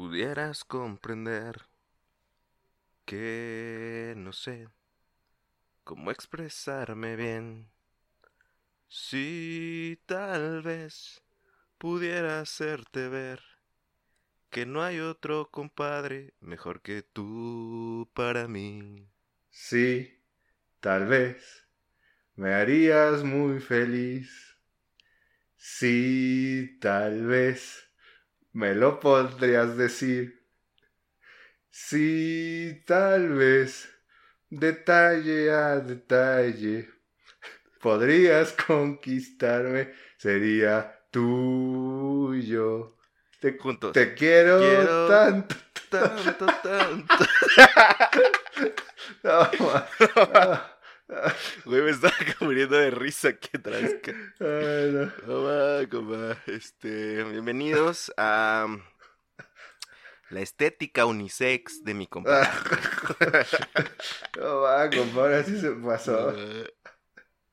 Pudieras comprender que no sé cómo expresarme bien. Sí, tal vez pudiera hacerte ver que no hay otro compadre mejor que tú para mí. Sí, tal vez me harías muy feliz. Sí, tal vez me lo podrías decir. Sí, tal vez detalle a detalle podrías conquistarme. Sería tuyo. Te, Juntos. te quiero, Quiero tanto. Tanto, tanto. No, ma- no. Güey, me estaba muriendo de risa aquí atrás. ca- Ay, no. Va, compa. Este, bienvenidos a la estética unisex de mi compadre. No va, compadre, así se pasó.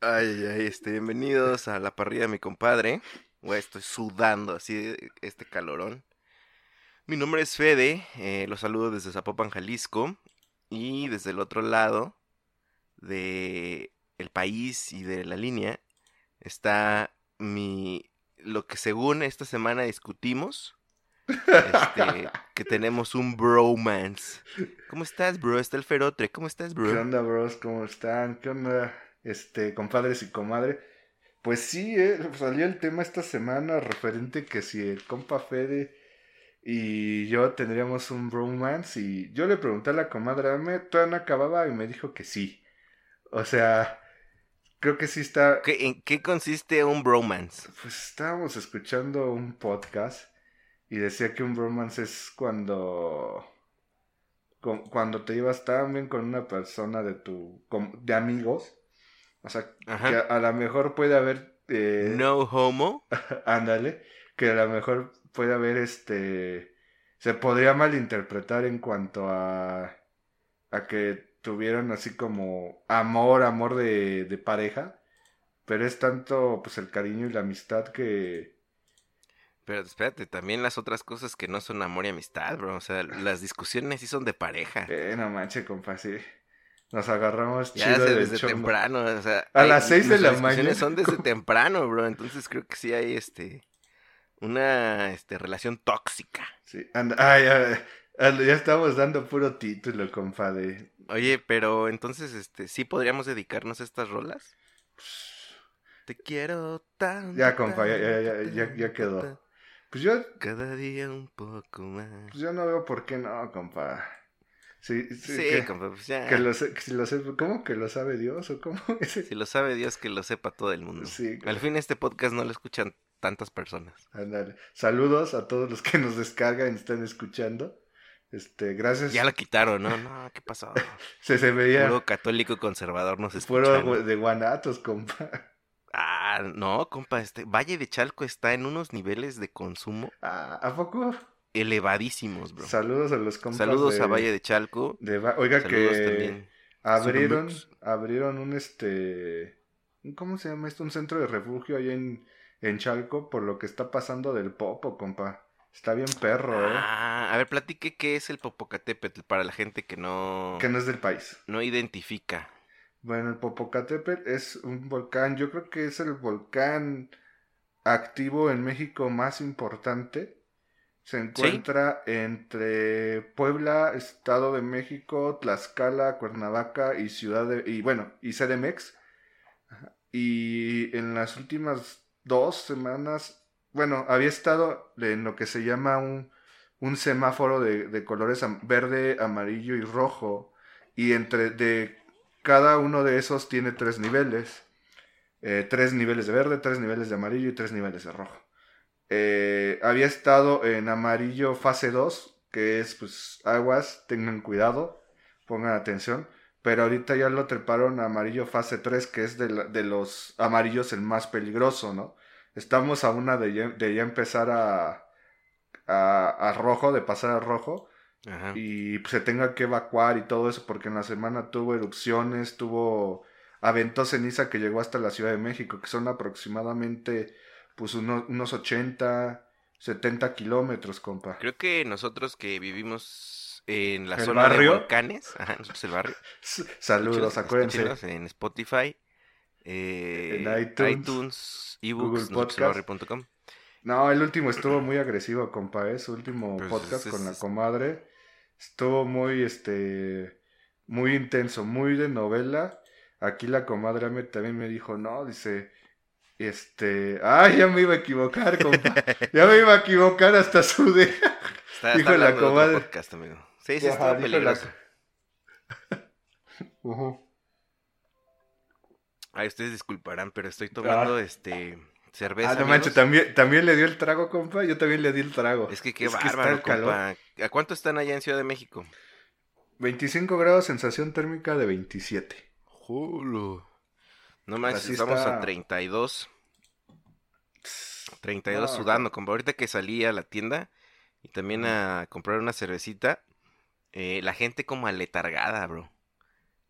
Ay, ay, este, bienvenidos a la parrilla de mi compadre. Güey, estoy sudando así este calorón. Mi nombre es Fede, eh, los saludo desde Zapopan, Jalisco. Y desde el otro lado de el país y de la línea está mi lo que según esta semana discutimos. Este, que tenemos un bromance. ¿Cómo estás, bro? Está el ferotre. ¿Cómo estás, bro? ¿Qué onda, bros? ¿Cómo están? ¿Qué onda, este, compadres y comadre? Pues sí, eh, salió el tema esta semana referente que si el compa Fede y yo tendríamos un bromance y yo le pregunté a la comadre, ¿me todavía no acababa? Y me dijo que sí. O sea, creo que sí está... ¿Qué- ¿En qué consiste un bromance? Pues estábamos escuchando un podcast y decía que un bromance es cuando cu- cuando te llevas tan bien con una persona de tu de amigos, o sea, Ajá. que a, a lo mejor puede haber eh, No homo. ándale, que a lo mejor puede haber este se podría malinterpretar en cuanto a a que tuvieron así como amor, amor de, de pareja, pero es tanto pues el cariño y la amistad que Pero espérate, también las otras cosas que no son amor y amistad, bro. O sea, las discusiones sí son de pareja. Eh, no manches, compa, sí. Nos agarramos Ya chido desde, de desde temprano, o sea. A hay- las seis de la mañana. son desde temprano, bro. Entonces creo que sí hay este una este relación tóxica. Sí, anda, ay, ay, ya estamos dando puro título, compadre. Oye, pero entonces este sí podríamos dedicarnos a estas rolas? Te quiero tanto. Ya, compa, ya- ya- ya- ya- ya quedó. Pues yo, Cada día un poco más. pues yo no veo por qué no, compa. Sí, sí, Sí, que, compa, pues ya. que lo que si lo sé, ¿cómo que lo sabe Dios o cómo? Si lo sabe Dios, que lo sepa todo el mundo. Sí, Al fin este podcast no lo escuchan tantas personas. ándale. Saludos a todos los que nos descargan y están escuchando. Este, gracias. Ya lo quitaron, ¿no? No, ¿qué pasó? Se, se veía Puro católico conservador nos puro escuchan. de guanatos, compa. Ah, no, compa, este Valle de Chalco está en unos niveles de consumo Ah, ¿A poco? elevadísimos, bro. Saludos a los compas. Saludos de- a Valle de Chalco. de Va- Oiga Saludos que también. abrieron, abrieron un este, ¿cómo se llama esto? Un centro de refugio ahí en, en Chalco por lo que está pasando del Popo, compa. Está bien perro, ¿eh? Ah, a ver, platique qué es el Popocatépetl para la gente que no, Que no es del país. no identifica. Bueno, el Popocatépetl es un volcán, yo creo que es el volcán activo en México más importante. Se encuentra entre Puebla, Estado de México, Tlaxcala, Cuernavaca y Ciudad de... y bueno, y CDMX. Y en las últimas dos semanas, bueno, había estado en lo que se llama un un semáforo de, colores verde, amarillo y rojo. Y entre de cada uno de esos tiene tres niveles. Eh, tres niveles de verde, tres niveles de amarillo y tres niveles de rojo. Eh, había estado en amarillo fase 2, que es pues aguas, tengan cuidado, pongan atención. Pero ahorita ya lo treparon amarillo fase 3, que es de, los amarillos el más peligroso, ¿no? Estamos a una de ya, empezar a, a, rojo, de pasar a rojo. Y se tenga que evacuar y todo eso, porque en la semana tuvo erupciones, tuvo aventó ceniza que llegó hasta la Ciudad de México, que son aproximadamente pues unos 80, 70 kilómetros, compa. Creo que nosotros que vivimos en la zona de volcanes, ajá, nosotros el barrio. Saludos, acuérdense. En Spotify, eh, en iTunes, ebooks, Podcast. No, el último estuvo muy agresivo, compa, ¿eh? Su último pues, podcast con la comadre estuvo muy, este, muy intenso, muy de novela. Aquí la comadre también me dijo, no, dice, este, ay, ya me iba a equivocar, compa. ya me iba a equivocar hasta su de. dijo la comadre. Podcast, amigo. Sí, sí, está peligroso. Ay, ustedes disculparán, pero estoy tomando ah. este cerveza. Ah, no manches, ¿también, también le dio el trago, compa. Yo también le di el trago. Es que qué bárbaro, compa. ¿A cuánto están allá en Ciudad de México? 25 grados, sensación térmica de 27. Julo. No más, estamos a 32. 32 sudando, como ahorita que salí a la tienda y también a comprar una cervecita, eh, la gente como aletargada, bro.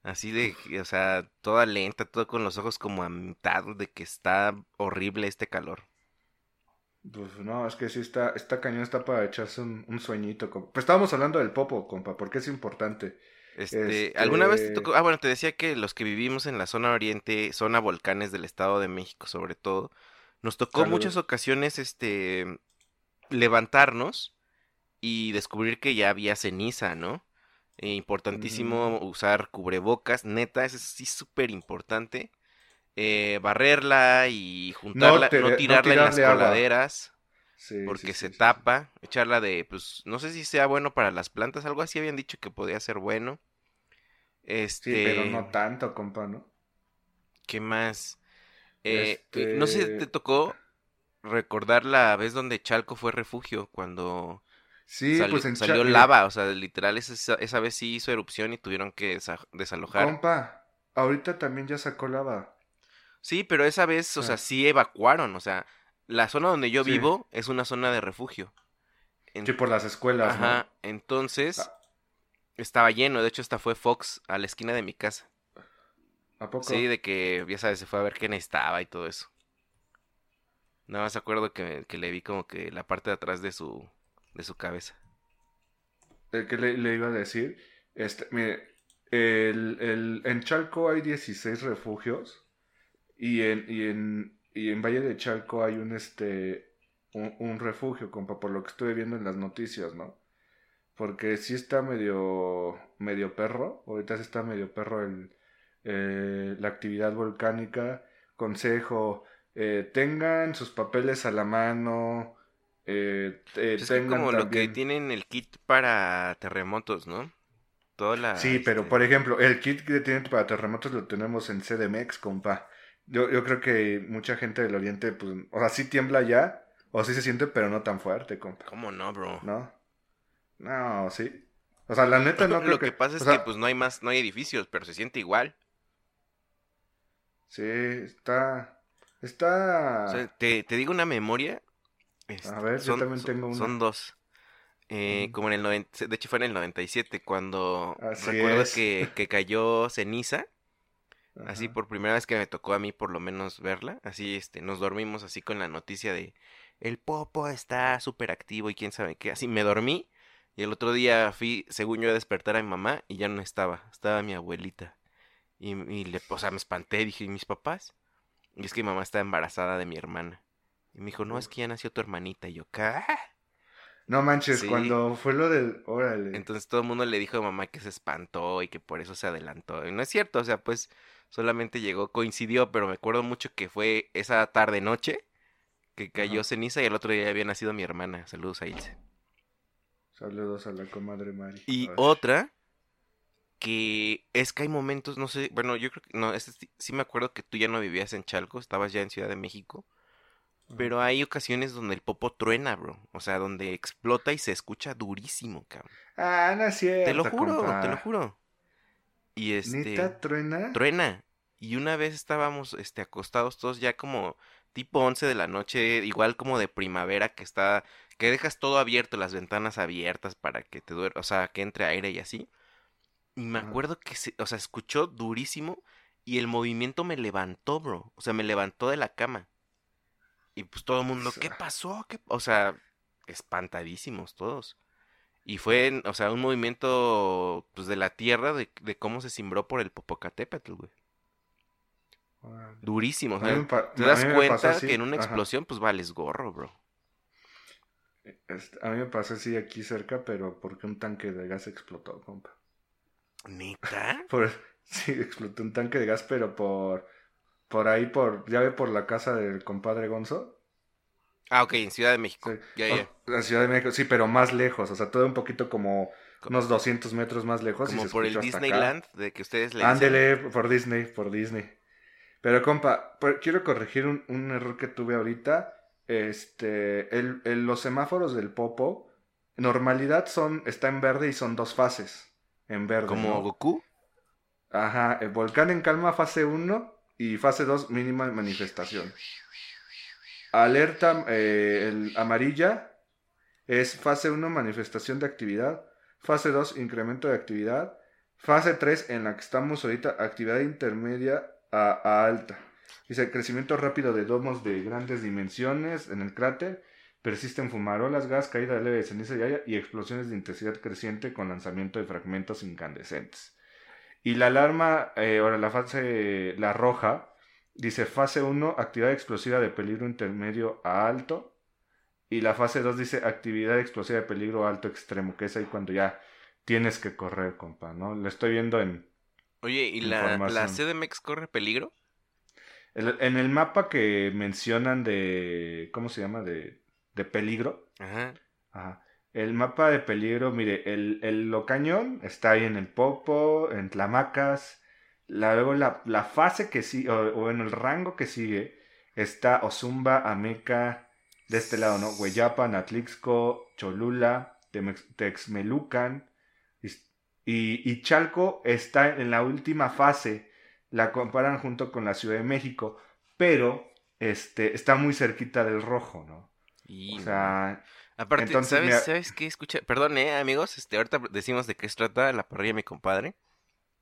Así de, o sea, toda lenta, todo con los ojos como a mitad de que está horrible este calor. Pues no, es que sí está, está cañón, está para echarse un, sueñito. Pues estábamos hablando del popo, compa, porque es importante. Este, ¿alguna vez te tocó? Ah, bueno, te decía que los que vivimos en la zona oriente, zona volcanes del Estado de México, sobre todo, nos tocó muchas ocasiones, este, levantarnos y descubrir que ya había ceniza, ¿no? Eh, importantísimo mm. usar cubrebocas, neta, eso sí es súper importante. Eh, barrerla y juntarla, no, tirarla en las coladeras. porque se tapa, echarla de, pues, no sé si sea bueno para las plantas, algo así habían dicho que podía ser bueno. Este... Sí, pero no tanto, compa, ¿no? ¿Qué más? Eh, no sé, ¿te tocó recordar la vez donde Chalco fue refugio? Cuando sí, pues salió lava, o sea, literal, esa, esa, vez sí hizo erupción y tuvieron que desalojar. Compa, ahorita también ya sacó lava. Sí, pero esa vez, o sea, ah. sí evacuaron, o sea, la zona donde yo vivo es una zona de refugio. Sí, por las escuelas, Ajá, entonces... Ah. Estaba lleno, de hecho esta fue Fox a la esquina de mi casa. ¿A poco? Sí, de que, ya sabes, se fue a ver quién estaba y todo eso. Nada más acuerdo que, le vi como que la parte de atrás de su, de su cabeza. ¿El que le, iba a decir? Este, mire, el, en Chalco hay 16 refugios y en, y en, y en Valle de Chalco hay un, este, un, un refugio, compa, por lo que estuve viendo en las noticias, ¿no? Porque sí está medio, medio perro. Ahorita sí está medio perro el, eh, la actividad volcánica. Consejo, eh, tengan sus papeles a la mano. Eh, eh pues es como lo que tienen el kit para terremotos, ¿no? Toda la, sí, pero este por ejemplo, el kit que tienen para terremotos lo tenemos en CDMX, compa. Yo, yo creo que mucha gente del Oriente, pues, o sea, sí tiembla ya, o sí se siente, pero no tan fuerte, compa. ¿Cómo no, bro? ¿No? No, sí. O sea, la neta no creo Lo que, pasa es que pues no hay más, no hay edificios, pero se siente igual. Sí, está... Está... te, te, digo una memoria. A ver, yo también tengo una. Son dos. Eh, como en el 90, de hecho fue en el 97 cuando recuerdo que, que, cayó ceniza. Así por primera vez que me tocó a mí por lo menos verla. Así este, nos dormimos así con la noticia de el popo está súper activo y quién sabe qué. Así me dormí y el otro día fui, según yo, a despertar a mi mamá y ya no estaba. Estaba mi abuelita. Y, le, o sea, me espanté, dije, ¿y mis papás? Y es que mi mamá está embarazada de mi hermana. Y me dijo, no, es que ya nació tu hermanita. Y yo, ¿qué? No manches, cuando fue lo del... Órale. Entonces todo el mundo le dijo a mamá que se espantó y que por eso se adelantó. Y no es cierto, o sea, pues solamente llegó, coincidió, pero me acuerdo mucho que fue esa tarde-noche que cayó ceniza y el otro día había nacido mi hermana. Saludos a Ilse. Saludos a la comadre Mari. Y otra, que es que hay momentos, no sé, bueno, yo creo que, no, sí, sí me acuerdo que tú ya no vivías en Chalco, estabas ya en Ciudad de México, pero hay ocasiones donde el popo truena, bro, o sea, donde explota y se escucha durísimo, cabrón. Ah, no es cierto. Te lo juro, compa. te lo juro. Y este, ¿Neta truena? truena. Y una vez estábamos, este, acostados todos ya como tipo 11 de la noche, igual como de primavera, que está, que dejas todo abierto, las ventanas abiertas para que te duermas, o sea, que entre aire y así. Y me acuerdo que, se, o sea, escuchó durísimo y el movimiento me levantó, bro. O sea, me levantó de la cama. Y pues todo el mundo, ¿qué pasó? ¿Qué? O sea, espantadísimos todos. Y fue, o sea, un movimiento, pues, de la tierra, de, de cómo se cimbró por el Popocatépetl, güey. Durísimo, o sea, te das cuenta así, que en una ajá. explosión, pues, vales gorro, bro. Este, a mí me pasó así aquí cerca, pero porque un tanque de gas explotó, compa. ¿Neta? Por, sí, explotó un tanque de gas, pero por, por ahí, por, ya ve por la casa del compadre Gonzo. Ah, ok, en Ciudad de México. Sí. Ya, ya. Oh, La Ciudad de México, sí, pero más lejos, o sea, todo un poquito como Co- unos 200 metros más lejos. y Como se por el. Disneyland, de que ustedes le. Ándele, por Disney, por Disney. Pero compa, por- quiero corregir un, un error que tuve ahorita. Este, el, el- los semáforos del Popo, normalidad son, está en verde y son dos fases. En verde. Como ¿no? Goku. Ajá, el volcán en calma fase 1 y fase 2 mínima manifestación. Alerta eh, amarilla es fase 1 manifestación de actividad, fase 2 incremento de actividad, fase 3 en la que estamos ahorita actividad intermedia a, a alta. Dice crecimiento rápido de domos de grandes dimensiones en el cráter, persisten fumarolas, gas, caída leve de ceniza y haya y explosiones de intensidad creciente con lanzamiento de fragmentos incandescentes. Y la alarma, eh, ahora la fase, la roja, dice fase 1, actividad explosiva de peligro intermedio a alto. Y la fase 2 dice actividad explosiva de peligro alto extremo, que es ahí cuando ya tienes que correr, compa, ¿no? Lo estoy viendo en, Oye, ¿y la, la. CDMX corre peligro? el- en el mapa que mencionan de, ¿cómo se llama? De, de peligro. Ajá. Ajá. El mapa de peligro, mire, el, el Lo Cañón está ahí en el Popo, en Tlamacas. La- luego la, la fase que sigue, o, o en el rango que sigue, está Ozumba, Ameca, de este lado, ¿no? Hueyapan, Atlixco, Cholula, Texmelucan. Y, y, Chalco está en la última fase. La comparan junto con la Ciudad de México, pero este, está muy cerquita del rojo, ¿no? Y O sea, Aparte, entonces, ¿sabes, mira- ¿sabes qué? Escucha, perdón, eh, amigos, este, ahorita decimos de qué se trata la parrilla de mi compadre,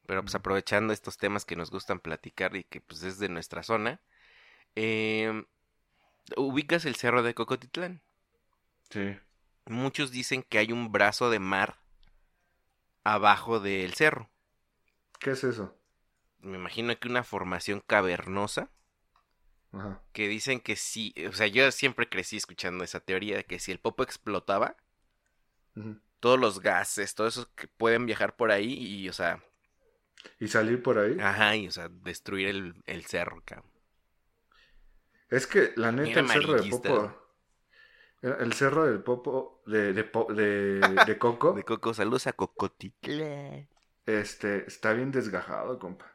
pero pues aprovechando estos temas que nos gustan platicar y que pues es de nuestra zona, em, ubicas el cerro de Cocotitlán. sí. Muchos dicen que hay un brazo de mar abajo del cerro. ¿Qué es eso? Me imagino que una formación cavernosa Ajá. que dicen que sí, o sea, yo siempre crecí escuchando esa teoría de que si el popo explotaba, todos los gases, todo eso que pueden viajar por ahí y, o sea, Y salir por ahí. ajá, y, o sea, destruir el, el cerro, cabrón. Es que la neta, Mira, el cerro del. Popo. El cerro del Popo de, de, po- de, de Coco. De Coco, saludos a Cocotitlán. este, está bien desgajado, compa.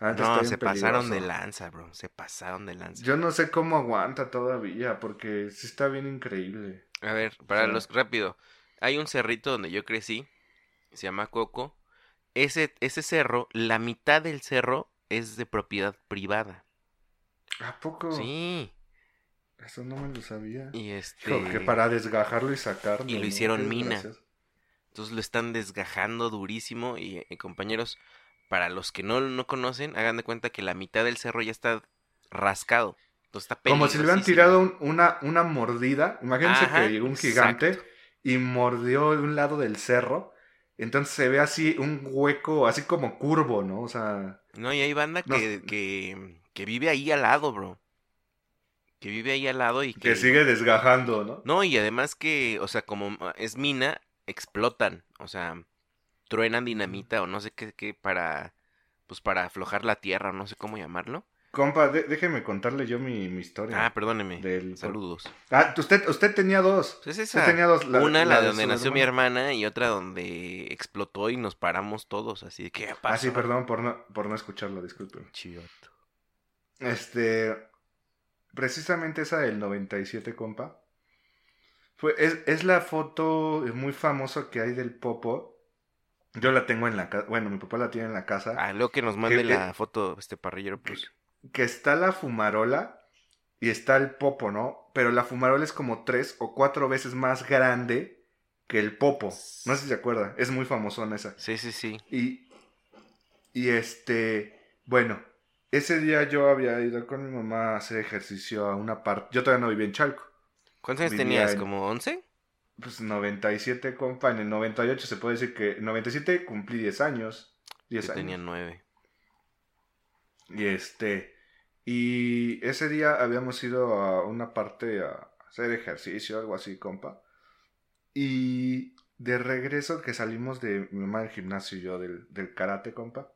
Está No, se pasaron de lanza, bro, se pasaron de lanza. Yo no sé cómo aguanta todavía, porque sí está bien increíble. A ver, para sea- los rápido. Hay un cerrito donde yo crecí, se llama Coco. Ese, ese cerro, la mitad del cerro es de propiedad privada. ¿A poco? Sí. Eso no me lo sabía. Y este. Para desgajarlo y sacarlo. y lo hicieron mina. Entonces lo están desgajando durísimo. Y, eh, compañeros, para los que no, no conocen, hagan de cuenta que la mitad del cerro ya está rascado. Entonces está Como si le hubieran tirado un- una, una mordida. Imagínense Ajá, que llegó un gigante y mordió de un lado del cerro. Entonces se ve así un hueco, así como curvo, ¿no? O sea, No, y hay banda No. que, que, que vive ahí al lado, bro. Que vive ahí al lado y que... que sigue desgajando, ¿no? No, y además que, o sea, como es mina, explotan. O sea, truenan dinamita o no sé qué, qué para... Pues para aflojar la tierra o no sé cómo llamarlo. Compa, déjeme contarle yo mi, historia. Ah, perdóneme. Saludos. Ah, usted, usted tenía dos. Pues esa. tenía dos. Una, la, donde nació mi hermana y otra donde explotó y nos paramos todos. Así de, ¿qué pasa? Ah, sí, perdón por no, por no escucharlo, disculpen. Chido. Este. Precisamente esa del 97, compa. Fue, es, es la foto muy famosa que hay del Popo. Yo la tengo en la casa. Bueno, mi papá la tiene en la casa. Ah, luego que nos mande la foto, este parrillero, pues que está la fumarola y está el popo, ¿no? Pero la fumarola es como tres o cuatro veces más grande que el popo. No sé si se acuerda, es muy famosona esa. Sí, sí, sí. Y, y este, bueno, ese día yo había ido con mi mamá a hacer ejercicio a una parte. Yo todavía no vivía en Chalco. ¿Cuántos años tenías? ¿Como 11? Pues 97, compa. En el 98 se puede decir que. En 97 cumplí 10 años. 10 yo tenía 9. Y este. Y ese día habíamos ido a una parte a hacer ejercicio, algo así, compa. Y de regreso que salimos de mi mamá del gimnasio y yo del, del karate, compa.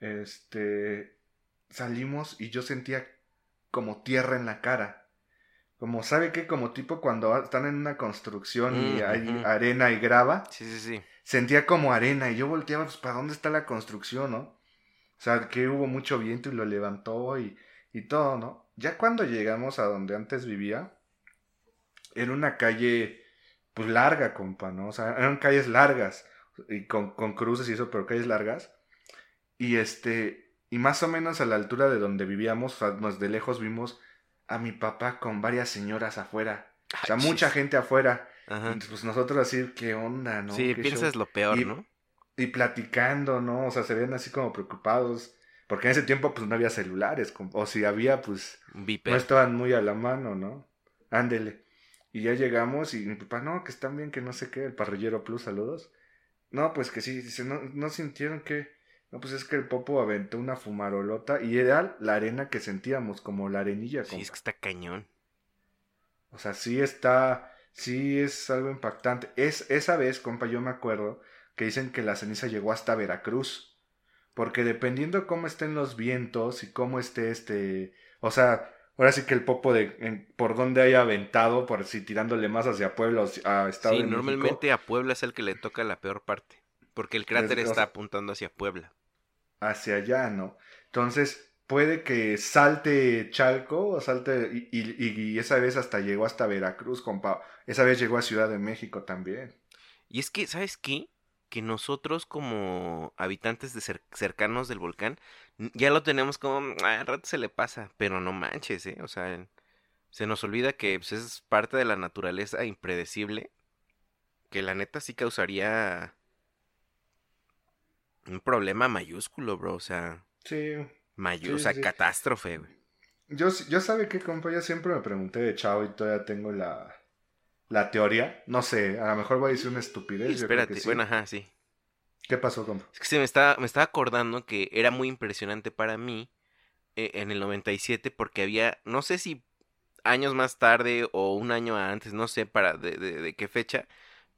Este. Salimos y yo sentía como tierra en la cara. Como, ¿sabe qué? Como tipo cuando están en una construcción y mm, hay arena y grava. Sí, sí, sí. Sentía como arena y yo volteaba, pues, ¿para dónde está la construcción, no? O sea, que hubo mucho viento y lo levantó y y todo, ¿no? Ya cuando llegamos a donde antes vivía, era una calle, pues larga, compa, ¿no? O sea, eran calles largas, y con, con cruces y eso, pero calles largas. Y este, y más o menos a la altura de donde vivíamos, o sea, de lejos vimos a mi papá con varias señoras afuera. o sea, mucha gente afuera. Entonces, pues nosotros así, ¿qué onda, no? Sí, piensas lo peor, ¿no? Y platicando, ¿no? O sea, se ven así como preocupados. Porque en ese tiempo pues no había celulares, o si había pues no estaban muy a la mano, ¿no? Ándele. Y ya llegamos y mi papá, no, que están bien, que no sé qué, el parrillero plus, saludos. No, pues que sí, dice, no, no sintieron que... No, pues es que el popo aventó una fumarolota y era la arena que sentíamos, como la arenilla. Sí, es que está cañón. O sea, sí está, sí es algo impactante. Es, esa vez, compa, yo me acuerdo que dicen que la ceniza llegó hasta Veracruz. Porque dependiendo cómo estén los vientos y cómo esté este. O sea, ahora sí que el popo de por donde haya aventado, por si tirándole más hacia Puebla o a Estado sí, normalmente a Puebla es el que le toca la peor parte. Porque el cráter está apuntando hacia Puebla. Hacia allá, ¿no? Entonces, puede que salte Chalco o salte. Y, y, y, esa vez hasta llegó hasta Veracruz, compa. Esa vez llegó a Ciudad de México también. Y es que, ¿sabes qué? que nosotros como habitantes de cercanos del volcán ya lo tenemos como ah, rato se le pasa, pero no manches, ¿eh? O sea, se nos olvida que pues, es parte de la naturaleza impredecible que la neta sí causaría un problema mayúsculo, bro, o sea, sí, o sea, catástrofe, güey. Yo, yo sabe que, compa, yo siempre me pregunté de chavo y todavía tengo la, la teoría. No sé, a lo mejor voy a decir una estupidez. espérate, bueno, ajá, sí. ¿Qué pasó, compa? Es que se me estaba, me estaba acordando que era muy impresionante para mí eh, en el 97 porque había, no sé si años más tarde o un año antes, no sé para de, de, qué fecha,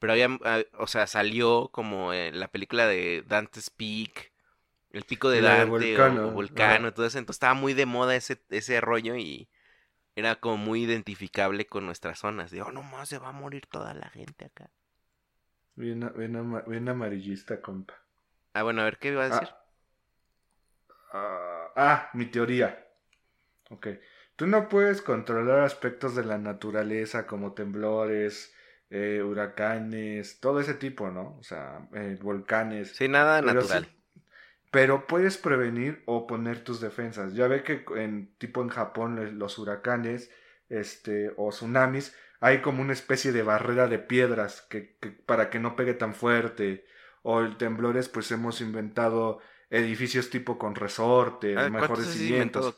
pero había, ah, o sea, salió como la película de Dante's Peak, el pico de Dante o, Volcano, todo eso, entonces estaba muy de moda ese, ese rollo y era como muy identificable con nuestras zonas. De, oh, no más se va a morir toda la gente acá. Bien, amarillista, compa. Ah, bueno, a ver, ¿qué iba a decir? Ah, ah, ah, mi teoría. Ok. Tú no puedes controlar aspectos de la naturaleza como temblores, eh, huracanes, todo ese tipo, ¿no? O sea, eh, volcanes. Sí, nada natural. Pero puedes prevenir o poner tus defensas. Ya ve que en tipo en Japón los huracanes este o tsunamis hay como una especie de barrera de piedras que, para que no pegue tan fuerte o el temblores pues hemos inventado edificios tipo con resortes, ah, mejores cimientos.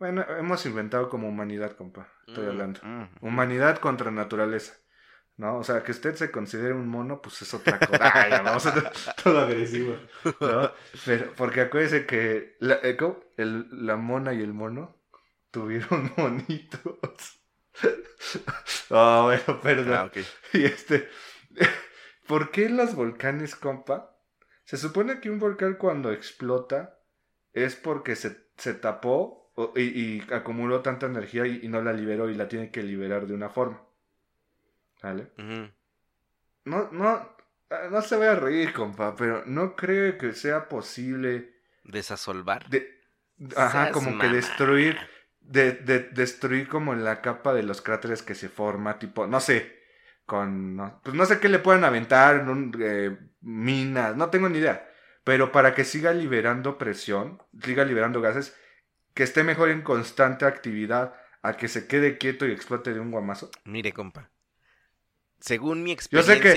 Bueno, hemos inventado como humanidad, compa. Estoy mm, hablando. Mm, humanidad contra naturaleza. ¿no? O sea, que usted se considere un mono, pues es otra cosa. Ay, vamos a todo agresivo, ¿no? Pero, porque acuérdese que la, eh, el, la mona y el mono tuvieron monitos. Ah, bueno, perdón. Ah, Y este, ¿por qué los volcanes, compa? Se supone que un volcán cuando explota es porque se, se tapó y, acumuló tanta energía y, no la liberó y la tiene que liberar de una forma. ¿Vale? No, no, no se vaya a reír, compa, pero no creo que sea posible... Desasolvar. De, ajá, como que destruir, de, de, destruir como la capa de los cráteres que se forma, tipo, no sé, con, no, pues no sé qué le puedan aventar, un, eh, minas, no tengo ni idea, pero para que siga liberando presión, siga liberando gases, que esté mejor en constante actividad a que se quede quieto y explote de un guamazo. Mire, compa. Según mi experiencia. Yo sé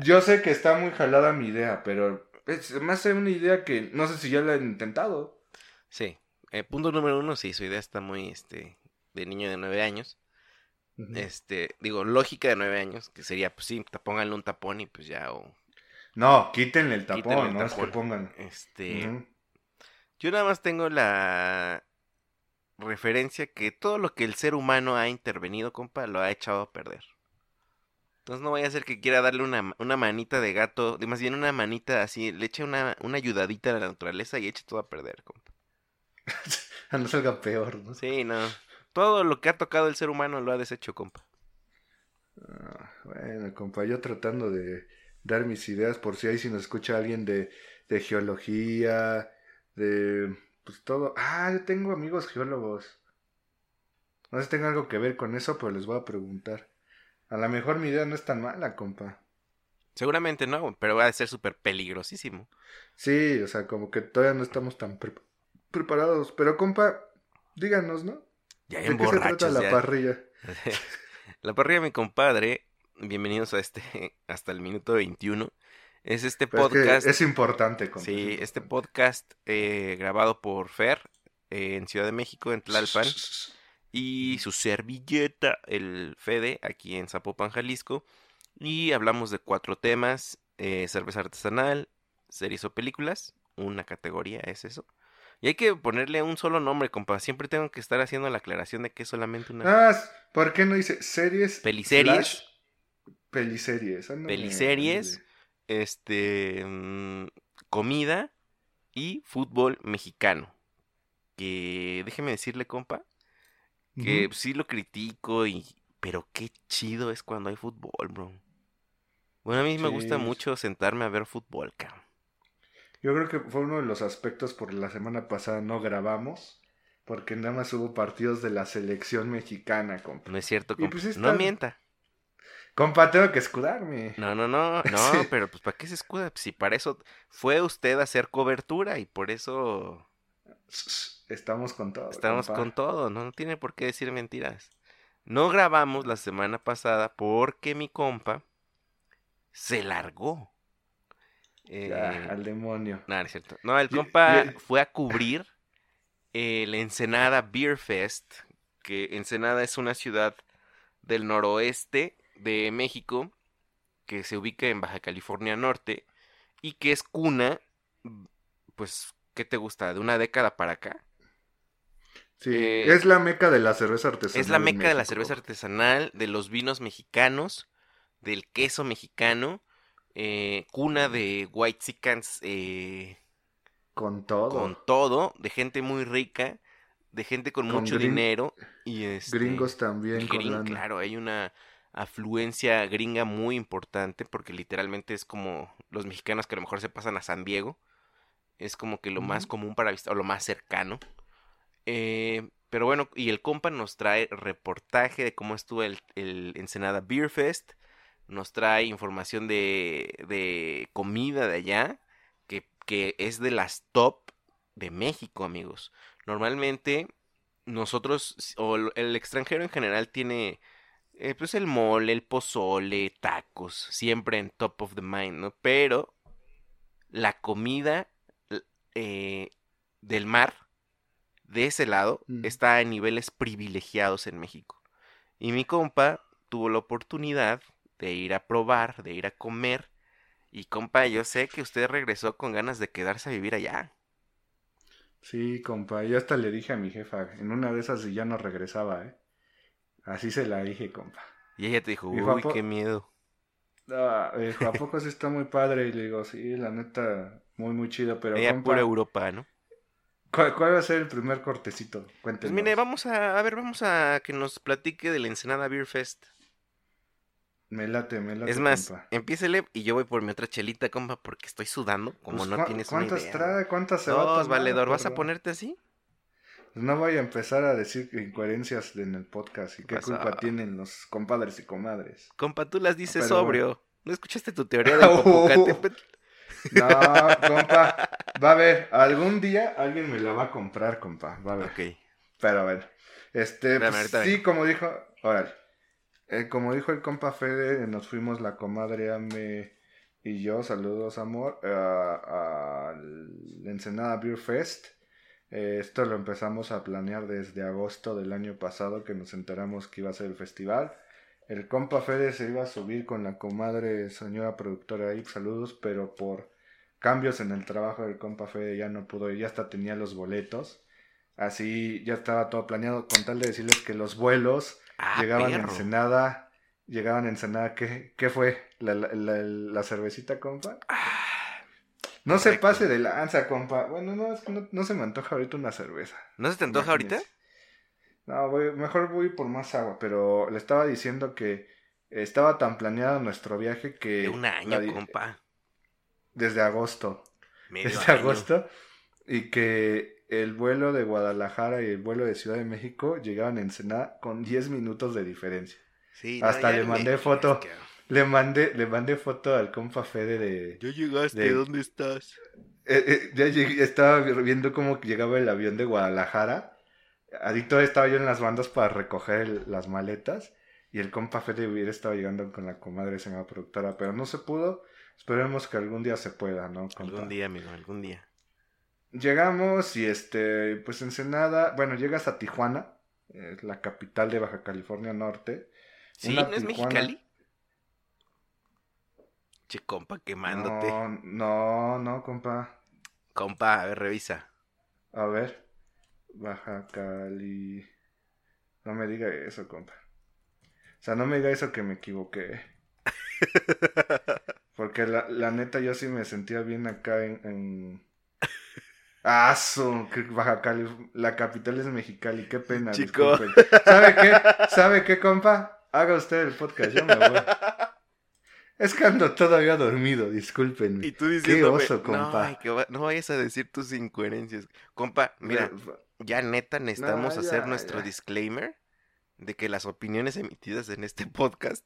que, yo sé que está muy jalada mi idea, pero es más una idea que no sé si ya la han intentado. Sí. Eh, punto número uno, sí, su idea está muy este de niño de nueve años. Este, digo, lógica de nueve años, que sería, pues sí, pónganle un tapón y pues ya, o... No, quítenle el tapón, no es que pongan. Este, yo nada más tengo la referencia que todo lo que el ser humano ha intervenido, compa, lo ha echado a perder. Entonces no vaya a ser que quiera darle una, una manita de gato, más bien una manita así, le eche una, una ayudadita a la naturaleza y eche todo a perder, compa. no salga peor, ¿no? Sí, no. Todo lo que ha tocado el ser humano lo ha deshecho, compa. Ah, bueno, compa, yo tratando de dar mis ideas por si hay si nos escucha alguien de, de geología, de pues todo. Ah, yo tengo amigos geólogos. No sé si tenga algo que ver con eso, pero les voy a preguntar. A lo mejor mi idea no es tan mala, compa. Seguramente no, pero va a ser súper peligrosísimo. Sí, o sea, como que todavía no estamos tan preparados. Pero, compa, díganos, ¿no? Ya ¿De qué se trata la parrilla? la parrilla, mi compadre. Bienvenidos a este, hasta el minuto 21. Es este podcast. Es, importante, compa. Sí, este podcast eh, grabado por Fer eh, en Ciudad de México, en Tlalpan y su servilleta, el Fede, aquí en Zapopan, Jalisco. Y hablamos de cuatro temas, eh, cerveza artesanal, series o películas, una categoría es eso. Y hay que ponerle un solo nombre, compa. Siempre tengo que estar haciendo la aclaración de que es solamente una... Ah, ¿por qué no dice series? Peliseries. Peliseries. Peliseries. Este... Mm, comida y fútbol mexicano. Que déjeme decirle, compa, que sí lo critico y... Pero qué chido es cuando hay fútbol, bro. Bueno, a mí me gusta mucho sentarme a ver fútbol, cabrón. Yo creo que fue uno de los aspectos por la semana pasada no grabamos. Porque nada más hubo partidos de la selección mexicana, compa. No es cierto, compa. Pues no mienta. Compa, tengo que escudarme. No, no, no, no, pero pues ¿para qué se escuda? Si para eso fue usted a hacer cobertura y por eso Estamos con todo. Estamos con todo, no, tiene por qué decir mentiras. No grabamos la semana pasada porque mi compa se largó. Eh, al demonio. No, es cierto. No, el compa fue a cubrir el Ensenada Beer Fest, que Ensenada es una ciudad del noroeste de México, que se ubica en Baja California Norte, y que es cuna, pues, ¿qué te gusta? ¿De una década para acá? Sí, eh, es la meca de la cerveza artesanal. Es la meca de la cerveza artesanal, de los vinos mexicanos, del queso mexicano, eh, cuna de white chickens. Eh, con todo. Con todo, de gente muy rica, de gente con, mucho dinero. y este, Gringos también. claro, hay una afluencia gringa muy importante porque literalmente es como los mexicanos que a lo mejor se pasan a San Diego. Es como que lo más común para visitar, o lo más cercano. Eh, pero bueno, y el compa nos trae reportaje de cómo estuvo el, el Ensenada Beer Fest. Nos trae información de, de comida de allá, que, que es de las top de México, amigos. Normalmente nosotros, o el extranjero en general tiene eh, pues el mole, el pozole, tacos, siempre en top of the mind, ¿no? Pero la comida eh, del mar de ese lado mm. está a niveles privilegiados en México. Y mi compa tuvo la oportunidad de ir a probar, de ir a comer. Y compa, yo sé que usted regresó con ganas de quedarse a vivir allá. Sí, compa, yo hasta le dije a mi jefa, en una de esas ya no regresaba, ¿eh? Así se la dije, compa. Y ella te dijo, uy, qué miedo. Ah, dijo, ¿a poco sí está muy padre? Y le digo, sí, la neta, muy, muy chido, pero Ella pura Europa, ¿no? ¿Cuál, cuál va a ser el primer cortecito? Pues Cuéntenos. mire, vamos a, a ver, vamos a que nos platique de la Ensenada Beer Fest. Me late, me late, Es más, compa. empiécele y yo voy por mi otra chelita, compa, porque estoy sudando, como Pues, no ¿cu- tienes una ¿Cuántas idea. trae? ¿Cuántas se va a tomar, valedor, ¿vas a ponerte así? No voy a empezar a decir incoherencias en el podcast y qué culpa tienen los compadres y comadres. Compa, tú las dices Pero sobrio. ¿No escuchaste tu teoría del Oh. No, compa, va a ver, algún día alguien me la va a comprar, compa, va a ver. Ok. Pero bueno, este, Espérame, pues, sí, como dijo, órale, Eh, como dijo el compa Fede, nos fuimos la comadre Ame y yo, saludos amor, a, a la Ensenada Beer Fest. Eh, esto lo empezamos a planear desde agosto del año pasado que nos enteramos que iba a ser el festival. El compa Fede se iba a subir con la comadre señora productora ahí, saludos, pero por cambios en el trabajo del compa Fede ya no pudo ir, ya hasta tenía los boletos. Así ya estaba todo planeado con tal de decirles que los vuelos Ah, llegaban a perro. Ensenada. Llegaban a Ensenada. ¿Qué, qué fue? ¿La, la, la- la cervecita, compa? Ah, No se pase de lanza, compa. Bueno, no, es que no, no se me antoja ahorita una cerveza. ¿No se te antoja ahorita? No, voy- mejor voy por más agua, pero le estaba diciendo que estaba tan planeado nuestro viaje que... De un año, la compa. Desde agosto. Medio desde año. agosto. Y que el vuelo de Guadalajara y el vuelo de Ciudad de México llegaban a Ensenada con 10 minutos de diferencia. Sí, Hasta le mandé foto. Le mandé, le mandé foto al compa Fede de... Ya llegaste, de- ¿dónde estás? Eh, eh, ya llegué- estaba viendo cómo llegaba el avión de Guadalajara. Adicto estaba yo en las bandas para recoger el- las maletas. Y el compa Fede hubiera estado llegando con la comadre señora productora. Pero no se pudo. Esperemos que algún día se pueda, ¿no? compa? Algún día, amigo, algún día. Llegamos y este, pues Ensenada, bueno, llegas a Tijuana, eh, la capital de Baja California Norte. ¿Sí? Una ¿No es. Mexicali? Che, compa, quemándote. No, no, no, compa. Compa, a ver, revisa. A ver, Baja Cali. No me diga eso, compa. O sea, no me diga eso que me equivoqué. Porque la, la neta yo sí me sentía bien acá en... en... Ah, su, Baja Cali, la capital es Mexicali, qué pena. Chico. disculpen. ¿Sabe qué? ¿Sabe qué, compa? Haga usted el podcast, yo me voy. Es que ando todavía dormido, discúlpenme. Y tú diciéndome, oso, no, compa. que va- no vayas a decir tus incoherencias. Compa, mira, ya neta necesitamos No, ya, hacer nuestro ya. disclaimer de que las opiniones emitidas en este podcast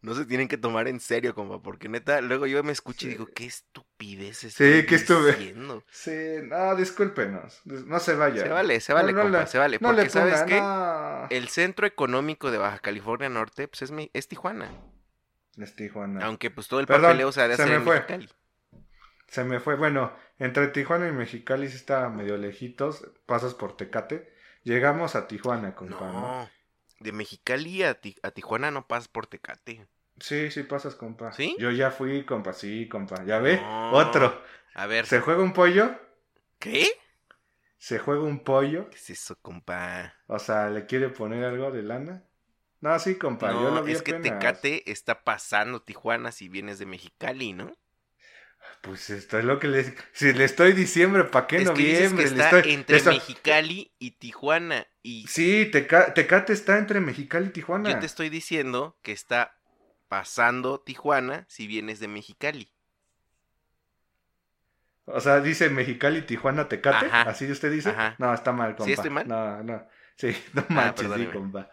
no se tienen que tomar en serio, compa, porque neta, luego yo me escucho y Sí. digo, qué estupidez Sí, estoy ¿qué estuve? diciendo. Sí, no, discúlpenos. No se vaya. Se vale, se vale, No, no compa, le- se vale, No porque le ¿sabes qué? no. El centro económico de Baja California Norte, pues es, mi- es Tijuana. Es Tijuana. Aunque pues todo el Perdón, papeleo se ha de se hacer me en fue. Mexicali. Se me fue. Bueno, entre Tijuana y Mexicali sí está medio lejitos. Pasas por Tecate. Llegamos a Tijuana, compa, ¿no? No, de Mexicali a, Ti- a Tijuana no pasas por Tecate. Sí, sí pasas, compa. ¿Sí? Yo ya fui, compa. Sí, compa. ¿Ya ve? No. Otro. A ver, ¿Se juega un pollo? ¿qué? ¿Se juega un pollo? ¿Qué es eso, compa? O sea, ¿le quiere poner algo de lana? No, sí, compa. yo lo vi es que. Tecate está pasando Tijuana si vienes de Mexicali, ¿no? Pues esto es lo que les... Si le estoy diciembre, ¿para qué es que dices que noviembre? Está estoy- entre Mexicali y Tijuana. Y Sí, Teca- Tecate está entre Mexicali y Tijuana. yo te estoy diciendo que está pasando Tijuana si vienes de Mexicali. O sea, dice Mexicali, Tijuana, Tecate. Ajá. ¿Así usted dice? Ajá. No, está mal, compa. estoy mal? No, no. Sí, no manches, sí, perdóneme. compa.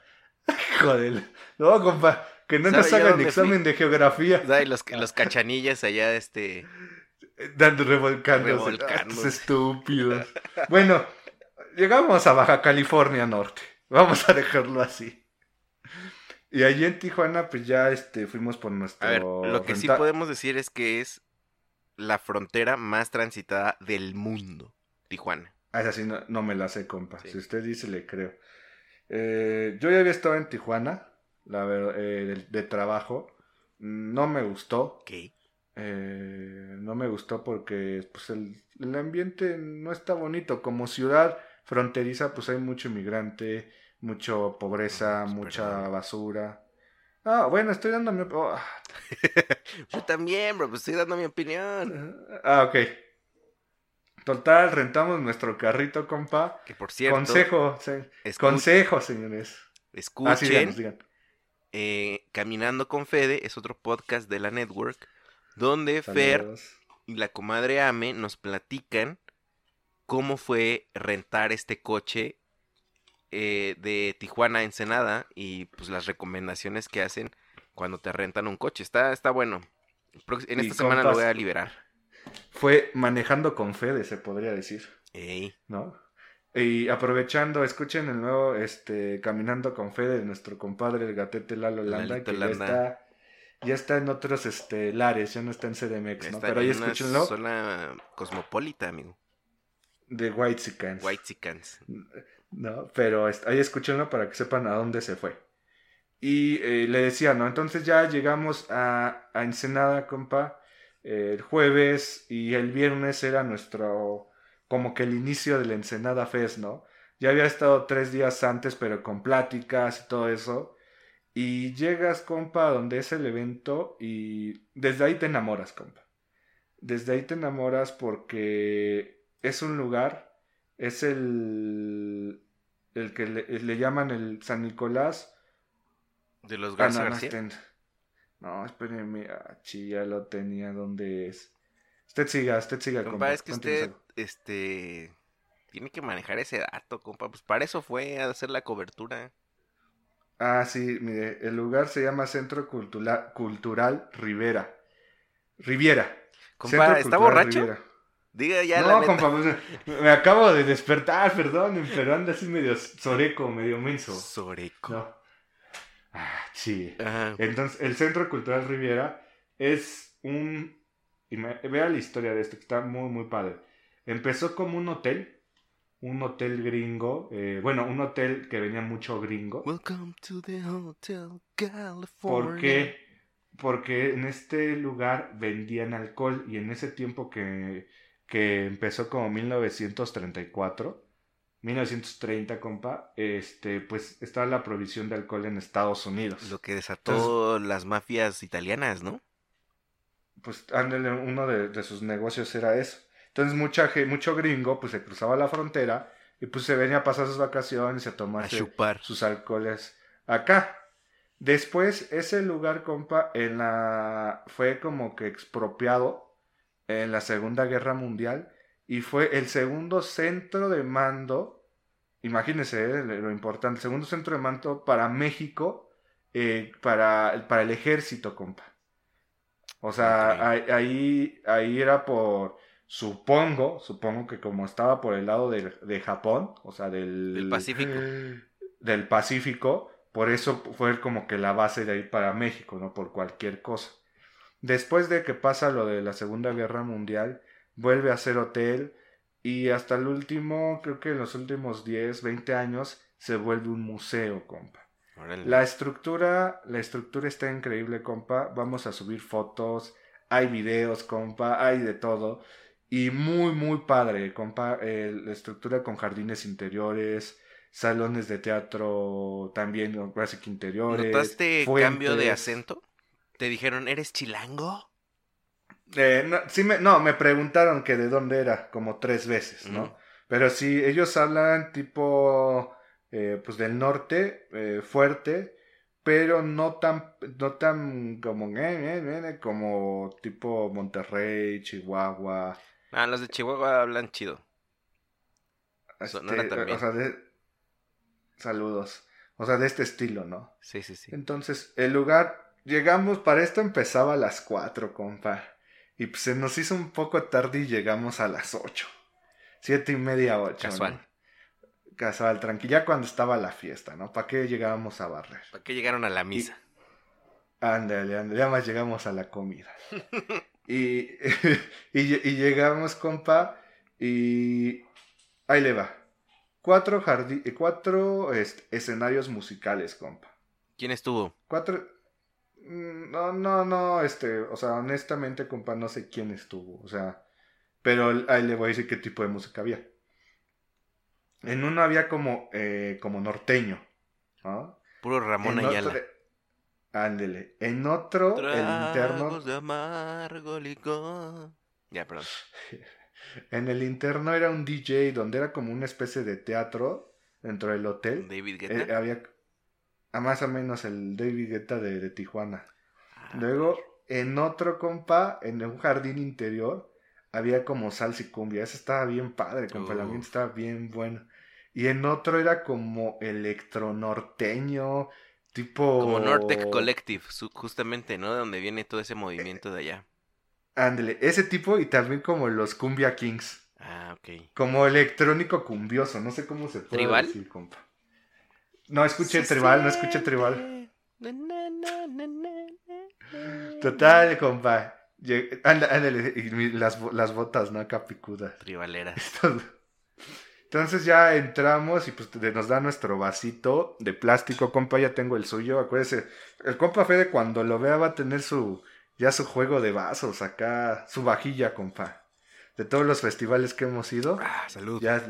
Joder. No, compa. Que no nos ¿Sabe yo hagan examen fui? de geografía. Ay, los, los cachanillas allá, este... Dando revolcándose. Revolcándose. Estos estúpidos. Bueno, llegamos a Baja California Norte. Vamos a dejarlo así. Y allí en Tijuana, pues ya este, fuimos por nuestro. A ver, lo que sí podemos decir es que es la frontera más transitada del mundo, Tijuana. Ah, esa sí no, no me la sé, compa. Sí. Si usted dice, le creo. Eh, yo ya había estado en Tijuana, la ver- eh, de, de trabajo. No me gustó. Ok. Eh, no me gustó porque pues, el, el ambiente no está bonito. Como ciudad fronteriza, pues hay mucho inmigrante, mucho pobreza, Ah, mucha basura. Ah, bueno, estoy dando mi... oh, Yo también, bro, pues estoy dando mi opinión. Ah, ok. Total, rentamos nuestro carrito, compa. Que por cierto. Consejo, se- consejo, señores. Escuchen. Así díganos, digan. eh, Caminando con Fede es otro podcast de la network. Donde Fer y la comadre Ame nos platican cómo fue rentar este coche eh, de Tijuana a Ensenada y pues las recomendaciones que hacen cuando te rentan un coche. Está, está bueno. En Y esta semana lo voy a liberar. Fue manejando con Fede, se podría decir, Ey, ¿no? Y aprovechando, escuchen el nuevo este Caminando con Fede de nuestro compadre el gatete Lalo Landa, Lalito que Landa. ya está ya está en otros este lares, ya no está en CDMX, ¿no? Pero ahí escúchenlo zona cosmopolita, amigo. de White Sicans. White. ¿no? Pero ahí escúchenlo para que sepan a dónde se fue. Y eh, le decía, ¿no? Entonces ya llegamos a, a Ensenada, compa, eh, el jueves y el viernes era nuestro, como que el inicio del Ensenada Fest, ¿no? Ya había estado tres días antes, pero con pláticas y todo eso. Y llegas, compa, donde es el evento y desde ahí te enamoras, compa. Desde ahí te enamoras porque es un lugar, es el, el que le, le llaman el San Nicolás De los Garza Ananas García. No, espérenme, ah, ya lo tenía, ¿dónde es? Usted siga, usted siga, Compa, compa, es que usted, este, tiene que manejar ese dato, compa. Pues para eso fue a hacer la cobertura. Ah, sí, mire, el lugar se llama Centro Cultura- Cultural Rivera. Riviera. Compa, Centro ¿está Cultural borracho? Riviera. Diga ya la no, neta. compa, pues, me acabo de despertar, perdón, pero anda así medio soreco, medio menso. Soreco. No. Ah, sí. Ajá. Entonces, el Centro Cultural Riviera es un... Vea la historia de esto, que está muy, muy padre. Empezó como un hotel, un hotel gringo, eh, bueno, un hotel que venía mucho gringo. Welcome to the Hotel California. ¿Por qué? Porque en este lugar vendían alcohol y en ese tiempo que, que empezó como 1934, 1930, compa, este, pues estaba la provisión de alcohol en Estados Unidos. Lo que desató las mafias italianas, ¿no? pues ándale, uno de, de sus negocios era eso. Entonces mucha mucho gringo pues se cruzaba la frontera y pues se venía a pasar sus vacaciones y a chupar. sus alcoholes acá. Después ese lugar, compa, en la fue como que expropiado en la Segunda Guerra Mundial y fue el segundo centro de mando, imagínense eh, lo importante, el segundo centro de mando para México, eh, para, para el ejército, compa. O sea, ahí, ahí era por, supongo, supongo que como estaba por el lado de, de Japón, o sea, del, Del Pacífico. del Pacífico, por eso fue como que la base de ahí para México, ¿no? Por cualquier cosa. Después de que pasa lo de la Segunda Guerra Mundial, vuelve a ser hotel y hasta el último, creo que en los últimos 10, 20 años, se vuelve un museo, compa. Órale. La estructura, la estructura está increíble, compa. Vamos a subir fotos, hay videos, compa, hay de todo. Y muy, muy padre, compa. eh, la estructura con jardines interiores, salones de teatro también, casi que interiores. ¿Notaste fuentes. cambio de acento? ¿Te dijeron, eres chilango? Eh, no, sí me, no, me preguntaron que de dónde era, como tres veces, ¿no? Pero sí, ellos hablan tipo, eh, pues del norte, eh, fuerte, pero no tan, no tan como, eh, como tipo Monterrey, Chihuahua. Ah, los de Chihuahua hablan chido. Sonora este. O sea, de, saludos. O sea, de este estilo, ¿no? Sí, sí, sí. Entonces, el lugar, llegamos, para esto empezaba a las 4, compa. Y pues se nos hizo un poco tarde y llegamos a las 8. Siete y media, 8. Casual. Casual, tranquila, cuando estaba la fiesta, ¿no? ¿Para qué llegábamos a barrer? ¿Para qué llegaron a la misa? Ándale, ándale, ya más llegamos a la comida. y, y, y llegamos, compa, y ahí le va. Cuatro, cuatro este, escenarios musicales, compa. ¿Quién estuvo? Cuatro. Mm, No, no, no, este, o sea, honestamente, compa, no sé quién estuvo, o sea, pero ahí le voy a decir qué tipo de música había. En uno había como, eh, como norteño, ¿no? Puro Ramón En Ayala. otro- ándele. En otro, el interno, Tragos de amargo licor. Ya, perdón. En el interno era un DJ donde era como una especie de teatro dentro del hotel. David Eh, Guetta. había a más o menos el David Guetta de, de Tijuana. Ah, Luego, en otro compa, en un jardín interior, había como salsa y cumbia. Ese estaba bien padre, compa. El Uf. ambiente estaba bien bueno. Y en otro era como electronorteño, tipo... Como Nortec Collective, justamente, ¿no? De donde viene todo ese movimiento de allá. Ándale, ese tipo y también como los Cumbia Kings. Ah, ok. Como electrónico cumbioso, no sé cómo se puede ¿Tribal? decir, compa. No escuché tribal, no escuché tribal. Na, na, na, na, na, na. Total, compa. Lleg- anda- Ándale, y las, las botas, ¿no? Acá picudas. Tribaleras. Entonces ya entramos y pues nos da nuestro vasito de plástico, compa, ya tengo el suyo, acuérdese, el compa Fede cuando lo vea va a tener su, ya su juego de vasos acá, su vajilla, compa. De todos los festivales que hemos ido, Ah, salud. ya,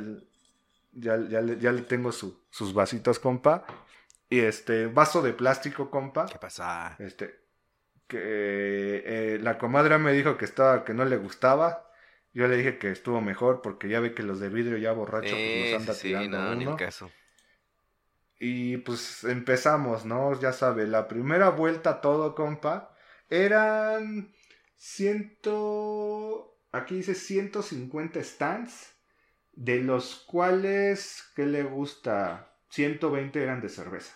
ya, ya, le, ya le tengo su- sus vasitos, compa. Y este, vaso de plástico, compa. ¿Qué pasa? Este, que eh, la comadre me dijo que estaba, que no le gustaba. Yo le dije que estuvo mejor porque ya ve que los de vidrio ya borrachos pues, Eh, nos anda sí, tirando no, ni uno. el caso. Y pues empezamos, ¿no? Ya sabe, la primera vuelta todo, compa, eran ciento, aquí dice 150 stands, de los cuales, ¿qué le gusta? 120 eran de cerveza.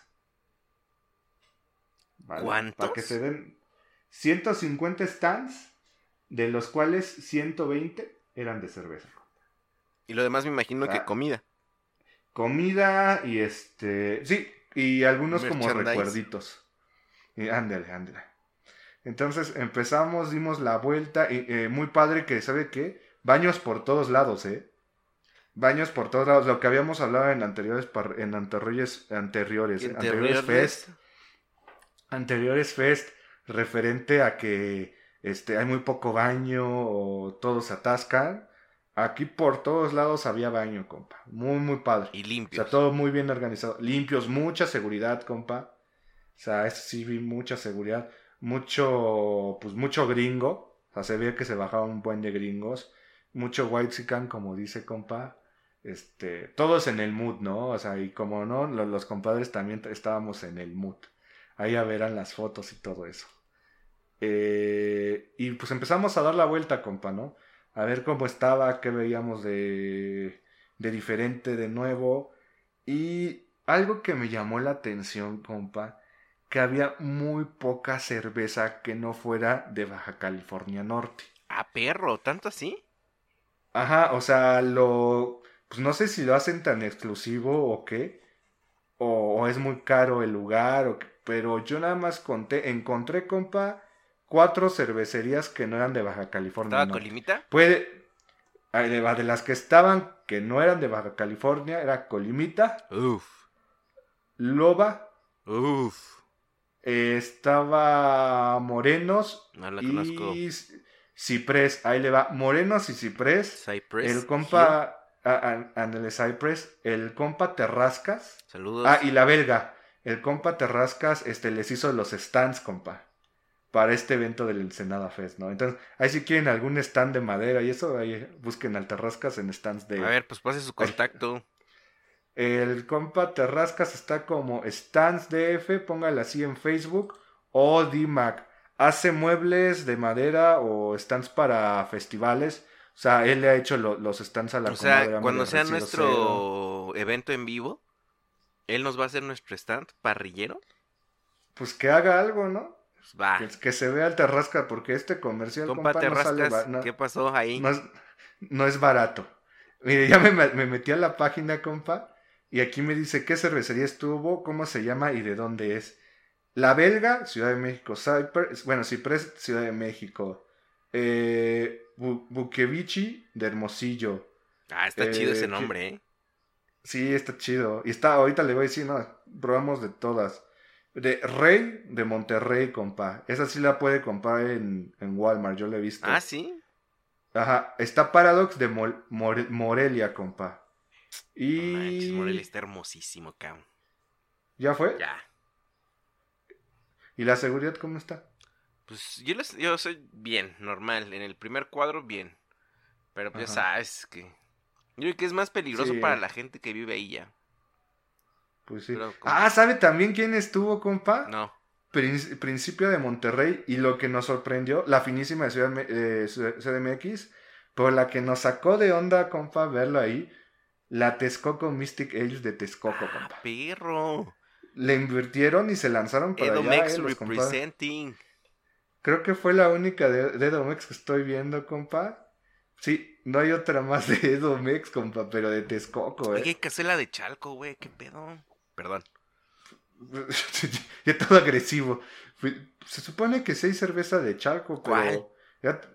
Vale, ¿Cuántos? Para que se den 150 stands, de los cuales 120 eran de cerveza. Y lo demás me imagino que Ah. comida. Comida y este. Sí, y algunos como recuerditos. Y ándale, ándale. Entonces empezamos, dimos la vuelta. Y, eh, muy padre que, ¿sabe qué? Baños por todos lados, ¿eh? Baños por todos lados. Lo que habíamos hablado en anteriores, en anteriores, anteriores, ¿Quién te anteriores fest. Anteriores fest referente a que este, hay muy poco baño o todos se atascan. Aquí por todos lados había baño, compa. Muy, muy padre. Y O limpios. sea, todo muy bien organizado. Limpios, mucha seguridad, compa. O sea, eso sí vi mucha seguridad. Mucho, pues mucho gringo. O sea, se veía que se bajaba un buen de gringos. Mucho white como dice, compa. Este, todos en el mood, ¿no? O sea, y como no, lo- los, compadres también estábamos en el mood. Ahí ya verán las fotos y todo eso. Eh, y pues empezamos a dar la vuelta, compa, ¿no? A ver cómo estaba, qué veíamos de, de diferente de nuevo. Y algo que me llamó la atención, compa, que había muy poca cerveza que no fuera de Baja California Norte. Ah, perro, ¿tanto así? Ajá, o sea, lo... Pues no sé si lo hacen tan exclusivo o qué. O, o es muy caro el lugar, o qué, pero yo nada más conté, encontré, compa, cuatro cervecerías que no eran de Baja California. ¿Estaba Norte. Colimita? Puede... ay, De de las que estaban, que no eran de Baja California, era Colimita, Uf, Loba, uf. eh, estaba Morenos No la conozco. y Ciprés. Ahí le va, Morenos y Ciprés. Cypress. El compa, ándale, Cypress, el compa Terrascas. Saludos. Ah, y la belga. El compa Terrascas este, les hizo los stands, compa. Para este evento del Ensenada Fest, ¿no? Entonces, ahí si quieren algún stand de madera y eso, ahí busquen al Terrascas en stands de... A ver, pues pase su contacto. El compa Terrascas está como Stands DF, póngale así en Facebook, o DMAC. Hace muebles de madera o stands para festivales. O sea, él le ha hecho lo- los stands a la O sea, cuando sea Cero. nuestro evento en vivo, él nos va a hacer nuestro stand parrillero. Pues que haga algo, ¿no? Pues va. Que, que se vea el Terrasca, porque este comercial, Compa compa, no, sale no- ¿qué pasó ahí? no es, no es barato. Mire, ya me, me metí a la página, compa, y aquí me dice qué cervecería estuvo, cómo se llama y de dónde es. La Belga, Ciudad de México. Cypress, bueno, Ciprés, Ciudad de México. Eh, Bu- Bukevichi, de Hermosillo. Ah, está eh, chido ese que- nombre, ¿eh? Sí, está chido. Y está, ahorita le voy a decir, no, probamos de todas. De Rey, de Monterrey, compa. Esa sí la puede comprar en, en Walmart, yo la he visto. Ah, sí. Ajá, está Paradox de Morelia, compa. No manches, Y... Morelia está hermosísimo, cabrón. ¿Ya fue? Ya. ¿Y la seguridad cómo está? Pues yo, les, yo soy bien, normal. En el primer cuadro, bien. Pero pues ya sabes que. Yo creo que es más peligroso Sí. para la gente que vive ahí ya. Pues sí. Pero Ah, ¿sabe también quién estuvo, compa? No. Prin- principio de Monterrey y lo que nos sorprendió, la finísima de Ciudad, eh, CDMX, pero la que nos sacó de onda, compa, verlo ahí, la Texcoco Mystic Ales de Texcoco, Ah, compa. perro. Le invirtieron y se lanzaron para allá, Edomex eh, los compadres. representing. Creo que fue la única de, de Edomex que estoy viendo, compa. Sí, no hay otra más de Edomex, compa, pero de Texcoco, eh. hay que hacer la de Chalco, güey. ¿Qué pedo? Perdón. ya todo agresivo. Se supone que sí hay cerveza de Chalco, pero. ¿Cuál? ya t-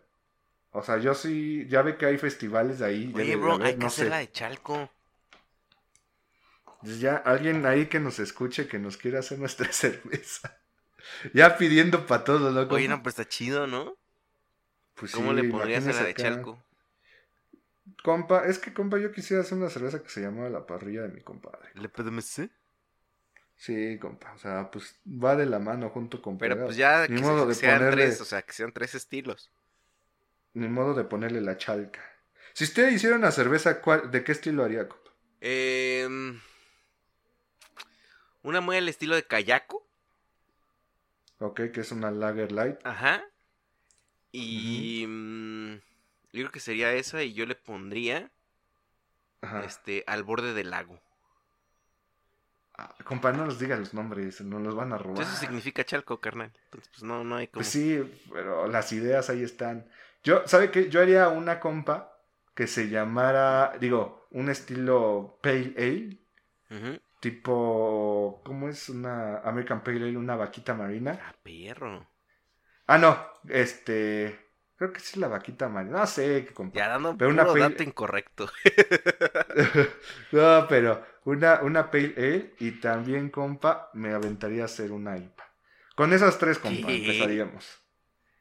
o sea, yo sí. Ya ve que hay festivales de ahí. Oye, bro, hay que no hacer sé. la de Chalco. Ya alguien ahí que nos escuche, que nos quiera hacer nuestra cerveza. Ya pidiendo para todo, ¿no? Oye, no, pues está chido, ¿no? Pues ¿Cómo sí, le pondrías a la de acá. Chalco? Compa, es que compa, yo quisiera hacer una cerveza que se llama La Parrilla de mi compadre. ¿Le PDMC? Sí, compa, o sea, pues va de la mano junto con Pero pegado. pues ya Ni que, modo se- de sean ponerle- tres, o sea, que sean tres estilos. Ni modo de ponerle la chalca. Si usted hiciera una cerveza, ¿cuál- ¿de qué estilo haría, compa? Em, una muy al estilo de Kayako. Ok, que es una Lager Light. Ajá. Y mm, yo creo que sería esa y yo le pondría Ajá. este al borde del lago. Ah, compa, no nos diga los nombres, no los van a robar. Eso significa Chalco, carnal. Entonces, pues no, no hay como. Pues sí, pero las ideas ahí están. Yo, ¿sabe qué? Yo haría una compa que se llamara, digo, un estilo Pale Ale, Ujú. Tipo, ¿cómo es una American Pale Ale? Una vaquita marina. Ah, perro. Ah, no, este, creo que sí es la vaquita marina. No sé, compa. Ya dando Pero puro una pale- dato incorrecto. no, pero una, una Pale Ale y también, compa, me aventaría a hacer una IPA. Con esas tres, compa, empezaríamos.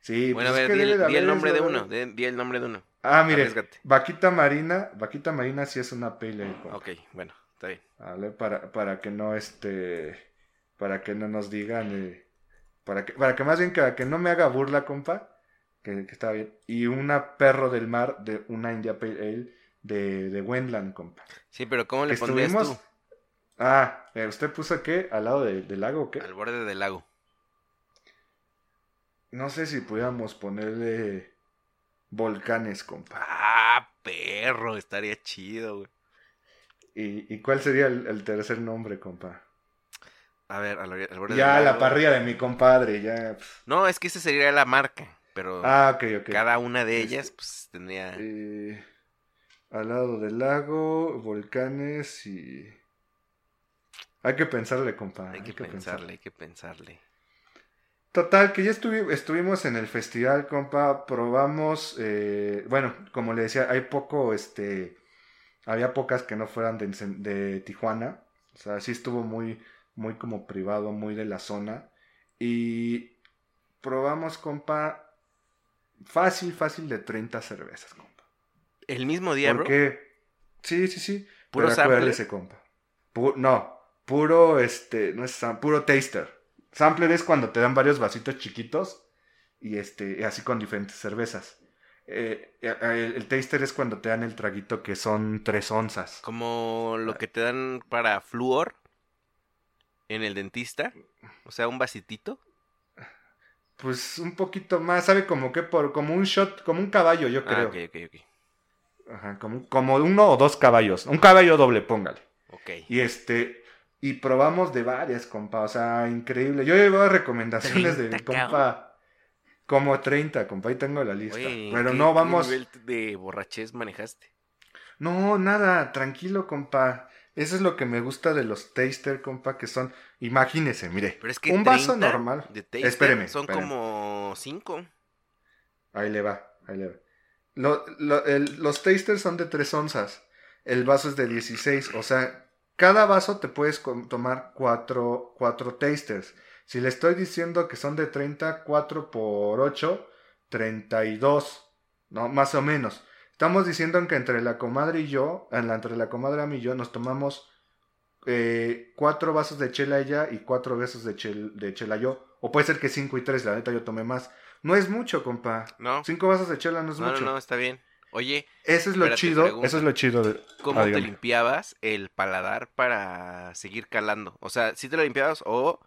Sí, bueno, a pues es ver, que di, el- di el nombre de uno. el nombre de uno. Ah, mire, Arriesgate. vaquita marina, vaquita marina sí es una Pale Ale, compa. Ok, bueno, está bien. Vale, para, para que no este, para que no nos digan, eh, para que, para que más bien que, que no me haga burla, compa, que, que está bien. Y una perro del mar de una India Pale Ale de, de Wendland, compa. Sí, pero ¿cómo le pondrías estuvimos- Ah, eh, ¿usted puso qué? ¿Al lado de- del lago o qué? Al borde del lago. No sé si pudiéramos ponerle volcanes, compa. Ah, perro, estaría chido, güey. ¿Y, y cuál sería el, el tercer nombre, compa? A ver, al, al borde Ya, del la parrilla de mi compadre, ya. No, es que esa sería la marca, pero Ah, ok, ok. cada una de Este- ellas, pues, tendría... Eh, al lado del lago, volcanes y... Hay que pensarle, compa. hay que pensarle. pensarle, hay que pensarle. Total, que ya estuvi- estuvimos en el festival, compa. Probamos, eh, bueno, como le decía, hay poco, este... Había pocas que no fueran de, Tijuana. O sea, sí estuvo muy, muy como privado, muy de la zona. Y probamos, compa, fácil, fácil de 30 cervezas, compa. ¿El mismo día, bro? Porque, sí, sí, sí. ¿Puro sample? acuérdese, compa. Pu- no, puro, este, no es puro taster. Sampler es cuando te dan varios vasitos chiquitos y este, así con diferentes cervezas. Eh, eh, el, el taster es cuando te dan el traguito que son tres onzas. Como lo que te dan para flúor en el dentista. O sea, un vasitito. Pues un poquito más, sabe como que por, como un shot, como un caballo, yo Ah, creo. ok, ok, ok. Ajá, como, como uno o dos caballos. Un caballo doble, póngale. Ok. Y este, y probamos de varias, compa, o sea, increíble. Yo llevaba recomendaciones de mi 30, cabrón. compa. Como 30, compa, ahí tengo la lista. Oye, Pero ¿qué- no, qué vamos. nivel de borrachez manejaste? No, nada, tranquilo, compa. Eso es lo que me gusta de los taster, compa, que son, imagínese, mire, Pero es que un vaso 30 normal. de taster Espéreme, son espéreme. como 5. Ahí le va, ahí le va. Lo- lo- el- los tasters son de 3 onzas. El vaso es de 16. O sea, cada vaso te puedes tomar 4 cuatro, tasters. Si le estoy diciendo que son de 30, 4 por 8, 32. No, más o menos. Estamos diciendo que entre la comadre y yo, la- entre la comadre y yo, nos tomamos eh, cuatro vasos de chela ella y cuatro vasos de, chel- de chela yo. O puede ser que cinco y tres, la neta yo tomé más. No es mucho, compa. ¿No? Cinco vasos de chela no es No, no, mucho. no, está bien. Oye, Eso es lo chido, eso es lo chido de... ¿cómo Ah, te limpiabas el paladar para seguir calando? O sea, ¿sí te lo limpiabas o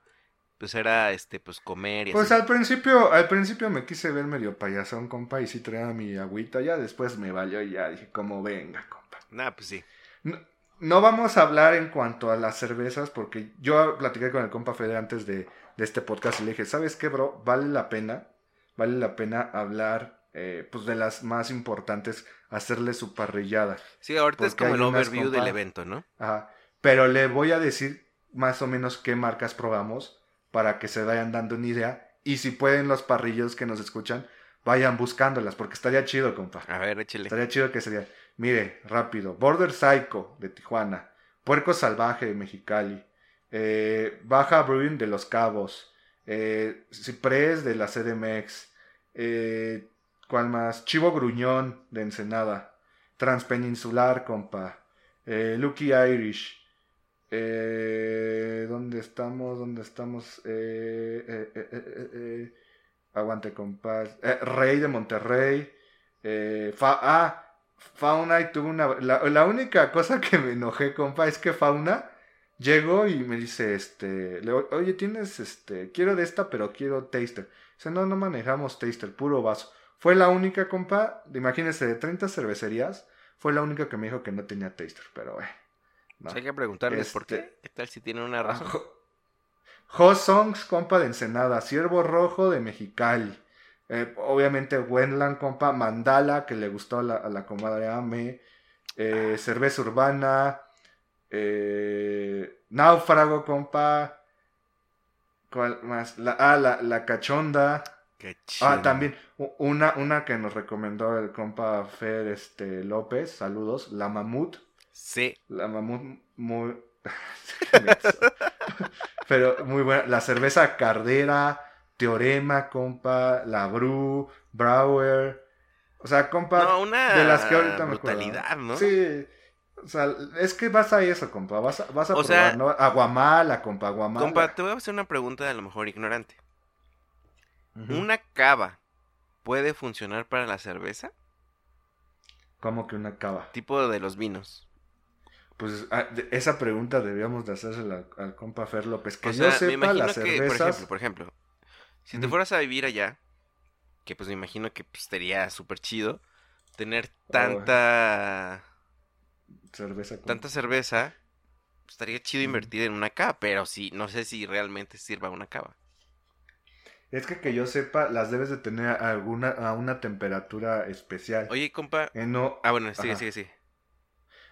pues era este pues comer y Pues así? al principio, al principio me quise ver medio payasón, compa, y sí traía mi agüita, ya después me valió y ya dije, como venga, compa. Nah, pues sí. No, no vamos a hablar en cuanto a las cervezas, porque yo platiqué con el compa Fede antes de, de este podcast y le dije, ¿sabes qué, bro? Vale la pena, vale la pena hablar eh, pues de las más importantes, hacerle su parrillada. Sí, ahorita es como el overview del evento, ¿no? Ajá. Pero le voy a decir más o menos qué marcas probamos para que se vayan dando una idea. Y si pueden los parrillos que nos escuchan, vayan buscándolas, porque estaría chido, compa. A ver, échale. Estaría chido que sería, mire, rápido, Border Psycho de Tijuana, Puerco Salvaje de Mexicali, eh, Baja Brewing de Los Cabos, eh, Ciprés de la CDMX, eh, ¿cuál más? Chivo Gruñón de Ensenada, Transpeninsular, compa, eh, Lucky Irish, eh, ¿dónde estamos? ¿Dónde estamos? Eh, eh, eh, eh, aguante, compa, eh, Rey de Monterrey, fa- ah, Fauna y tuvo una... La, única cosa que me enojé, compa, es que Fauna llegó y me dice, este, oye, tienes, este, quiero de esta, pero quiero taster. Dice, no, no manejamos taster, puro vaso. Fue la única, compa, imagínense, de 30 cervecerías, fue la única que me dijo que no tenía taster, pero, eh. No. Hay que preguntarles por Este- qué. ¿Qué tal si tienen una razón? Ho Songs, compa de Ensenada, Ciervo Rojo de Mexicali. Eh, obviamente Wendland, compa, Mandala, que le gustó a la, a la comadre Ame. eh, cerveza Urbana. eh, Náufrago, compa. ¿Cuál más? La, ah, la, la Cachonda. Qué. Ah, también una, una que nos recomendó el compa Fer este, López. Saludos. La Mamut. Sí. La mamut muy... Pero muy buena. La cerveza Cardera, Teorema, compa, La Bru, Brauer. O sea, compa, No, una de las que ahorita me acuerdo. brutalidad, ¿no? Sí. O sea, es que vas a eso, compa. Vas a, vas a O probar, sea- ¿no? Aguamala, compa, aguamala. Compa, te voy a hacer una pregunta a lo mejor ignorante. ¿Una cava puede funcionar para la cerveza? ¿Cómo que una cava? Tipo de los vinos. Pues ah, de- esa pregunta debíamos de hacérsela al compa Fer López. Que o yo sea, me sepa, las que, por cervezas... ejemplo, por ejemplo, si te fueras a vivir allá, que pues me imagino que pues, sería súper chido tener Oh. tanta cerveza tanta cerveza, pues, estaría chido invertir en una cava, pero sí, no sé si realmente sirva una cava. Es que que yo sepa, las debes de tener a alguna, a una temperatura especial. Oye, compa, Eh, no, ah, bueno, sigue, Ajá. sigue, sigue.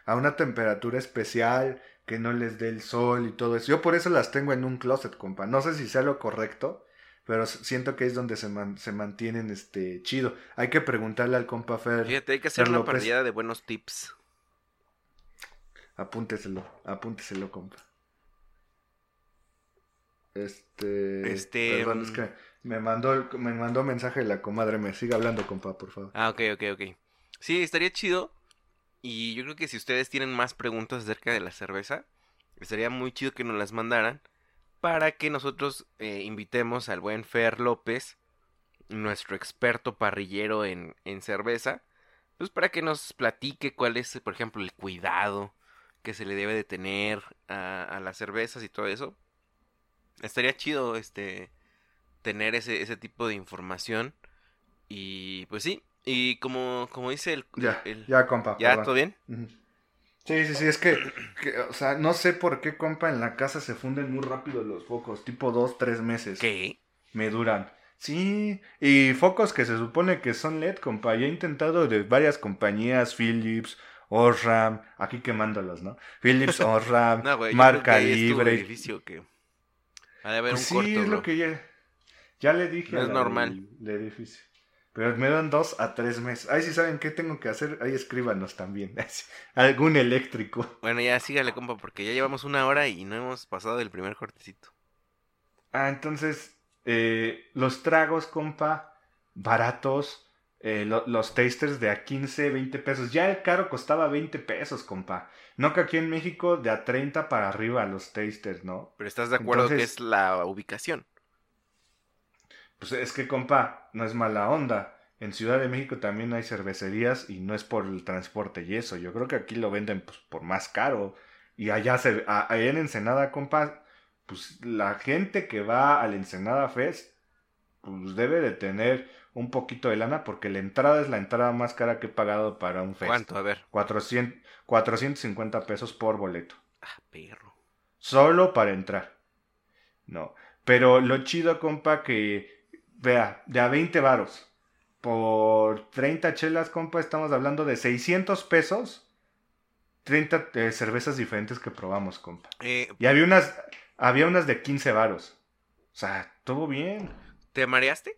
A una temperatura especial, que no les dé el sol y todo eso. Yo por eso las tengo en un closet, compa. No sé si sea lo correcto, pero siento que es donde se, man- se mantienen este chido. Hay que preguntarle al compa Fer. Fíjate, hay que hacer una parrillada de buenos tips. Apúnteselo, apúnteselo, compa. Este. Este, Perdón, es mm. que me mandó, me mandó mensaje de la comadre. Me sigue hablando, compa, por favor. Ah, ok, ok, ok. Sí, estaría chido. Y yo creo que si ustedes tienen más preguntas acerca de la cerveza, estaría muy chido que nos las mandaran para que nosotros eh, invitemos al buen Fer López, nuestro experto parrillero en, en cerveza, pues para que nos platique cuál es, por ejemplo, el cuidado que se le debe de tener a, a las cervezas y todo eso. Estaría chido este tener ese, ese tipo de información. Y pues sí, y como, como dice el... Ya, el- ya, compa. ¿Ya? perdón. ¿Todo bien? Sí, sí, sí, es que, que, o sea, no sé por qué, compa, en la casa se funden muy rápido los focos, tipo dos, tres meses. ¿Qué? Me duran. Sí, y focos que se supone que son LED, compa. Yo he intentado de varias compañías, Philips, Osram, aquí quemándolos, ¿no? Philips, Osram, No, yo Marca Libre. edificio que... Ha de haber Pues un sí, corto, es bro. lo que ya, ya le dije. No es normal. del edificio. Pero me dan dos a tres meses. Ahí sí saben qué tengo que hacer, ahí escríbanos también. Algún eléctrico. Bueno, ya sígale, compa, porque ya llevamos una hora y no hemos pasado del primer cortecito. Ah, entonces, eh, los tragos, compa, baratos. eh, lo- los tasters de a 15, 20 pesos. Ya el caro costaba 20 pesos, compa. No que aquí en México de a 30 para arriba los tasters, ¿no? Pero ¿estás de acuerdo que es la ubicación? Pues es que, compa, no es mala onda. en Ciudad de México también hay cervecerías y no es por el transporte y eso. Yo creo que aquí lo venden pues, por más caro. Y allá, se, allá en Ensenada, compa, pues la gente que va al Ensenada Fest, pues debe de tener un poquito de lana porque la entrada es la entrada más cara que he pagado para un fest. ¿Cuánto? A ver. 400, 450 pesos por boleto. Ah, perro. Solo para entrar. No. Pero lo chido, compa, que vea, de a 20 varos por 30 chelas, compa, estamos hablando de 600 pesos. 30 eh, cervezas diferentes que probamos, compa. Eh, Y había unas, había unas de 15 varos. O sea, todo bien. ¿Te mareaste?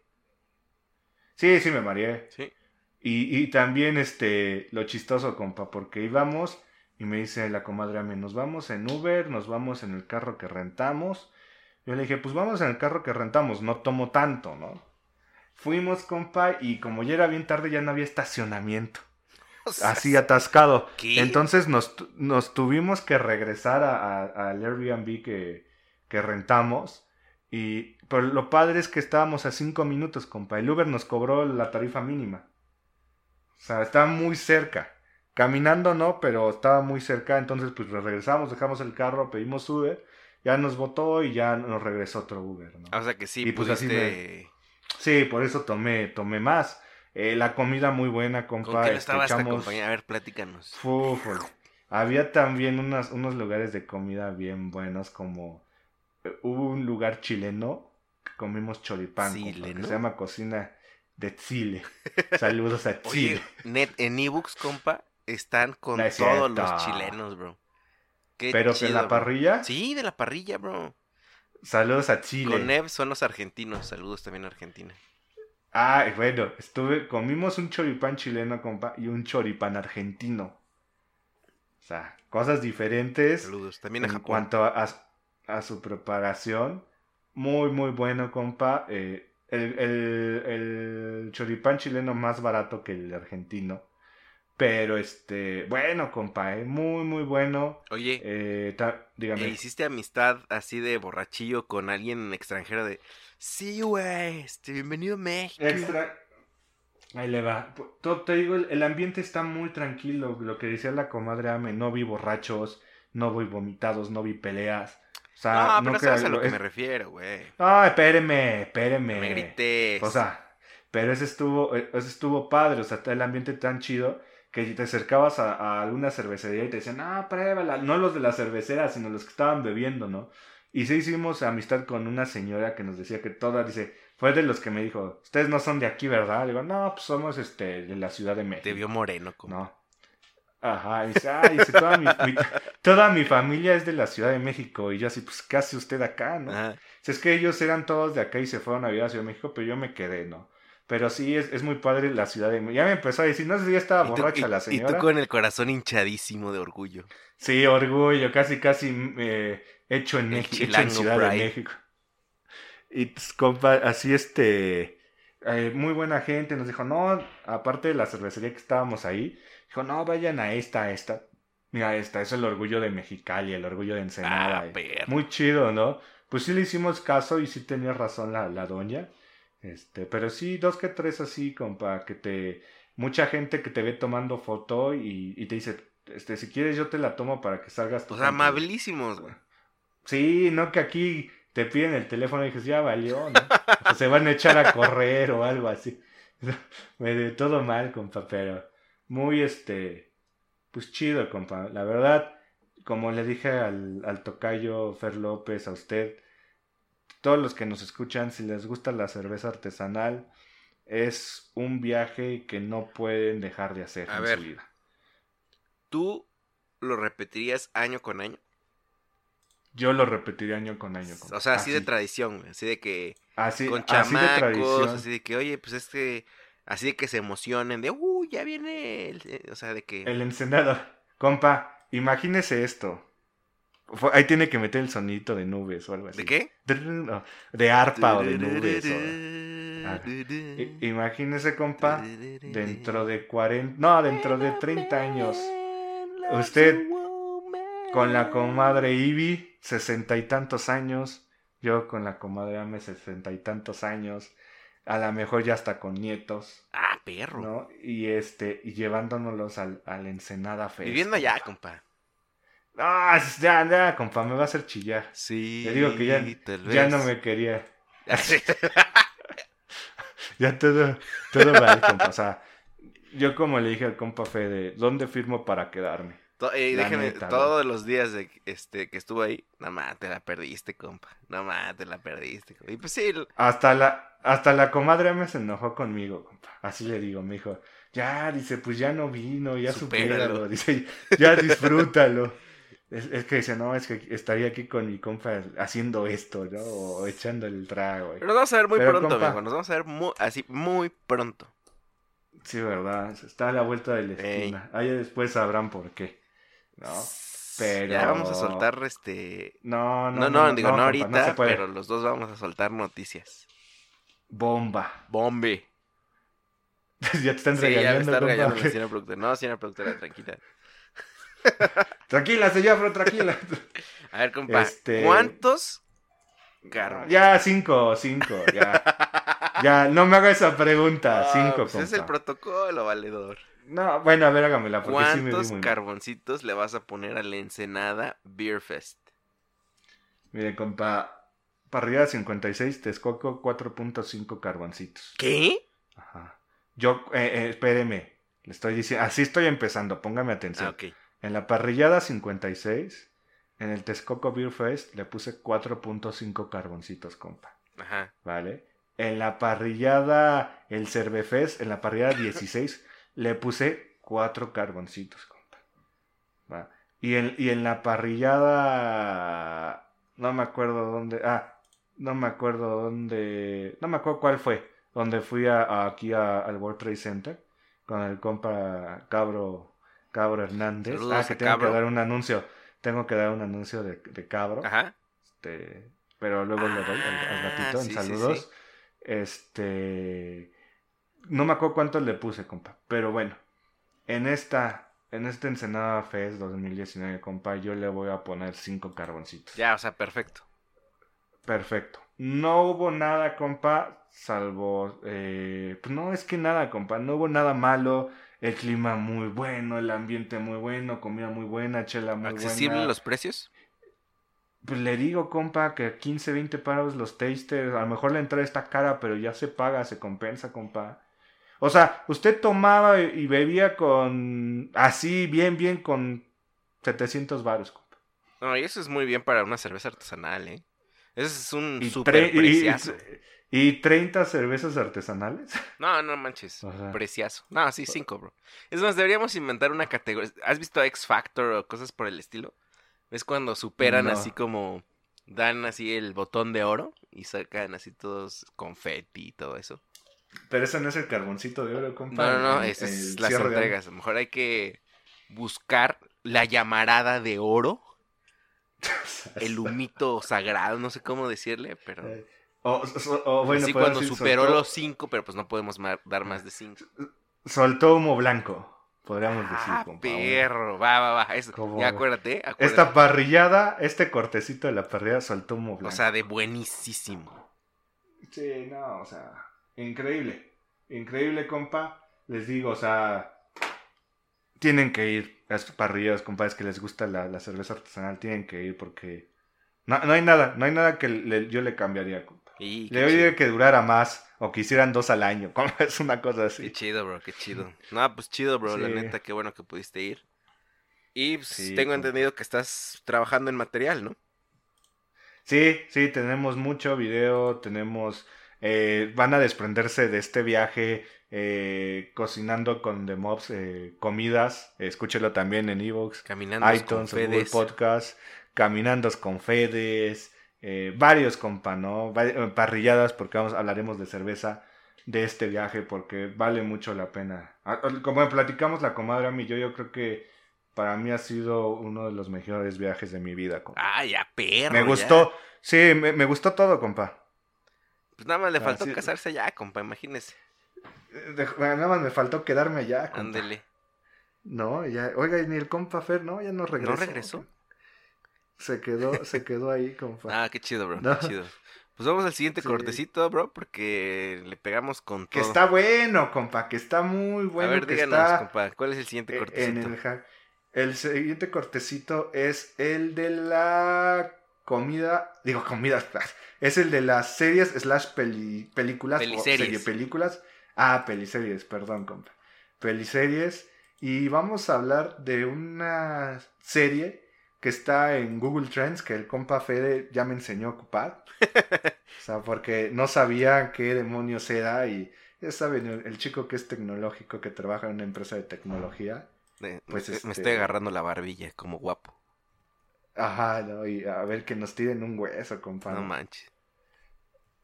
Sí, sí me mareé. Sí. Y, y también, este, lo chistoso, compa, porque íbamos y me dice la comadre a mí, nos vamos en Uber, nos vamos en el carro que rentamos. Yo le dije, pues vamos en el carro que rentamos, no tomo tanto, ¿no? Fuimos, compa, y como ya era bien tarde, ya no había estacionamiento. O sea, Así atascado. ¿Qué? Entonces nos, nos tuvimos que regresar al Airbnb que, que rentamos. Y pero lo padre es que estábamos a cinco minutos, compa. El Uber nos cobró la tarifa mínima. O sea, estaba muy cerca. Caminando no, pero estaba muy cerca. Entonces, pues regresamos, dejamos el carro, pedimos Uber. Ya nos votó y ya nos regresó otro Uber, ¿no? O sea que sí, Y pues así pudiste... Sí, por eso tomé, tomé más. Eh, la comida muy buena, ¿Con compa. qué le este, estaba esta compañía? A ver, platícanos. Fúfole. Había también unas, unos lugares de comida bien buenos, como eh, hubo un lugar chileno que comimos choripán, compa, que se llama Cocina de Chile. Saludos a Oye, Chile. net, en ebooks, compa, están con No es todos los chilenos, bro. Qué Pero que chido, en la bro. parrilla, Sí, de la parrilla, bro. saludos a Chile. Con Ev son los argentinos. Saludos también a Argentina. Ah, bueno, estuve, comimos un choripán chileno, compa, y un choripán argentino. O sea, cosas diferentes. Saludos. También a en Japón. cuanto a, a su preparación, muy, muy bueno, compa. Eh, el, el- el choripán chileno más barato que el argentino. Pero, este, bueno, compa, eh, muy, muy bueno. Oye, Eh, ta- dígame. ¿e ¿hiciste amistad así de borrachillo con alguien extranjero de... Sí, güey, este, bienvenido a México. Extra. Ahí le va. Pu- to- Te digo, el, el ambiente está muy tranquilo. Lo que decía la comadre Ame, no vi borrachos, no vi vomitados, no vi peleas. O sea, No, pero crea- sabes a lo que es- me refiero, güey. Ay, espéreme, espéreme. Me grites. O sea, pero ese estuvo, eh, ese estuvo padre, o sea, el ambiente tan chido que te acercabas a, a alguna cervecería y te decían, ah, pruébala, no los de la cervecera, sino los que estaban bebiendo, ¿no? Y sí hicimos amistad con una señora que nos decía que toda, dice, fue de los que me dijo, ustedes no son de aquí, ¿verdad? Le digo, no, pues somos este, de la Ciudad de México. Te vio moreno, como. No. Ajá, y dice, ay, dice, toda mi, mi- toda mi familia es de la Ciudad de México. Y yo así, pues, ¿qué hace usted acá, no? Ajá. Si es que ellos eran todos de acá y se fueron a vivir a Ciudad de México, pero yo me quedé, ¿no? Pero sí, es, es muy padre la Ciudad de México. Ya me empezó a decir, no sé si ya estaba Y tú- borracha y- la y señora. tú con el corazón hinchadísimo de orgullo. Sí, orgullo, casi, casi eh, hecho en El México, hecho en Ciudad de. México. Y pues, compa, así este, eh, muy buena gente, nos dijo, no, aparte de la cervecería que estábamos ahí, dijo, no, vayan a esta, a esta. Mira, esta es el orgullo de Mexicali, el orgullo de Ensenada. Ah, y- perro. muy chido, ¿no? Pues sí le hicimos caso y sí tenía razón la, la doña. Este, pero sí, dos que tres así, compa, que te... Mucha gente que te ve tomando foto y, y te dice, este, si quieres yo te la tomo para que salgas tu- amabilísimos, güey. Sí, no que aquí te piden el teléfono y dices, ya valió, ¿no? O se van a echar a correr o algo así. Me de todo mal, compa, pero muy este, pues chido, compa. La verdad, como le dije al, al tocayo Fer López, a usted, todos los que nos escuchan, si les gusta la cerveza artesanal, es un viaje que no pueden dejar de hacer A en ver. su vida. ¿Tú lo repetirías año con año? Yo lo repetiría año con año. O sea, así, de tradición. Así de que así, con así de chamacos, tradición. así de que, oye, pues este, así de que se emocionen, de, uh, ya viene, el-", eh, o sea, de que, El encendedor. Compa, imagínese esto. Ahí tiene que meter el sonidito de nubes o algo así. ¿de qué? De arpa o de nubes. o- Imagínese, compa, dentro de 40... No, dentro de 30 años. Usted Con la comadre Ivy, sesenta y tantos años. Yo con la comadre Ame, sesenta y tantos años. a lo mejor ya hasta con nietos, Ah, perro. ¿no? Y este, y llevándonos al, al Ensenada Fest. Viviendo allá, compa. Ah, ya, ya, compa, me va a hacer chillar. Sí. Le digo que ya, ya no me quería. Ya todo, todo mal, compa. O sea, yo como le dije al compa Fede, ¿dónde firmo para quedarme? To- eh, neta, todos los días de, este, que estuvo ahí, nada más te la perdiste, compa. Nada más te la perdiste. compa. Y pues sí, Hasta la, hasta la comadre me se enojó conmigo, compa. Así le digo, me dijo, ya, dice, pues ya no vino, ya Supéralo. supéralo. Dice, ya disfrútalo. Es, es que dice, no, es que estaría aquí con mi compa haciendo esto, ¿no? O echando el trago. güey. pero nos vamos a ver muy Pero, pronto, compa. amigo. Nos vamos a ver mu- así muy pronto. Sí, verdad, está a la vuelta de la esquina. Ahí después sabrán por qué. ¿No? Pero... Ya vamos a soltar este. No, No, no, digo, no, compa, ahorita, se puede. pero los dos vamos a soltar noticias. Bomba. Bombe. ya te están Sí, ya me regañando, está compa. regañando la señora productora. No, señora productora, tranquila. Tranquila, señor, tranquila. A ver, compa, Este- ¿cuántos carros? ya, cinco, cinco, ya. Ya, no me haga esa pregunta. Ah, cinco, pues es el compa. protocolo, valedor. No, bueno, a ver, hágamela, porque sí me ¿Cuántos muy mal. carboncitos le vas a poner a la Ensenada Beer Fest? Mire, compa, parrilla 56, Texcoco 4.5 carboncitos. ¿Qué? Ajá. Yo, eh, eh, espéreme, le estoy diciendo, así estoy empezando, póngame atención. Ah, ok. En la parrillada 56, en el Texcoco Beer Fest, le puse 4.5 carboncitos, compa. Ajá. ¿Vale? En la parrillada, el Cervefest, en la parrillada 16, le puse 4 carboncitos, compa. ¿Va? Y, en, y en la parrillada, no me acuerdo dónde, ah, no me acuerdo dónde, no me acuerdo cuál fue, donde fui a, a- aquí a- al World Trade Center con el compa Cabro, Cabro Hernández. Saludos ah, que tengo Cabro. que dar un anuncio, tengo que dar un anuncio de, de Cabro. Ajá. Este, pero luego le doy al, al Ah, ratito en sí, sí, saludos. sí. Este, no me acuerdo cuánto le puse, compa, pero bueno, en esta, en este Ensenada Fest 2019, compa, yo le voy a poner cinco carboncitos. Ya, o sea, perfecto. Perfecto. No hubo nada, compa, salvo, eh, pues no es que nada, compa, no hubo nada malo. El clima muy bueno, el ambiente muy bueno, comida muy buena, chela muy ¿Accesible buena. los precios? Pues le digo, compa, que 15, 20 paros los tasters. A lo mejor la entrada está cara, pero ya se paga, se compensa, compa. O sea, usted tomaba y bebía con. Así, bien, bien, con 700 baros, compa. No, y eso es muy bien para una cerveza artesanal, ¿eh? Ese es un Y, super preciazo. y, y 30 cervezas artesanales. No, no manches. O sea- Preciazo. No, sí, cinco, bro. Es más, deberíamos inventar una categoría. ¿Has visto X Factor o cosas por el estilo? ¿Ves cuando superan No. así como. Dan así el botón de oro y sacan así todos confeti y todo eso? Pero ese no es el carboncito de oro, compa. No, no, no, esas es las entregas. A lo mejor hay que buscar la llamarada de oro, el humito sagrado, no sé cómo decirle, pero. Eh, O, o- o, bueno, así cuando decir, superó soltó- los cinco, pero pues no podemos dar más de cinco. Soltó humo blanco, podríamos decir, Ah, compa. perro, va, va, va. ¿Cómo Ya acuérdate, acuérdate. Esta parrillada, este cortecito de la parrillada soltó humo blanco. O sea, de buenísimo. Sí, no, o sea, increíble. Increíble, compa. Les digo, o sea, tienen que ir a estos parrilladas, compadres, que les gusta la, la cerveza artesanal, tienen que ir porque no, no hay nada, no hay nada que le- yo le cambiaría, compa. Y qué Le diría que durara más o que hicieran dos al año, como es una cosa Qué así. chido, bro, qué chido. No, pues chido, bro, la neta, qué bueno que pudiste ir. Y pues, Sí, tengo entendido que estás trabajando en material, ¿no? Sí, sí, tenemos mucho video, tenemos, eh, van a desprenderse de este viaje eh, cocinando con The Mobs eh, comidas, escúchelo también en Evox, Caminando con iTunes, Google Fedes. Podcast, Caminando con Fedes, eh, varios compa, ¿no? Eh, Parrilladas porque vamos, hablaremos de cerveza de este viaje porque vale mucho la pena. Como platicamos la comadre a mí, yo, yo creo que para mí ha sido uno de los mejores viajes de mi vida, compa. Ah, ya, perro. Me ya. gustó, sí, me, me gustó todo, compa. Pues nada más le Ah, faltó casarse ya, compa, imagínese. Eh, de- nada más me faltó quedarme allá, compa. Ándele. No, ya, oiga, ni el compa Fer, no, ya no regresó. regresó? Se quedó, se quedó ahí, compa. Ah, qué chido, bro, No. qué chido. Pues vamos al siguiente Sí. cortecito, bro, porque le pegamos con Que todo. está bueno, compa, que está muy A bueno. ver, que díganos, está compa, ¿cuál es el siguiente e- cortecito? en el. El siguiente cortecito es el de la comida, digo comida, es el de las series slash peli- películas o Peliseries. serie películas. Ah, peliseries, perdón, compa. Peliseries. Y vamos a hablar de una serie que está en Google Trends que el compa Fede ya me enseñó a ocupar. o sea, porque no sabía qué demonios era y ya saben, el, el chico que es tecnológico, que trabaja en una empresa de tecnología. Eh, pues, me, me este- estoy agarrando la barbilla como guapo. Ajá, no, y a ver que nos tiren un hueso, compa. No ¿no? manches.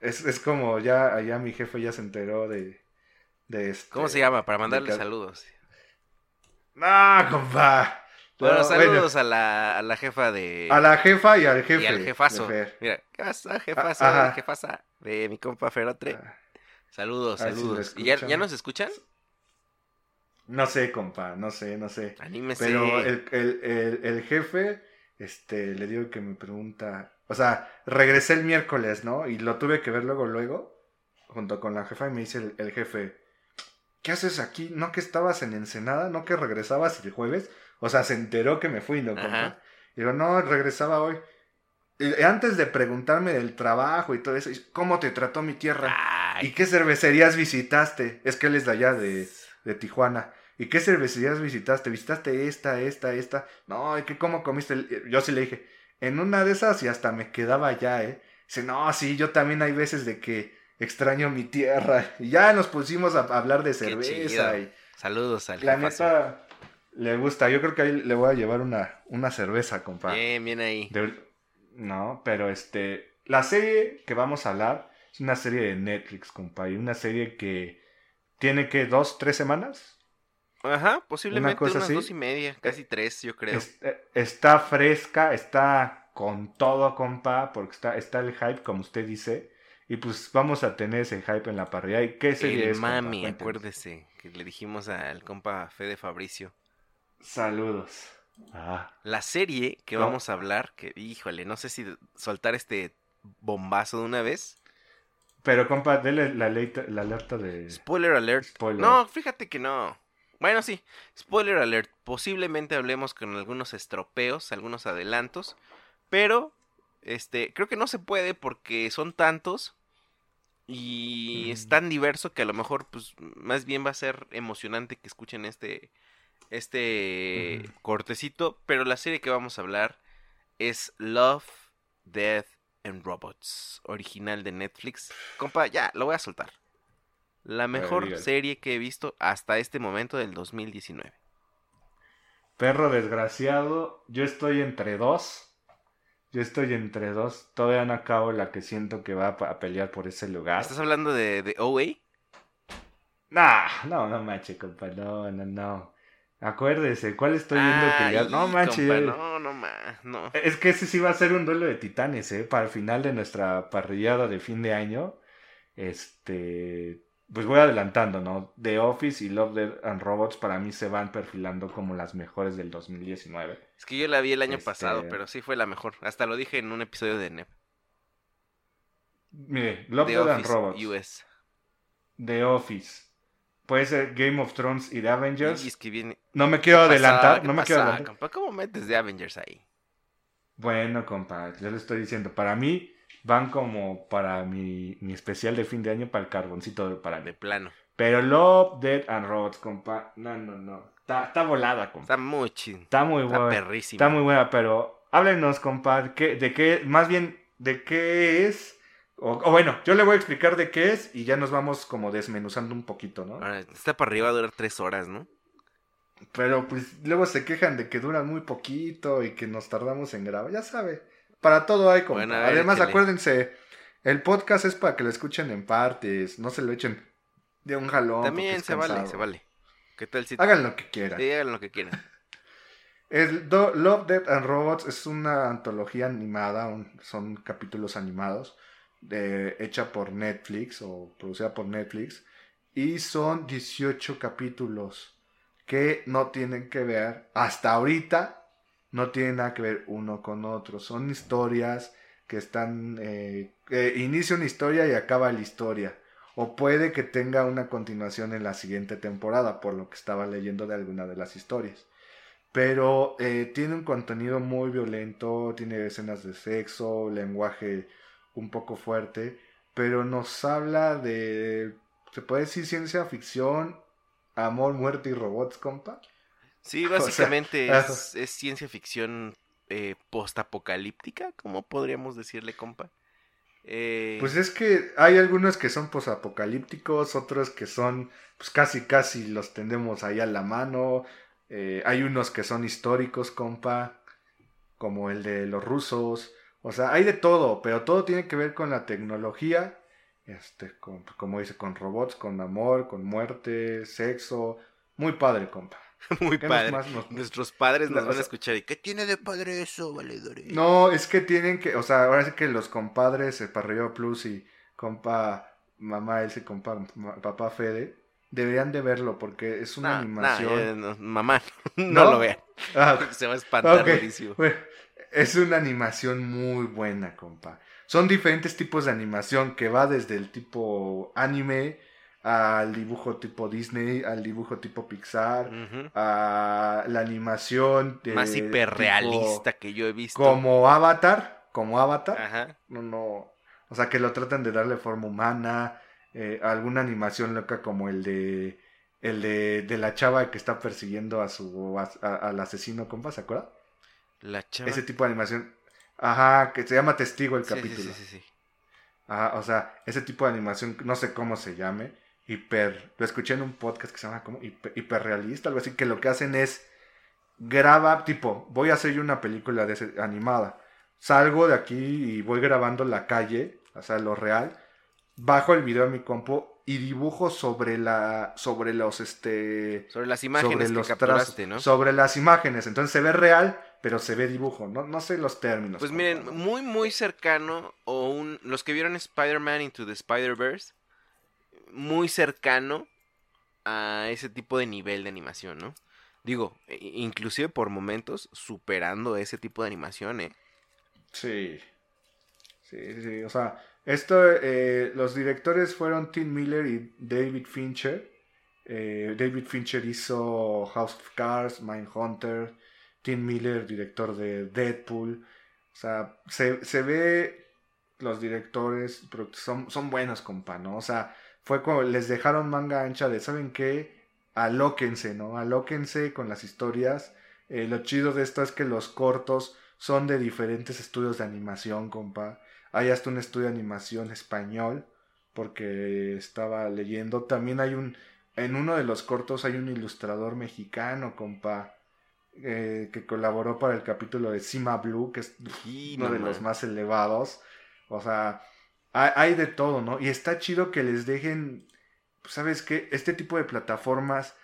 Es, es como ya allá mi jefe ya se enteró de, de este. ¿Cómo se llama? Para mandarle de- saludos. No, compa. Bueno, No, saludos a, la, a la jefa de... A la jefa y al jefe. y al jefazo. Mira, ¿qué pasa, jefazo? Ah, ajá. jefasa de mi compa Ferotre. Ah, Saludos, saludos. ¿Y ya, ya nos escuchan? No sé, compa, no sé, no sé. Anímese. Pero el, el, el, el jefe, este, le digo que me pregunta, o sea, regresé el miércoles, ¿no? Y lo tuve que ver luego, luego, junto con la jefa, y me dice el, el jefe, ¿qué haces aquí? ¿No que estabas en Ensenada? ¿No que regresabas el jueves? O sea, se enteró que me fui, ¿no, compa? Y digo, no, regresaba hoy. Y antes de preguntarme del trabajo y todo eso, ¿cómo te trató mi tierra? ¿Y qué cervecerías visitaste? Es que él es de allá, de, de Tijuana. ¿Y qué cervecerías visitaste? ¿Visitaste esta, esta, esta? No, ¿y qué, cómo comiste? Yo sí le dije, en una de esas y hasta me quedaba ya, ¿eh? Dice, no, sí, yo también hay veces de que extraño mi tierra. Y ya nos pusimos a hablar de cerveza. Y saludos al la neta, le gusta. Yo creo que ahí le voy a llevar una, una cerveza, compa. Bien, bien ahí. De- no, pero este. La serie que vamos a hablar es una serie de Netflix, compa. Y una serie que tiene que dos, tres semanas. Ajá, posiblemente cosa unas así. dos y media, casi tres, yo creo. Es- eh, está fresca, está con todo, compa. Porque está, está el hype, como usted dice. Y pues vamos a tener ese hype en la parrilla. ¿Y qué serie El es? mami, acuérdese, que le dijimos al compa Fede Fabricio. Saludos. Ah. La serie que No. vamos a hablar, que híjole, no sé si soltar este bombazo de una vez. Pero, compa, dele la, leita- la alerta de. Spoiler alert. Spoiler. No, fíjate que no. Bueno, sí, spoiler alert. Posiblemente hablemos con algunos estropeos, algunos adelantos, pero este, creo que no se puede porque son tantos y Mm. es tan diverso que a lo mejor pues más bien va a ser emocionante que escuchen este este cortecito, pero la serie que vamos a hablar es Love, Death and Robots, original de Netflix. Compa, ya, lo voy a soltar. La mejor serie que he visto hasta este momento del 2019. Perro desgraciado, yo estoy entre dos. Yo estoy entre dos. Todavía no acabo la que siento que va a pelear por ese lugar. ¿Estás hablando de, de OA? Nah, no, no manches, compa. No, no, no. Acuérdese, ¿cuál estoy viendo que ya- No manches. compa, no, no, ma, no. Es que ese sí va a ser un duelo de titanes, ¿eh? Para el final de nuestra parrillada de fin de año. Este. Pues voy adelantando, ¿no? The Office y Love, Death and Robots para mí se van perfilando como las mejores del 2019. Es que yo la vi el año Este- pasado, pero sí fue la mejor. Hasta lo dije en un episodio de NEP. Mire, Love, The Death and Robots. US. The Office. Puede ser Game of Thrones y The Avengers. Y es que viene... No me quiero adelantar, ¿Qué no me pasa, quiero adelantar. compa? ¿Cómo metes de Avengers ahí? Bueno, compa, yo le estoy diciendo, para mí van como para mi, mi especial de fin de año para el carboncito de para De plano. Pero Love, Dead and Robots, compa, no, no, no. Está, está volada, compa. Está muy chido. Está muy Está buena. perrísimo. Está muy buena, pero háblenos, compa, ¿qué- de qué, más bien, de qué es. O, o bueno, yo le voy a explicar de qué es y ya nos vamos como desmenuzando un poquito, ¿no? Ahora, está para arriba a durar tres horas, ¿no? Pero pues luego se quejan de que duran muy poquito y que nos tardamos en grabar. Ya sabe, para todo hay. Bueno, ver, Además, échale. acuérdense, el podcast es para que lo escuchen en partes, no se lo echen de un jalón. También se vale, se vale. ¿Qué tal si... Hagan lo que quieran. Sí, hagan lo que quieran. El Do- Love, Death and Robots es una antología animada, un- son capítulos animados, hecha por Netflix o producida por Netflix, y son 18 capítulos que no tienen que ver, hasta ahorita, no tienen nada que ver uno con otro, son historias que están, eh, inicia una historia y acaba la historia. O puede que tenga una continuación en la siguiente temporada, por lo que estaba leyendo de alguna de las historias. Pero eh, tiene un contenido muy violento, tiene escenas de sexo, lenguaje un poco fuerte, pero nos habla de, se puede decir ciencia ficción, amor, muerte y robots, compa. Sí, básicamente es, es, ciencia ficción eh, postapocalíptica, ¿cómo podríamos decirle, compa? Eh... Pues es que hay algunos que son postapocalípticos, otros que son, pues casi casi los tendemos ahí a la mano. Eh, hay unos que son históricos, compa, como el de los rusos. O sea, hay de todo, pero todo tiene que ver con la tecnología, este, como dice, con robots, con amor, con muerte, sexo. Muy padre, compa. Muy padre. Nuestros padres nos van a escuchar. ¿Y qué tiene de padre eso, valedores? No, es que tienen que, o sea, ahora sí que los compadres, el Parrillo Plus y compa mamá Elsie, compa papá Fede, deberían de verlo porque es una animación. mamá, no, lo vean. Ah, Se va a espantar es una animación muy buena, compa. Son diferentes tipos de animación que va desde el tipo anime, al dibujo tipo Disney, al dibujo tipo Pixar, a la animación de más hiperrealista que yo he visto. Como Avatar, como Avatar. No, no, o sea, que lo tratan de darle forma humana, eh, alguna animación loca como el de el de, de, la chava que está persiguiendo a su al asesino, compa, ¿se acuerda? La chava. Ese tipo de animación. Ajá, que se llama Testigo el capítulo. Sí, sí, sí, Ajá, o sea, ese tipo de animación, no sé cómo se llame, hiper, lo escuché en un podcast que se llama como hiperrealista, algo así, que lo que hacen es graba, tipo, voy a hacer yo una película de animada, salgo de aquí y voy grabando la calle, o sea, lo real, bajo el video a mi compo y dibujo sobre la sobre los este sobre las imágenes sobre que los ¿no? sobre las imágenes entonces se ve real pero se ve dibujo no, no sé los términos pues miren muy muy cercano o un los que vieron Spider-Man into the Spider-Verse muy cercano a ese tipo de nivel de animación, ¿no? Digo, inclusive por momentos superando ese tipo de animación, ¿eh? Sí. Sí, sí, o sea, esto, eh, los directores fueron Tim Miller y David Fincher. Eh, David Fincher hizo House of Cards, Mindhunter. Tim Miller, director de Deadpool. O sea, se, se ve los directores, pero son, son buenos, compa, ¿no? O sea, fue cuando les dejaron manga ancha de, ¿saben qué? Alóquense, ¿no? Alóquense con las historias. Eh, lo chido de esto es que los cortos son de diferentes estudios de animación, compa. Hay hasta un estudio de animación español, porque estaba leyendo. También hay un, en uno de los cortos hay un ilustrador mexicano, compa. Eh, que colaboró para el capítulo de Cima Blue, que es uno de los más elevados. O sea, hay, de todo, ¿no? Y está chido que les dejen, ¿sabes qué? Este tipo de plataformas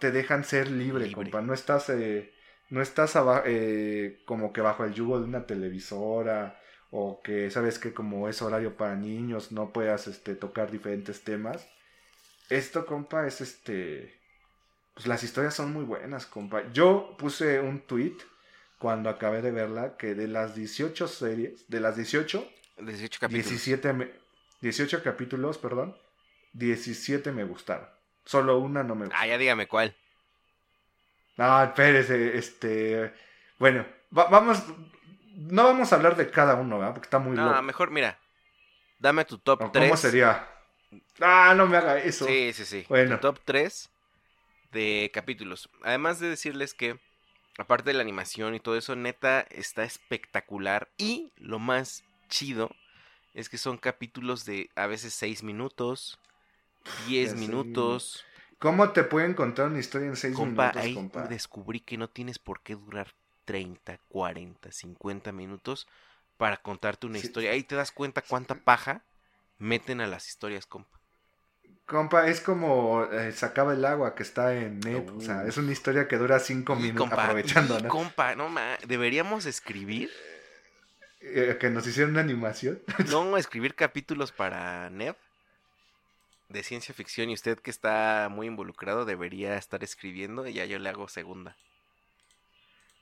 te dejan ser libre, compa. No estás, eh, no estás eh, como que bajo el yugo de una televisora o que, ¿sabes que Como es horario para niños, no puedas este, tocar diferentes temas. Esto, compa, es este... Pues las historias son muy buenas, compa. Yo puse un tweet cuando acabé de verla que de las 18 series, de las 18, 18 capítulos. 17 18 capítulos, perdón. 17 me gustaron. Solo una no me gustó. Ah, ya dígame cuál. No, espérese, este... Bueno, vamos... No vamos a hablar de cada uno, ¿verdad? Porque está muy No, mejor, mira. Dame tu top 3. ¿Cómo sería? Ah, no me haga eso. Sí, sí, sí. Bueno. Tu top 3 de capítulos. Además de decirles que, aparte de la animación y todo eso, neta, está espectacular. Y lo más chido es que son capítulos de a veces 6 minutos, 10 minutos. ¿Cómo te pueden contar una historia en 6 minutos, ahí descubrí que no tienes por qué durar 30, 40, 50 minutos para contarte una historia. Ahí te das cuenta cuánta paja meten a las historias, compa. Compa, es como eh, sacaba el agua que está en net. O sea, es una historia que dura 5 minutos aprovechando, ¿no? Compa, no deberíamos escribir eh, que nos hicieron una animación. No, escribir capítulos para NEV de ciencia ficción y usted que está muy involucrado debería estar escribiendo y ya yo le hago segunda.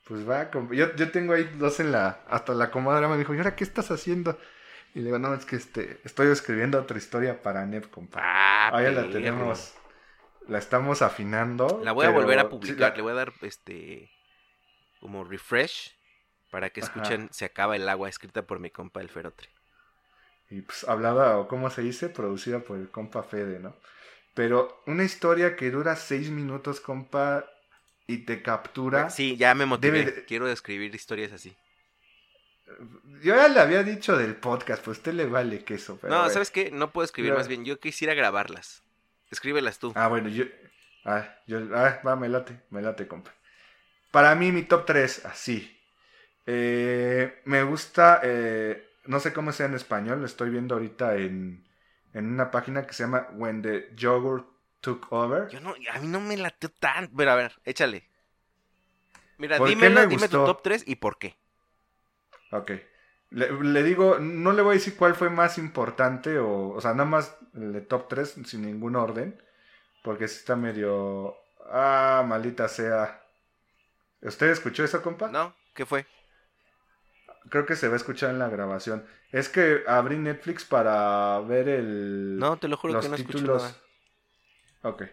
Pues va, compa. Yo, yo tengo ahí dos en la. Hasta la comadre me dijo, ¿y ahora qué estás haciendo? Y le digo, no, es que este, estoy escribiendo otra historia para NEP, compa. Ah, Ahí la tenemos. La estamos afinando. La voy a volver a sí publicar, la- le voy a dar este como refresh para que Ajá. escuchen Se acaba el agua, escrita por mi compa el Ferotre. Y pues hablada, o cómo se dice, producida por el compa Fede, ¿no? Pero una historia que dura seis minutos, compa, y te captura. Sí, ya me motivé. De- Quiero escribir historias así. Yo ya le había dicho del podcast, pues a usted le vale queso. Pero no. ¿sabes qué? No puedo escribir más bien. Yo quisiera grabarlas. Escríbelas tú. Ah, bueno, yo. Ah, yo, ah, va, me late, me late, compa. Para mí, mi top 3, así. Eh, me gusta, eh, no sé cómo sea en español, lo estoy viendo ahorita en, en una página que se llama When the Yogurt Took Over. Yo no, a mí no me latió tan. Pero a ver, échale. Mira, ¿Por qué dímelo, me dime tu top 3 y por qué. Ok. Le, le digo, no le voy a decir cuál fue más importante, o, o sea, nada más el de top 3 sin ningún orden, porque sí está medio... Ah, maldita sea. ¿Usted escuchó eso, compa? ¿No? ¿Qué fue? Creo que se va a escuchar en la grabación. Es que abrí Netflix para ver el... No, te lo juro los que no escucho títulos. nada. Ok.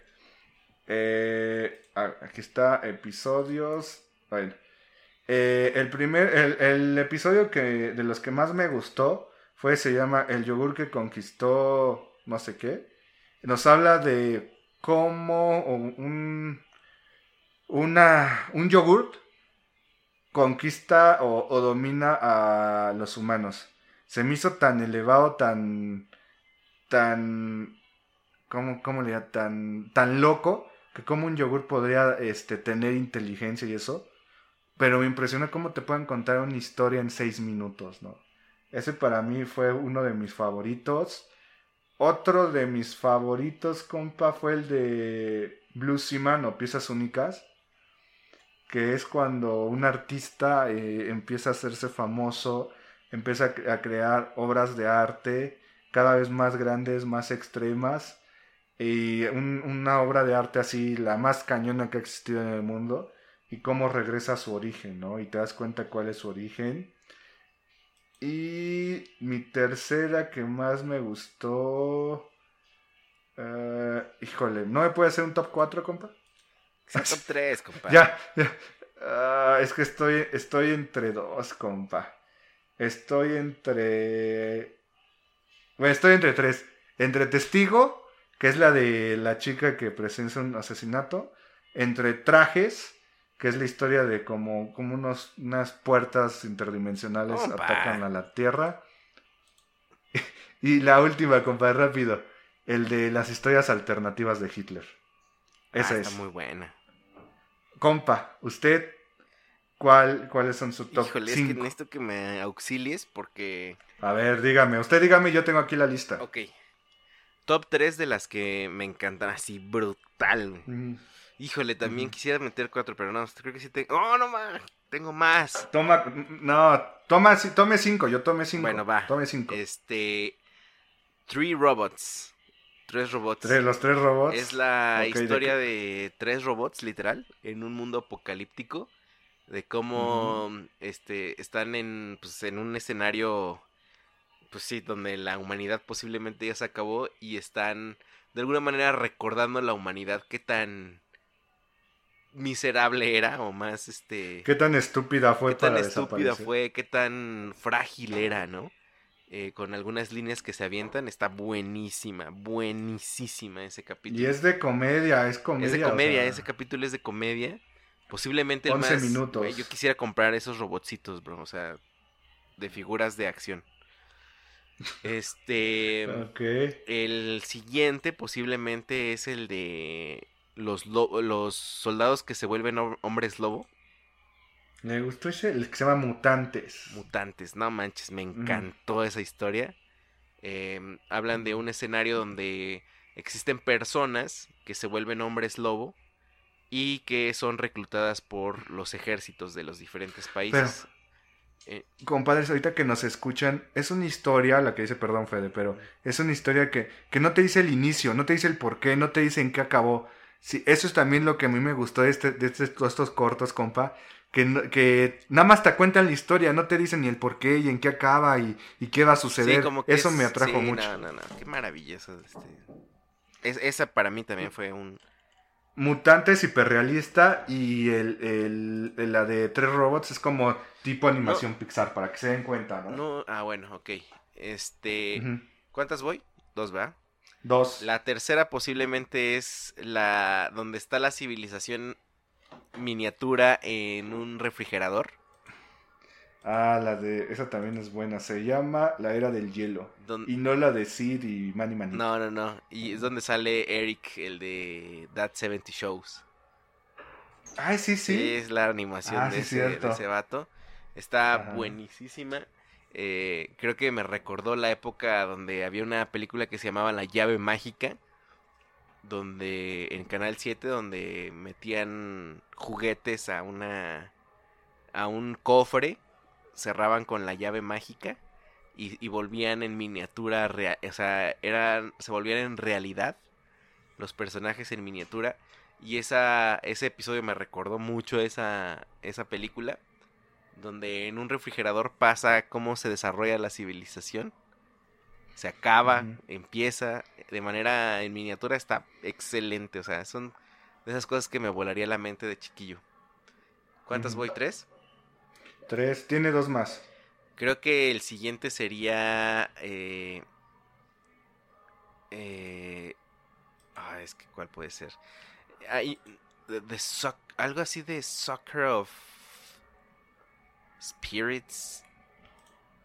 Eh, aquí está, episodios. Bueno. Eh, el primer, el, episodio que de los que más me gustó fue, se llama El yogur que conquistó no sé qué. Nos habla de cómo un, una, un yogurt conquista o, o domina a los humanos. Se me hizo tan elevado, tan, tan, ¿cómo, cómo le diría? Tan, tan loco que como un yogur podría este, tener inteligencia y eso. Pero me impresiona cómo te pueden contar una historia en seis minutos, ¿no? Ese para mí fue uno de mis favoritos. Otro de mis favoritos, compa, fue el de Blue Seaman o Piezas Únicas. Que es cuando un artista eh, empieza a hacerse famoso, empieza a, cre- a crear obras de arte cada vez más grandes, más extremas. Y un- una obra de arte así, la más cañona que ha existido en el mundo. Y cómo regresa a su origen, ¿no? Y te das cuenta cuál es su origen. Y mi tercera que más me gustó. eh, híjole, ¿no me puede hacer un top 4, compa? Sea top 3, compa. Ya, ya. Ah, es que estoy, estoy entre dos, compa. Estoy entre. Bueno, estoy entre tres. Entre Testigo, que es la de la chica que presencia un asesinato. Entre Trajes, que es la historia de como, como unos, unas puertas interdimensionales atacan a la Tierra. Y la última, compa, rápido. El de las historias alternativas de Hitler. Ah, Esa está es. muy buena. Compa, usted, ¿cuál, ¿cuáles son sus top Híjole, es que 5? necesito que me auxilies porque... A ver, dígame, usted dígame, yo tengo aquí la lista. Ok. Top 3 de las que me encantan así brutal. Mm, Híjole, también quisiera meter cuatro, pero no, creo que sí tengo... ¡Oh, no más! Tengo más. Toma, no, toma, ci- tome cinco, yo tomé cinco. Bueno, va. Tome cinco. Este... Three Robots. Tres robots. Tres, los tres robots. Es la Ok, ¿de historia de, tres robots, literal, en un mundo apocalíptico. De cómo este, están en, pues, en un escenario, pues sí, donde la humanidad posiblemente ya se acabó y están de alguna manera recordando la humanidad qué tan miserable era o más este ¿Qué tan estúpida fue qué tan para estúpida fue, qué tan frágil era, ¿no? Eh, con algunas líneas que se avientan, está buenísima, buenísima ese capítulo. Y es de comedia, es comedia. Es de o comedia, sea, ese capítulo es de comedia. Posiblemente el 11 más. minutos. yo quisiera comprar esos robotcitos, bro. O sea, de figuras de acción. Este. Ok. El siguiente posiblemente es el de los, lo- los soldados que se vuelven hom- hombres lobo. Me gustó ese, el que se llama Mutantes. Mutantes, no manches, me encantó esa historia. Eh, hablan de un escenario donde existen personas que se vuelven hombres lobo y que son reclutadas por los ejércitos de los diferentes países. Eh, Compadres, ahorita que nos escuchan, es una historia, la que dice, perdón Fede, pero es una historia que, que no te dice el inicio, no te dice el por qué, no te dice en qué acabó. Sí, eso es también lo que a mí me gustó de, este, de este- estos cortos, compa, que, que nada más te cuentan la historia, no te dicen ni el por qué y en qué acaba y, y qué va a suceder. eso me atrajo mucho. No, no, no, qué maravilloso. Este... esa para mí también fue un... Mutantes hiperrealista y el, el, la de tres robots es como tipo animación Pixar, para que se den cuenta, ¿no? no ah, bueno, ok. Este... ¿Cuántas voy? Dos, ¿verdad? Dos. La tercera posiblemente es la donde está la civilización miniatura en un refrigerador. Ah, la de. Esa también es buena. Se llama La Era del Hielo. Y no la de Sid y Manny Manny. No, no, no. Y es donde sale Eric, el de That 70 Shows. Ay, sí, sí. es la animación ah, de, ese, vato. Está buenísima. Eh, creo que me recordó la época donde había una película que se llamaba La llave mágica donde en Canal 7 donde metían juguetes a una a un cofre, cerraban con la llave mágica y, volvían en miniatura, o sea, eran se volvían en realidad los personajes en miniatura. Y esa ese episodio me recordó mucho esa esa película donde en un refrigerador pasa cómo se desarrolla la civilización se acaba, empieza, de manera en miniatura está excelente, o sea, son de esas cosas que me volaría la mente de chiquillo. ¿Cuántas voy? ¿Tres? Tres, tiene dos más. Creo que el siguiente sería... Eh, eh, ah, es que ¿cuál puede ser? Algo así de Soccer of Spirits.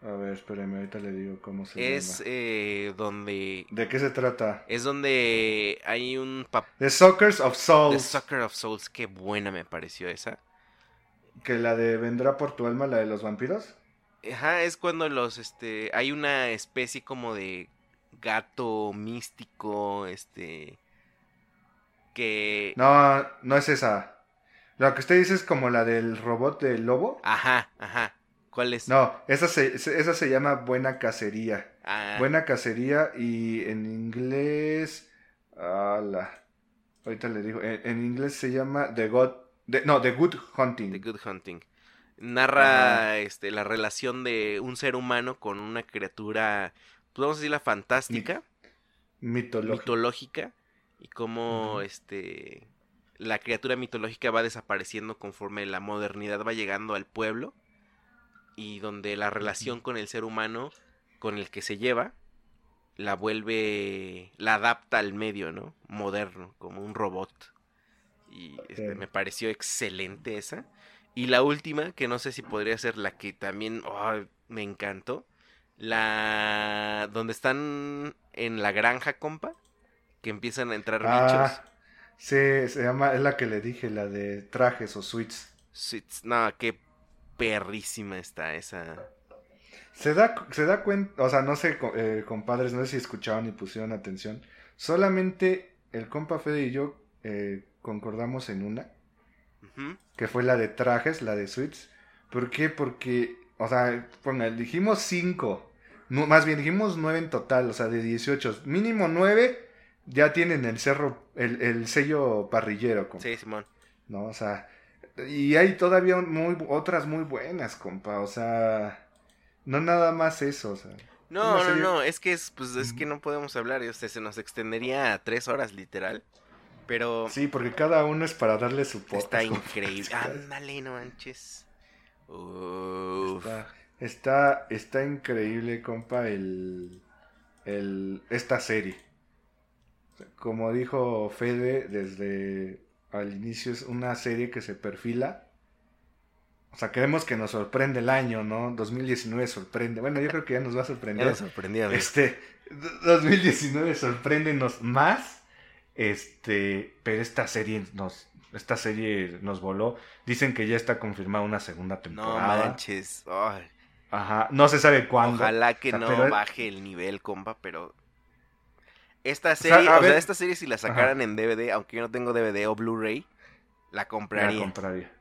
A ver, espérame, ahorita le digo cómo se llama. Es eh, donde... ¿De qué se trata? Es donde hay un... The Suckers of Souls. The Sucker of Souls, qué buena me pareció esa. ¿Que la de Vendrá por tu alma, la de los vampiros? Ajá, es cuando los, este... Hay una especie como de gato místico, este... Que... No, no es esa. Lo que usted dice es como la del robot del lobo. Ajá, ajá. ¿Cuál es? No, esa se, esa se llama Buena Cacería. Ah. Buena Cacería y en inglés... Ala, ahorita le digo. En, inglés se llama The God... no, The Good Hunting. The Good Hunting. Narra este, la relación de un ser humano con una criatura, pues vamos a la fantástica. mitológica. mitológica. Y cómo este, la criatura mitológica va desapareciendo conforme la modernidad va llegando al pueblo y donde la relación con el ser humano con el que se lleva la vuelve, la adapta al medio, ¿no? Moderno, como un robot. Y este, me pareció excelente esa. Y la última, que no sé si podría ser la que también me encantó, la donde están en la granja, compa, que empiezan a entrar ah, bichos. Sí, se llama, es la que le dije, la de trajes o suites. Suites, no, qué perrísima está esa. Se da, se da cuenta, o sea, no sé, eh, compadres, no sé si escucharon y pusieron atención. Solamente el compa Fede y yo eh, concordamos en una, que fue la de trajes, la de suites. ¿Por qué? Porque, o sea, ponga, dijimos cinco, más bien dijimos nueve en total, o sea, de 18. Mínimo nueve ya tienen el cerro, el, el sello parrillero. Sí, Simón. No, o sea, y hay todavía muy, otras muy buenas, compa. O sea, no nada más eso. O sea, no, no, no, es que es, pues, es que no podemos hablar. O sea, se nos extendería a tres horas, literal. Pero. Sí, porque cada uno es para darle su Está increíble. Ándale, no manches. Está, está, está, increíble, compa, el, el, esta serie. Como dijo Fede desde al inicio es una serie que se perfila. O sea, queremos que nos sorprende el año, ¿no? 2019 sorprende. Bueno, yo creo que ya nos va a sorprender. Ya nos sorprendía, Este, 2019 sorpréndenos más. Este, pero esta serie nos, esta serie nos voló. Dicen que ya está confirmada una segunda temporada. No manches. Ajá, no se sabe cuándo. Ojalá que no baje el nivel, compa, pero esta serie, o sea, esta serie si la sacaran en DVD, aunque yo no tengo DVD o Blu-ray, la compraría. La compraría.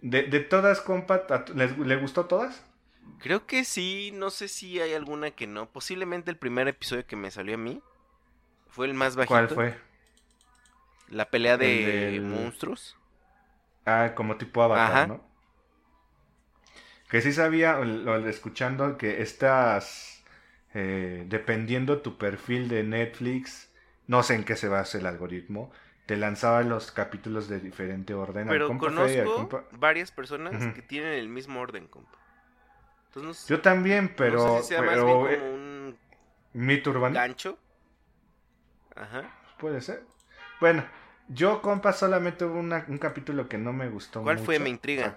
De, todas, compa, ¿le gustó todas? Creo que sí, no sé si hay alguna que no. Posiblemente el primer episodio que me salió a mí fue el más bajito. ¿Cuál fue? La pelea de monstruos. Ah, como tipo Avatar, ¿no? Que sí sabía, lo, escuchando, que estás, eh, dependiendo tu perfil de Netflix, no sé en qué se basa el algoritmo, te lanzaba los capítulos de diferente orden. Pero conozco varias personas que tienen el mismo orden, compa. Yo también, pero... pero eh, un mito urbano. gancho. Ajá. Puede ser. Bueno, yo, compa, solamente hubo un capítulo que no me gustó ¿Cuál fue? Me intriga.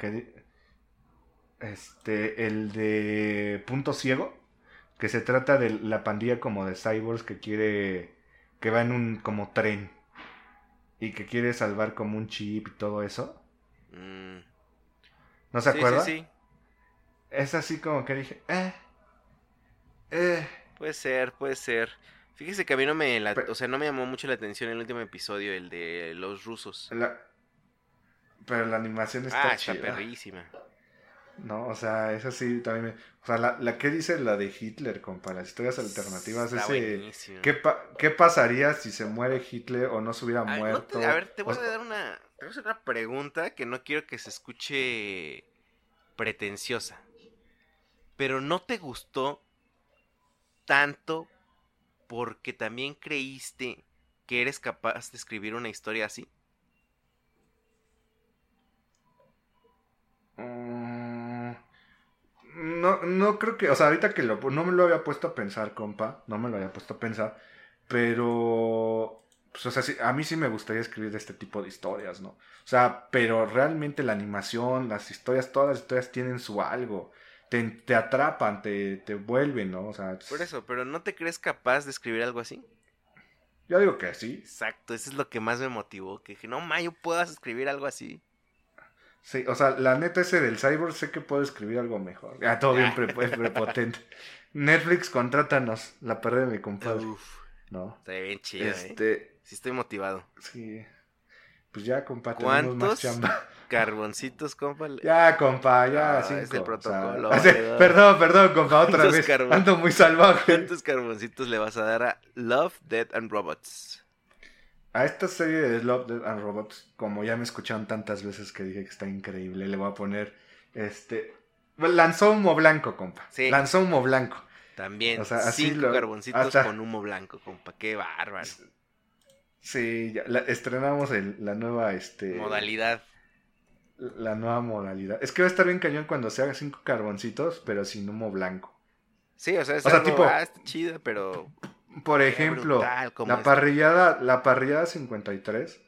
este, el de Punto Ciego, que se trata de la pandilla como de cyborgs que quiere, que va en un como tren y que quiere salvar como un chip y todo eso. Mm. ¿No se acuerda? Sí, sí, Es así como que dije, eh, eh. Puede ser, puede ser. Fíjese que a mí no me, o sea, no me llamó mucho la atención el último episodio, el de los rusos. pero la animación está ah, está perrísima. No, o sea, esa sí también me... O sea, la, la que dice la de Hitler, compa, las historias alternativas, está ese... ¿qué, ¿Qué pasaría si se muere Hitler o no se hubiera muerto? a ver, te voy a dar una... Te voy a hacer una pregunta que no quiero que se escuche pretenciosa. Pero ¿no te gustó tanto porque también creíste que eres capaz de escribir una historia así? No, no creo que, o sea, ahorita que lo, no me lo había puesto a pensar, compa, no me lo había puesto a pensar, pero, pues, o sea, a mí sí me gustaría escribir este tipo de historias, ¿no? O sea, pero realmente la animación, las historias, todas las historias tienen su algo te, atrapan, te, te vuelven, ¿no? O sea, Por eso, pero ¿no te crees capaz de escribir algo así? Yo digo que sí. Exacto, eso es lo que más me motivó, que dije, no, Mayo, puedas escribir algo así. Sí, o sea, la neta ese del cyborg sé que puedo escribir algo mejor. Ah, todo bien prepotente. Netflix, contrátanos, la pérdida de mi compadre. Uf, no. Está bien chido, ¿eh? este... Sí estoy motivado. Sí. Pues ya, compa, tenemos más chamba. Carboncitos, compa. Ya, compa, ya. Ah, cinco, es el protocolo. perdón, perdón, compa, otra vez. Ando muy salvaje. ¿Cuántos carboncitos le vas a dar a Love, Dead and Robots? A esta serie de Love, Dead and Robots, como ya me escucharon tantas veces que dije que está increíble, le voy a poner este. Lanzó humo blanco, compa. Sí. Lanzó humo blanco. También. O sea, cinco carboncitos con humo blanco, compa. Qué bárbaro. Sí, ya, estrenamos el, la nueva este, modalidad. La nueva modalidad. Es que va a estar bien cañón cuando se haga cinco carboncitos, pero sin humo blanco. Sí, o sea, es algo, tipo, ah, chida, pero. Por ejemplo, la parrillada, la parrillada 53,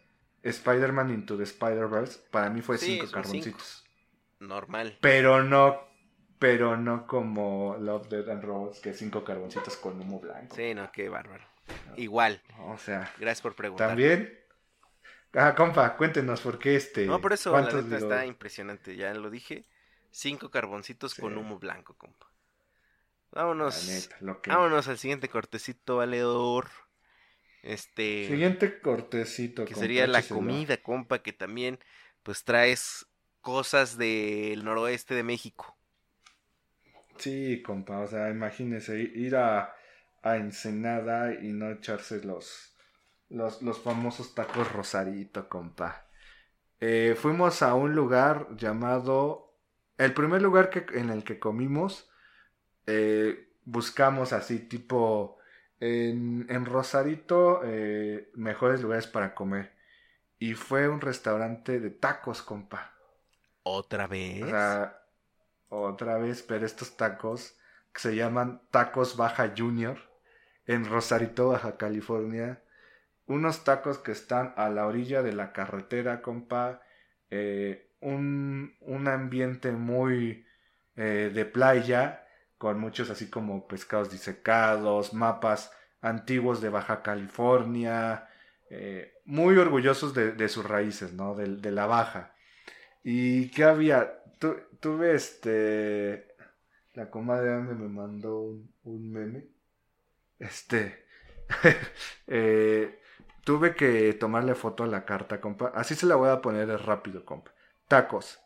Spider-Man Into the Spider-Verse, para mí fue cinco carboncitos. Normal. Pero no, pero no como Love, Dead and Robots, que cinco carboncitos con humo blanco. Sí, no, qué bárbaro. Igual. O sea. Gracias por preguntar. También. Ah, compa, cuéntenos por qué este. No, por eso la neta está impresionante. Ya lo dije. Cinco carboncitos con humo blanco, compa. Vámonos. Vámonos al siguiente cortecito, valedor. Este. Siguiente cortecito. Que sería la comida, compa, que también, pues traes cosas del noroeste de México. Sí, compa, o sea, imagínese ir a a Ensenada y no echarse los, los, famosos tacos Rosarito, compa. Eh, fuimos a un lugar llamado... El primer lugar que, en el que comimos, eh, buscamos así tipo... En, en Rosarito, eh, mejores lugares para comer. Y fue un restaurante de tacos, compa. ¿Otra vez? otra vez, pero estos tacos que se llaman Tacos Baja Junior en Rosarito, Baja California. Unos tacos que están a la orilla de la carretera, compa. Eh, un, un, ambiente muy eh, de playa, con muchos así como pescados disecados, mapas antiguos de Baja California, eh, muy orgullosos de, sus raíces, ¿no? De, la Baja. ¿Y qué había? tuve este... La comadre me mandó un, meme este, eh, tuve que tomarle foto a la carta, compa. Así se la voy a poner rápido, compa. Tacos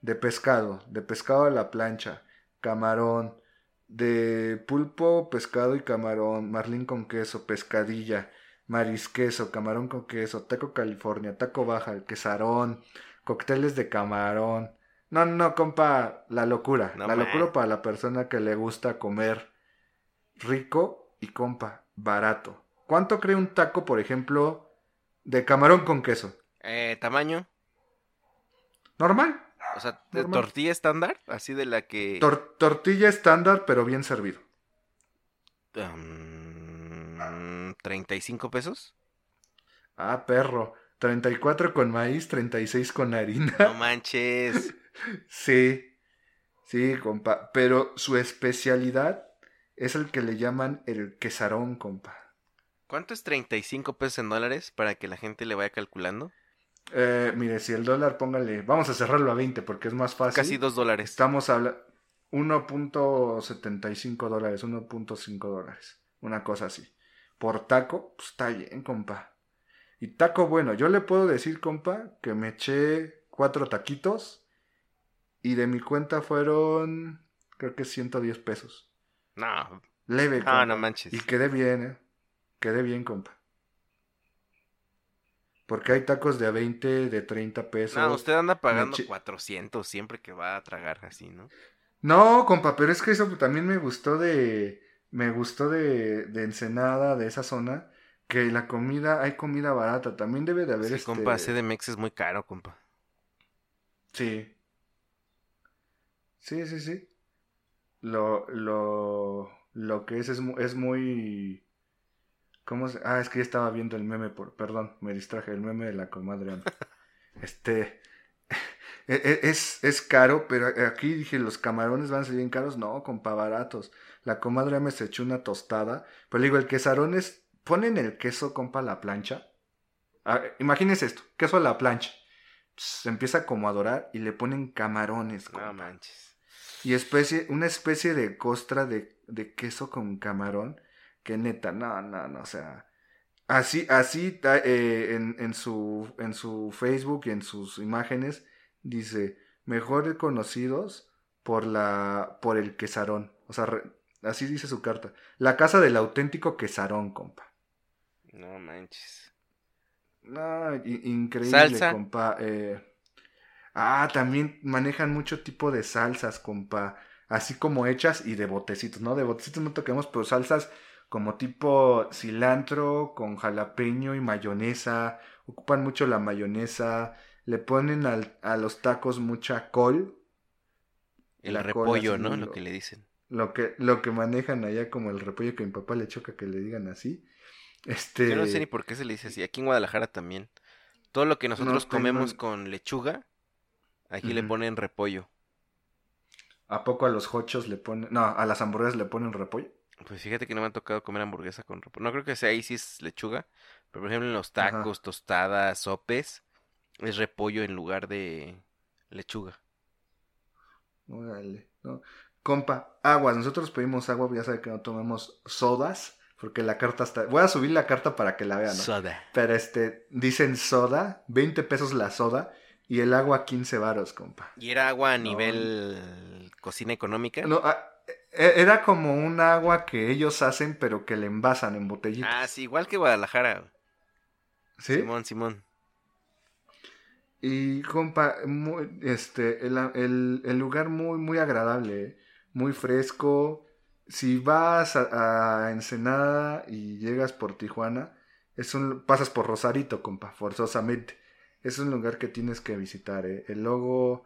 de pescado, de pescado a la plancha, camarón, de pulpo, pescado y camarón, marlín con queso, pescadilla, marisqueso, camarón con queso, taco California, taco baja, quesarón, cócteles de camarón. No, no, compa, la locura. No, la man. locura para la persona que le gusta comer rico y, compa, barato. ¿Cuánto cree un taco, por ejemplo, de camarón con queso? Eh, ¿Tamaño? Normal. O sea, ¿de Normal. tortilla estándar? Así de la que... Tor- tortilla estándar, pero bien servido. Um, ¿35 pesos? Ah, perro. 34 con maíz, 36 con harina. No manches. Sí, sí, compa. Pero su especialidad es el que le llaman el quesarón, compa. ¿Cuánto es 35 pesos en dólares para que la gente le vaya calculando? Eh, mire, si el dólar, póngale. Vamos a cerrarlo a 20 porque es más fácil. Casi 2 dólares. Estamos hablando. 1.75 dólares, 1.5 dólares. Una cosa así. Por taco, pues está bien, compa. Y taco bueno, yo le puedo decir, compa, que me eché cuatro taquitos y de mi cuenta fueron, creo que 110 pesos. No, Leve, no, compa. no manches. Y quedé bien, ¿eh? Quedé bien, compa. Porque hay tacos de a 20, de 30 pesos. No, usted anda pagando chi- 400 siempre que va a tragar así, ¿no? No, compa, pero es que eso también me gustó de. Me gustó de, de Ensenada, de esa zona. Que la comida, hay comida barata. También debe de haber Sí, este. compa, CDMX es muy caro, compa. Sí. Sí, sí, sí. Lo, lo, lo que es es muy. ¿Cómo se.? Ah, es que ya estaba viendo el meme, por, perdón, me distraje, el meme de la comadre Ana. Este. e- e- Es, es caro, pero aquí dije, los camarones van a ser bien caros. No, compa, baratos. La comadre me se echó una tostada. Pero le digo, el quesarón es. Ponen el queso, compa, a la plancha. Imagínense esto: queso a la plancha. Se empieza como a dorar y le ponen camarones, compa. No manches. Y especie, una especie de costra de, de queso con camarón. Que neta, no, no, no, o sea. Así, así eh, en, en, su, en su Facebook y en sus imágenes dice, mejor conocidos por la por el quesarón. O sea, re- así dice su carta. La casa del auténtico quesarón, compa. No manches. No, increíble, Salsa. compa. Eh, ah, también manejan mucho tipo de salsas, compa. Así como hechas y de botecitos, ¿no? De botecitos no toquemos, pero salsas como tipo cilantro con jalapeño y mayonesa. Ocupan mucho la mayonesa. Le ponen al- a los tacos mucha col. El La repollo, ¿no? Lo lo- que le dicen. Lo que, lo que manejan allá como el repollo que a mi papá le choca que le digan así. Este... Yo no sé ni por qué se le dice así. Aquí en Guadalajara también. Todo lo que nosotros comemos con lechuga, aquí le ponen repollo. ¿A poco a los hochos le ponen... No, a las hamburguesas le ponen repollo? Pues fíjate que no me ha tocado comer hamburguesa con repollo. No creo que sea ahí sí es lechuga. Pero por ejemplo en los Ajá. tacos, tostadas, sopes, es repollo en lugar de lechuga. Órale, ¿no? Compa, aguas. Nosotros pedimos agua, ya sabe que no tomamos sodas, porque la carta está... Voy a subir la carta para que la vean, ¿no? Soda. Pero este, dicen soda, 20 pesos la soda, y el agua 15 varos, compa. Y era agua a No. nivel cocina económica. No, ah, e- era como un agua que ellos hacen, pero que le envasan en botellitas. Ah, sí, igual que Guadalajara. ¿Sí? Simón, Simón. Y compa, muy, este, el, el- el lugar muy, muy agradable, ¿eh? muy fresco. Si vas a, a Ensenada y llegas por Tijuana, es un, pasas por Rosarito, compa, forzosamente. Es un lugar que tienes que visitar, ¿eh? El logo,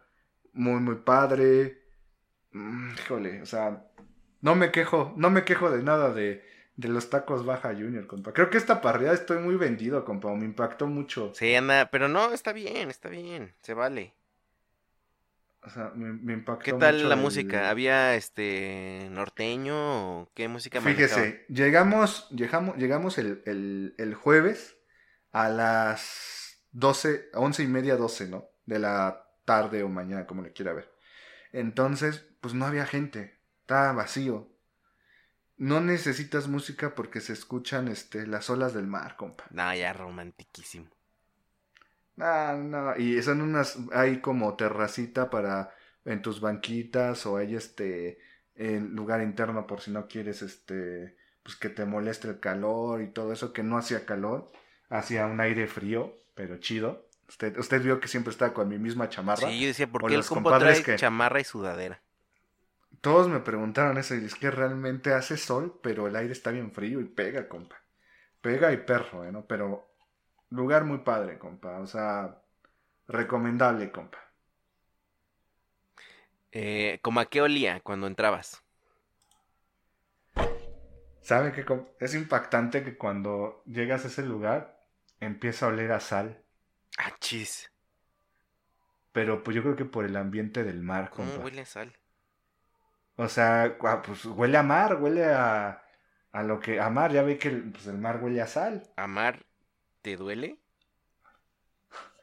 muy, muy padre. Mm, híjole, o sea, no me quejo, no me quejo de nada de, de los tacos Baja Junior, compa. Creo que esta parrilla estoy muy vendido, compa, me impactó mucho. Sí, anda, pero no, está bien, está bien, se vale. O sea, me, me impactó ¿Qué tal mucho la el- música? ¿Había este norteño o qué música Fíjese, llegamos, llegamos, llegamos el, el, el jueves a las 12, 11 y media, 12, ¿no? De la tarde o mañana, como le quiera ver. Entonces, pues no había gente, estaba vacío. No necesitas música porque se escuchan este, las olas del mar, compa. No, ya romantiquísimo. No, no, y son unas, hay como terracita para en tus banquitas o hay este en lugar interno por si no quieres este pues que te moleste el calor y todo eso que no hacía calor, hacía un aire frío, pero chido. Usted, usted vio que siempre estaba con mi misma chamarra. Sí, yo decía, ¿por qué el los compa compadres trae que- chamarra y sudadera? Todos me preguntaron eso y es que realmente hace sol, pero el aire está bien frío y pega, compa. Pega y perro, ¿eh? ¿no? Pero lugar muy padre, compa. O sea, recomendable, compa. Eh, ¿Cómo a qué olía cuando entrabas? ¿Saben qué? Es impactante que cuando llegas a ese lugar empieza a oler a sal. Ah, chis. Pero pues yo creo que por el ambiente del mar, ¿Cómo compa. huele a sal? O sea, pues huele a mar, huele a, a lo que... A mar, ya ve que el, pues, el mar huele a sal. ¿Amar te duele?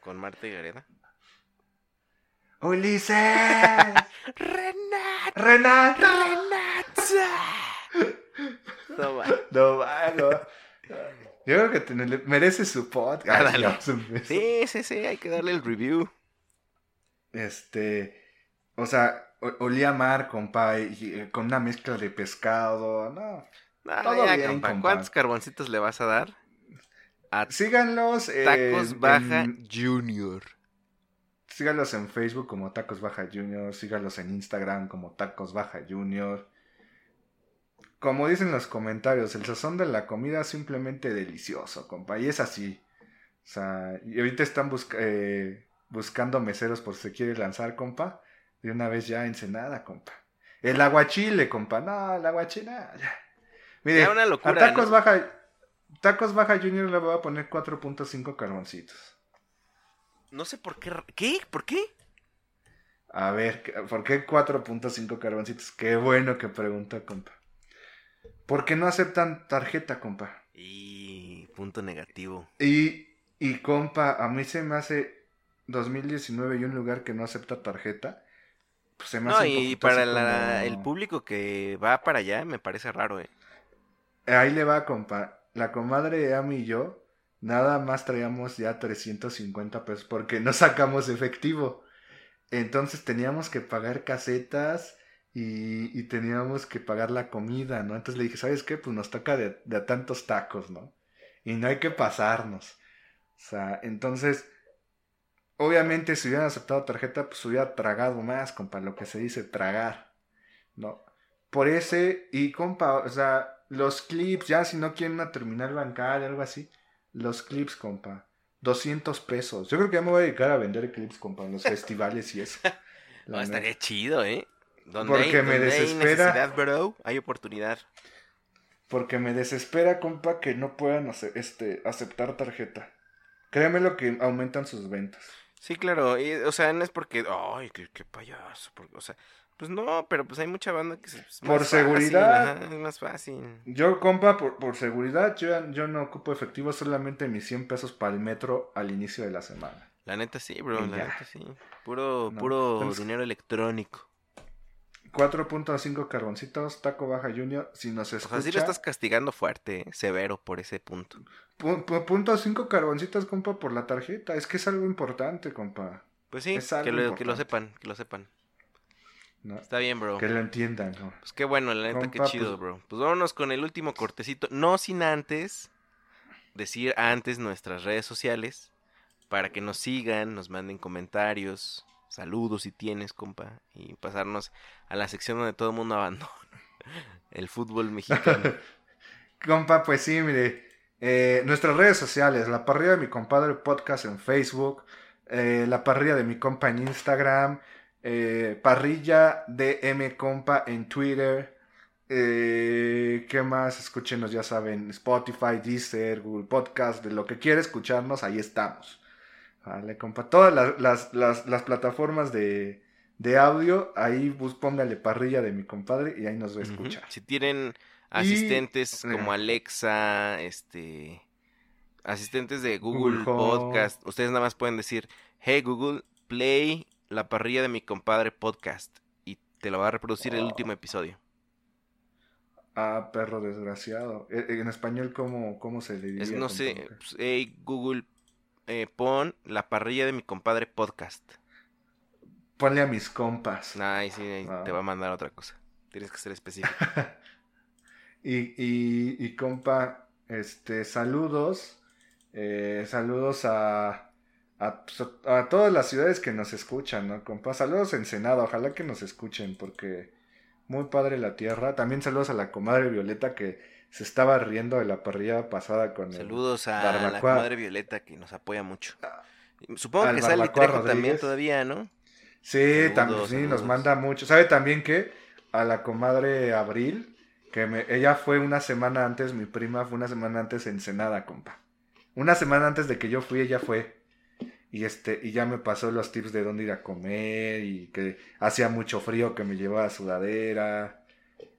¿Con Marta y Gareda? ¡Ulises! ¡Renata! ¡Renato! Toma. No, va, no. Yo creo que te- merece su podcast. Ah, Sí, sí, sí, hay que darle el review. Este, o sea, olía mar, compa, y, y, con una mezcla de pescado, no. No, Todo ya, bien, compa. compa. ¿Cuántos carboncitos le vas a dar? A Síganlos eh, Tacos en- Baja en- Junior. síganlos en Facebook como Tacos Baja Junior, síganlos en Instagram como Tacos Baja Junior. Como dicen los comentarios, el sazón de la comida es simplemente delicioso, compa, y es así. O sea, y ahorita están busca- eh, buscando meseros por si se quiere lanzar, compa. De una vez ya Ensenada, compa. El aguachile, compa. No, el aguachile, no, ya. Mire, Ya una a locura, Tacos ¿no? Baja, Tacos Baja Junior le voy a poner 4.5 carboncitos. No sé por qué. ¿Qué? ¿Por qué? A ver, ¿por qué 4.5 carboncitos? Qué bueno que pregunta, compa. ¿Por qué no aceptan tarjeta, compa? Y punto negativo. Y, y compa, a mí se me hace 2019 y un lugar que no acepta tarjeta. Pues se me No, hace y para así la- como- el público que va para allá me parece raro, ¿eh? Ahí le va, compa. La comadre Amy y yo nada más traíamos ya 350 pesos porque no sacamos efectivo. Entonces teníamos que pagar casetas y, y teníamos que pagar la comida, ¿no? Entonces le dije, ¿sabes qué? Pues nos toca de, de tantos tacos, ¿no? Y no hay que pasarnos. O sea, entonces, obviamente si hubieran aceptado tarjeta, pues hubiera tragado más, compa, lo que se dice tragar, ¿no? Por ese, y compa, o sea, los clips, ya si no quieren una terminal bancaria, algo así, los clips, compa, 200 pesos. Yo creo que ya me voy a dedicar a vender clips, compa, en los festivales y eso. No, estaría chido, ¿eh? Donde Porque hay, me donde hay desespera. necesidad, bro, hay oportunidad. Porque me desespera, compa, que no puedan este, aceptar tarjeta. Créeme lo que aumentan sus ventas. Sí, claro, y, o sea, no es porque, ay, qué, qué payaso, porque, o sea, pues no, pero pues hay mucha banda que se, es Por fácil, seguridad. es más fácil. Yo, compa, por, por seguridad, yo, yo no ocupo efectivo, solamente mis 100 pesos para el metro al inicio de la semana. La neta sí, bro, Y la ya. neta sí. Puro, No, puro entonces- dinero electrónico. 4.5 carboncitos, Taco Baja Junior, si nos O escucha. sea, sí lo estás castigando fuerte, eh, severo por ese punto. pu- pu- punto 5 carboncitos, compa, por la tarjeta. Es que es algo importante, compa. Pues sí, Es que lo, que lo sepan, que lo sepan. ¿no? Está bien, bro. Que lo entiendan, ¿no? Pues qué bueno, la neta, qué chido, pues- bro. Pues vámonos con el último cortecito. No sin antes decir antes nuestras redes sociales para que nos sigan, nos manden comentarios, saludos si tienes, compa, y pasarnos a la sección donde todo el mundo abandona el fútbol mexicano. Compa, pues sí, mire. eh, nuestras redes sociales, la parrilla de mi compadre podcast en Facebook, eh, la parrilla de mi compa en Instagram, eh, parrilla de M compa en Twitter. eh, ¿Qué más? Escúchenos, ya saben, Spotify, Deezer, Google Podcast, de lo que quiera escucharnos, ahí estamos. Vale, compa. Todas las, las, las, las plataformas de, de audio, ahí bus, póngale parrilla de mi compadre y ahí nos va a escuchar. Si tienen asistentes como Alexa, este asistentes de Google, Google Home. Podcast, ustedes nada más pueden decir, "Hey Google, play la parrilla de mi compadre podcast" y te lo va a reproducir el Oh. último episodio. Ah, perro desgraciado. Eh, En español, ¿cómo, cómo se le? Es, no sé, pues, hey Google, eh, pon la parrilla de mi compadre podcast. Ponle a mis compas. Ay, sí, ahí Ah. te va a mandar otra cosa. Tienes que ser específico. Y, y, y compa, este, saludos. eh, saludos a, a, pues, a todas las ciudades que nos escuchan, ¿no, compa? Saludos en Senado, ojalá que nos escuchen, porque muy padre la tierra. También saludos a la comadre Violeta que se estaba riendo de la parrilla pasada con Saludos a la comadre Violeta que nos apoya mucho. Ah, Supongo que sale Trejo también todavía, ¿no? Sí, también, sí, nos manda mucho. ¿Sabe también que a la comadre Abril, que me, ella fue una semana antes, mi prima fue una semana antes en Senada, compa. Una semana antes de que yo fui, ella fue. Y este, y ya me pasó los tips de dónde ir a comer y que hacía mucho frío que me llevaba sudadera.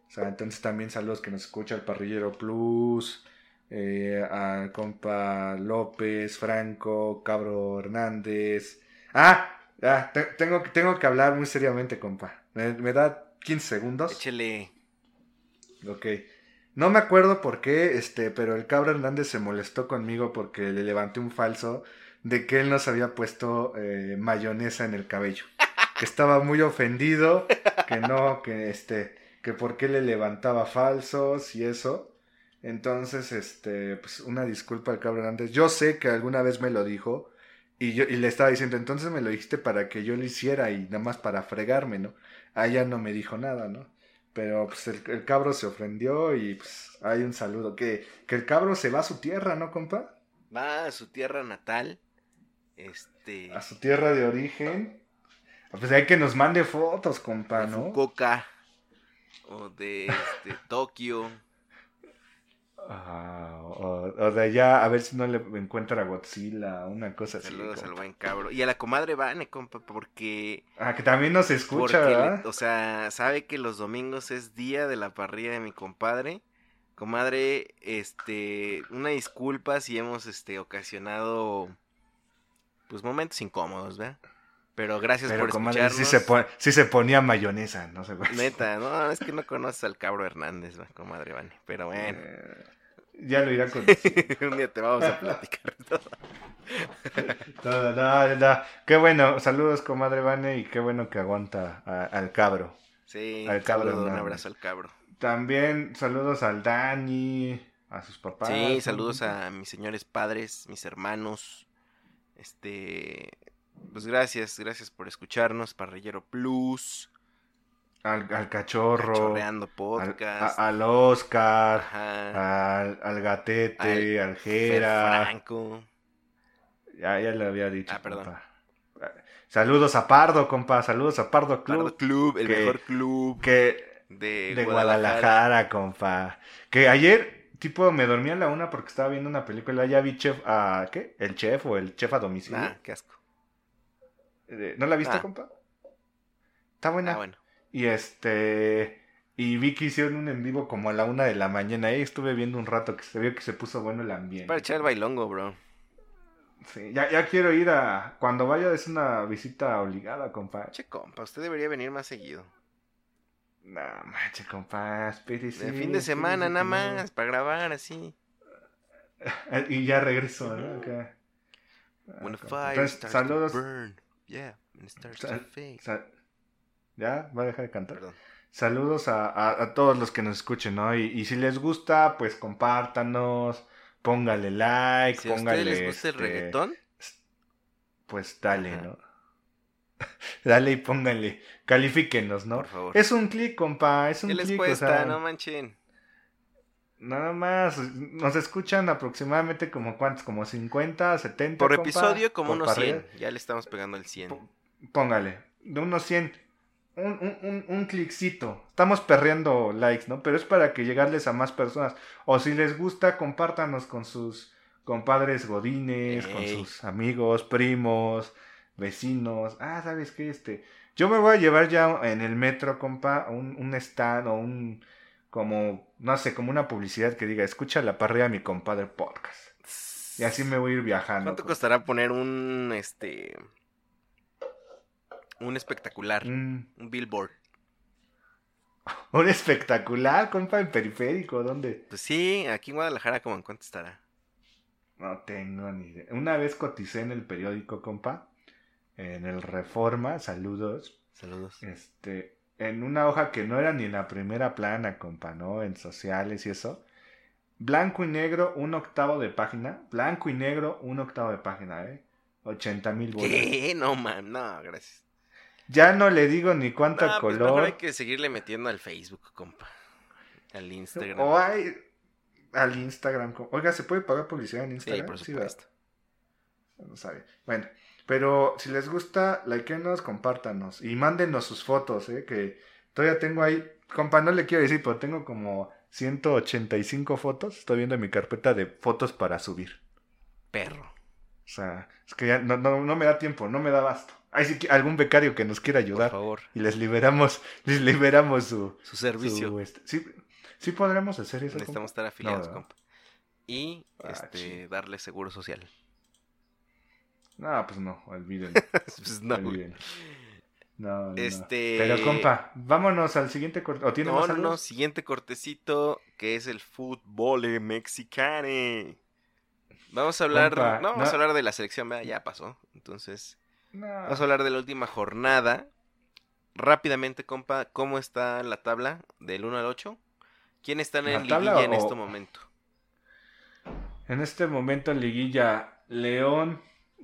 O sea, entonces también saludos que nos escucha el Parrillero Plus, eh, a compa López, Franco, Cabro Hernández. Ah, ya, tengo, tengo que hablar muy seriamente, compa. ¿Me, da 15 segundos? Échele. Ok. No me acuerdo por qué, este, pero el Cabro Hernández se molestó conmigo porque le levanté un falso de que él nos había puesto eh, mayonesa en el cabello. Que estaba muy ofendido, que no, que este, que por qué le levantaba falsos y eso. Entonces, este, pues una disculpa al cabrón antes. Yo sé que alguna vez me lo dijo y yo y le estaba diciendo, entonces me lo dijiste para que yo lo hiciera y nada más para fregarme, ¿no? Allá no me dijo nada, ¿no? Pero pues el, cabro se ofendió y pues hay un saludo. Que, que el cabro se va a su tierra, ¿no, compa? Va a su tierra natal. Este. A su tierra de origen. Pues hay que nos mande fotos, compa, ¿no? Coca o de este, Tokio. o, de allá, a ver si no le encuentra a Godzilla, una cosa así. Saludos al buen cabro. Y a la comadre Vane, compa, porque. Ah, que también nos escucha, ¿verdad? o sea, sabe que los domingos es día de la parrilla de mi compadre. Comadre, este, una disculpa si hemos, este, ocasionado, pues, momentos incómodos, ¿verdad? Pero gracias por escucharnos. Sí se, sí se ponía mayonesa, no sé. Neta, no, es que no conoces al cabro Hernández, comadre Vane. Pero bueno. Eh, ya lo irá con. Un día te vamos a platicar todo. todo no, no. Qué bueno, saludos, comadre Vane, y qué bueno que aguanta al cabro. Sí, al cabro. un abrazo al cabro. También saludos al Dani, a sus papás. Sí, saludos a mis señores padres, mis hermanos. Este, pues gracias, gracias por escucharnos, Parrillero Plus. Al, al cachorro. Podcast. Al, Oscar. Al, al, Gatete, al, Jera. Franco. Ya, ya le había dicho. Ah, perdón. Saludos a Pardo, compa. Saludos a Pardo Club. Pardo Club, el mejor club. Que, de, de Guadalajara. Guadalajara, compa. Que ayer tipo, me dormí a la una porque estaba viendo una película. Ya vi Chef a. ¿Qué? El chef o el chef a domicilio. Ah, qué asco. ¿No la viste, ah. compa? Está buena. Ah, bueno. Y este. Y vi que hicieron un en vivo como a la una de la mañana. Ahí estuve viendo un rato que se vio que se puso bueno el ambiente. Para echar el bailongo, bro. Sí, ya, ya quiero ir a. Cuando vaya es una visita obligada, compa. Che, compa, usted debería venir más seguido. No, manche, compa, espérese. De fin de semana, nada más, para grabar así. y ya regreso, ¿no? Okay. saludos. Yeah, ¿Ya? ¿Va a dejar de cantar? Saludos a, todos los que nos escuchen, ¿no? Y, si les gusta, pues compártanos, póngale like, si póngale. les gusta el este, reggaetón? Pues dale, ¿no? dale y póngale. Califíquenos, ¿no? Por favor. Es un clic, compa, es un ¿Qué les cuesta? no manchen. Nada más, nos escuchan aproximadamente como cuántos, como 50, 70. Por episodio como unos 100, ya le estamos pegando el 100. Póngale, de unos 100, un, un, un, un cliccito. Estamos perreando likes, ¿no? Pero es para que llegarles a más personas. O si les gusta, compártanos con sus compadres godines, con sus amigos, primos, vecinos. Ah, ¿sabes qué? Este, yo me voy a llevar ya en el metro, compa, un, un stand o un como, no sé, como una publicidad que diga, escucha la parrilla mi compadre podcast. Y así me voy a ir viajando. ¿Cuánto costará poner un, este, un espectacular, un billboard? Un espectacular, compa, en periférico, ¿dónde? Pues sí, aquí en Guadalajara, ¿cómo en cuánto estará? No tengo ni idea. Una vez coticé en el periódico, compa, en el Reforma, saludos. Saludos. Este, en una hoja que no era ni en la primera plana, compa, ¿no? En sociales y eso. Blanco y negro, un octavo de página. Blanco y negro, un octavo de página, ¿eh? 80 mil bolas. ¿Qué? No, man, no, gracias. Ya no le digo ni cuánto pues color. mejor hay que seguirle metiendo al Facebook, compa. Al Instagram. O hay al Instagram. Oiga, ¿se puede pagar publicidad en sí, Instagram? por ¿verdad? supuesto. No sabe. Bueno, pero si les gusta, likenos, compártanos. Y mándenos sus fotos, ¿eh? Que todavía tengo ahí. Compa, no le quiero decir, pero tengo como 185 fotos. Estoy viendo mi carpeta de fotos para subir. Perro. O sea, es que ya no, no, no me da tiempo, no me da basto. Hay sí algún becario que nos quiera Por ayudar. favor. Y les liberamos, les liberamos su, Su servicio. su, este, sí, sí podremos hacer eso. Necesitamos compa? estar afiliados, compa. Y Ah, este, darle seguro social. No, pues no, olvídenlo. Pues no, olvídenlo. No, no. Este- Pero compa, vámonos al siguiente corte. ¿O tiene No, más no, no, siguiente cortecito que es el fútbol mexicano. Vamos a hablar, Compa, no, vamos no. a hablar de la selección, ya pasó. Entonces, No. vamos a hablar de la última jornada. Rápidamente, compa, ¿cómo está la tabla del 1 al 8? ¿Quién está en ¿La liguilla en este momento? En este momento en liguilla, León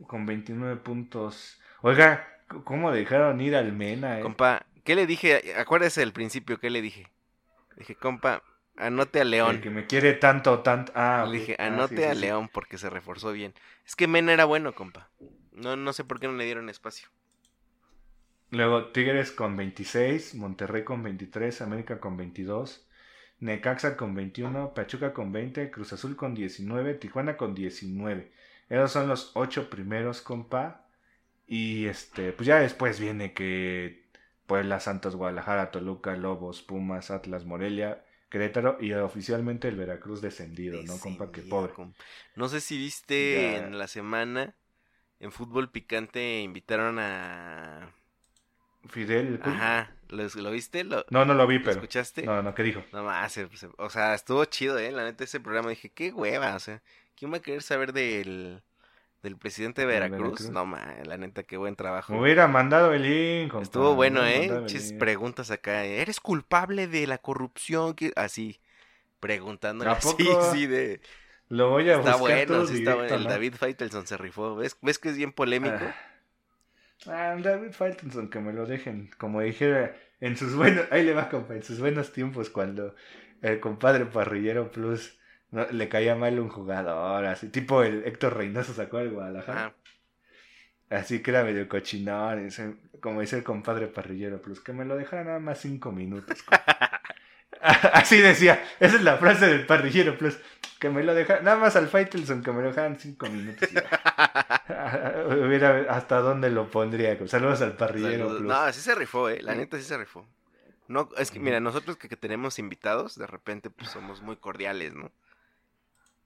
con 29 puntos. Oiga, ¿cómo dejaron ir al Mena? eh? Compa, ¿qué le dije? Acuérdese del principio, ¿qué le dije? Dije, compa, anote a El León. que me quiere tanto, tanto. Ah, Le dije, Ah, anote sí, a sí. León porque se reforzó bien. Es que Mena era bueno, compa. No, no sé por qué no le dieron espacio. Luego Tigres con 26, Monterrey con 23, América con 22, Necaxa con 21, Pachuca con 20, Cruz Azul con 19, Tijuana con 19. Esos son los ocho primeros, compa. Y este, pues ya después viene que Puebla, Santos, Guadalajara, Toluca, Lobos, Pumas, Atlas, Morelia, Querétaro y oficialmente el Veracruz descendido, ¿no, compa? Que pobre. compa. No sé si viste Ya. en la semana, en Fútbol Picante invitaron a... Fidel. Ajá, ¿lo, lo viste? ¿Lo, No, no lo vi, lo pero. escuchaste? No, no, ¿qué dijo? No más, se- o sea, estuvo chido, ¿eh? La neta, ese programa dije, qué hueva, o sea, ¿quién va a querer saber del, del presidente de Veracruz? Veracruz. No más, la neta, qué buen trabajo. Me hubiera mandado el link. Estuvo bueno, ¿eh? Chis preguntas acá, ¿eh? ¿eres culpable de la corrupción? Así, preguntándole ¿A así, poco? sí, de... Lo voy a Está buscar bueno, todo sí está bueno. El ¿no? David Faitelson se rifó. ¿Ves, ¿Ves que es bien polémico? Ah, el David Faitelson, que me lo dejen. Como dijera, en sus buenos. Ahí le va, compa. En sus buenos tiempos, cuando el compadre Parrillero Plus no, le caía mal un jugador. Así, tipo el Héctor Reynoso sacó el Guadalajara. Ajá. Así que era medio cochinón. ese- como dice el compadre Parrillero Plus, que me lo dejara nada más cinco minutos. Así decía, esa es la frase del Parrillero Plus. Que me lo dejara, nada más al Faitelson, que me lo dejaran cinco minutos. Hubiera hasta dónde lo pondría. Saludos al Parrillero Saludos. Plus. No, sí se rifó, eh. La neta sí se rifó. No, es que, mira, nosotros que, que tenemos invitados, de repente, pues somos muy cordiales, ¿no?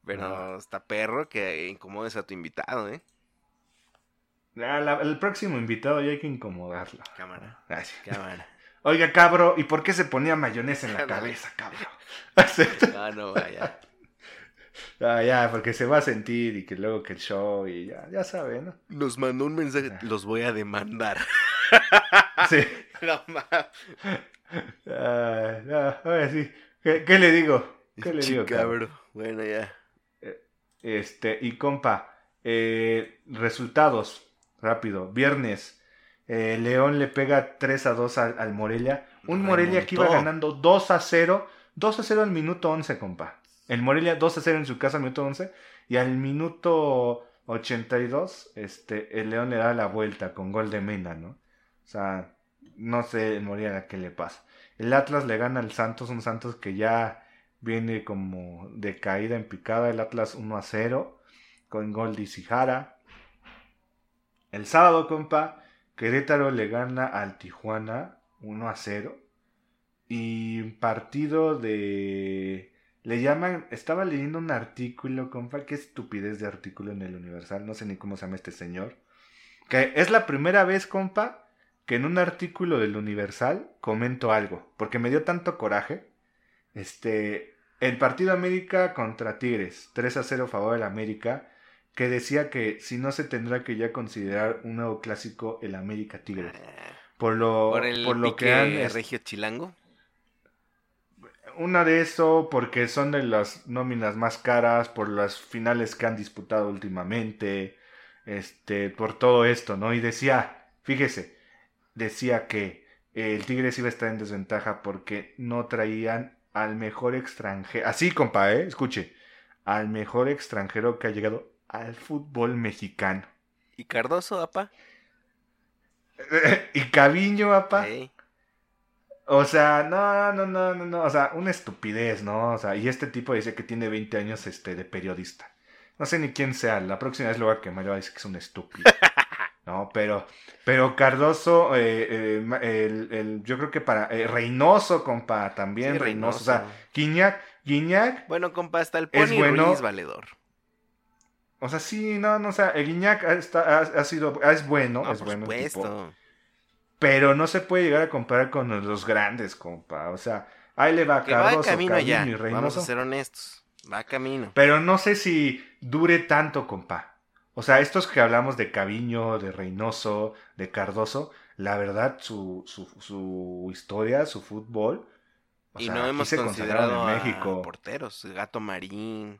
Pero está perro que incomodes a tu invitado, ¿eh? Ah, la- el próximo invitado ya hay que incomodarlo. Cámara. Ay. Cámara. Oiga, cabro, ¿y por qué se ponía mayonesa en la cabeza, cabro? No, no, vaya. ah, ya, porque se va a sentir y que luego que el show y ya, ya sabe, ¿no? Nos mandó un mensaje, los voy a demandar. Sí. No. Ah, no, ahora sí. ¿Qué, qué le digo? ¿Qué le digo? Chicabro. Bueno, ya. Este, y compa, eh, resultados, rápido. Viernes, eh, León le pega 3 a 2 al, al Morelia. Un Morelia que iba ganando 2 a 0. 2 a 0 al minuto 11, compa. El Morelia 2 a 0 en su casa al minuto 11. Y al minuto 82, este, el León le da la vuelta con gol de Mena, ¿no? O sea, no sé el Morelia qué le pasa. El Atlas le gana al Santos, un Santos que ya viene como de caída en picada. El Atlas 1 a 0 con gol de. El sábado, compa, Querétaro le gana al Tijuana 1 a 0. Y partido de... Le llaman... Estaba leyendo un artículo, compa. Qué estupidez de artículo en el Universal. No sé ni cómo se llama este señor. Que es la primera vez, compa, que en un artículo del Universal comento algo. Porque me dio tanto coraje. Este... El partido América contra Tigres. 3 a 0 favor del América. Que decía que si no se tendrá que ya considerar un nuevo clásico el América Tigres. Por lo, Por el por lo que han... es- regio chilango. Una de eso, porque son de las nóminas más caras, por las finales que han disputado últimamente. este, por todo esto, ¿no? Y decía, fíjese, decía que el Tigres iba a estar en desventaja porque no traían al mejor extranjero, así compa, ¿eh? escuche, al mejor extranjero que ha llegado al fútbol mexicano. ¿Y Cardoso, apa? y Caviño, apa. O sea, no, no, no, no, no, o sea, una estupidez, ¿no? O sea, y este tipo dice que tiene 20 años este, de periodista. No sé ni quién sea, la próxima vez lo voy a quemar, a decir que es un estúpido. No, pero, pero Cardoso, eh, eh, el, yo creo que para eh, Reynoso, compa, también Reynoso. O sea, Guiñac, Guiñac. Bueno, compa, hasta el Pony es bueno. valedor. O sea, sí, no, no, o sea, el Guiñac ha, ha, sido, es bueno, es por bueno. Supuesto. pero no se puede llegar a comparar con los grandes, compa. O sea, ahí le va Cardoso, va camino ya. Vamos a ser honestos. Va camino. Pero no sé si dure tanto, compa. O sea, estos que hablamos de Caviño, de Reynoso, de Cardoso, la verdad, su, su, su historia, su fútbol. y no hemos considerado en México. porteros, Gato Marín.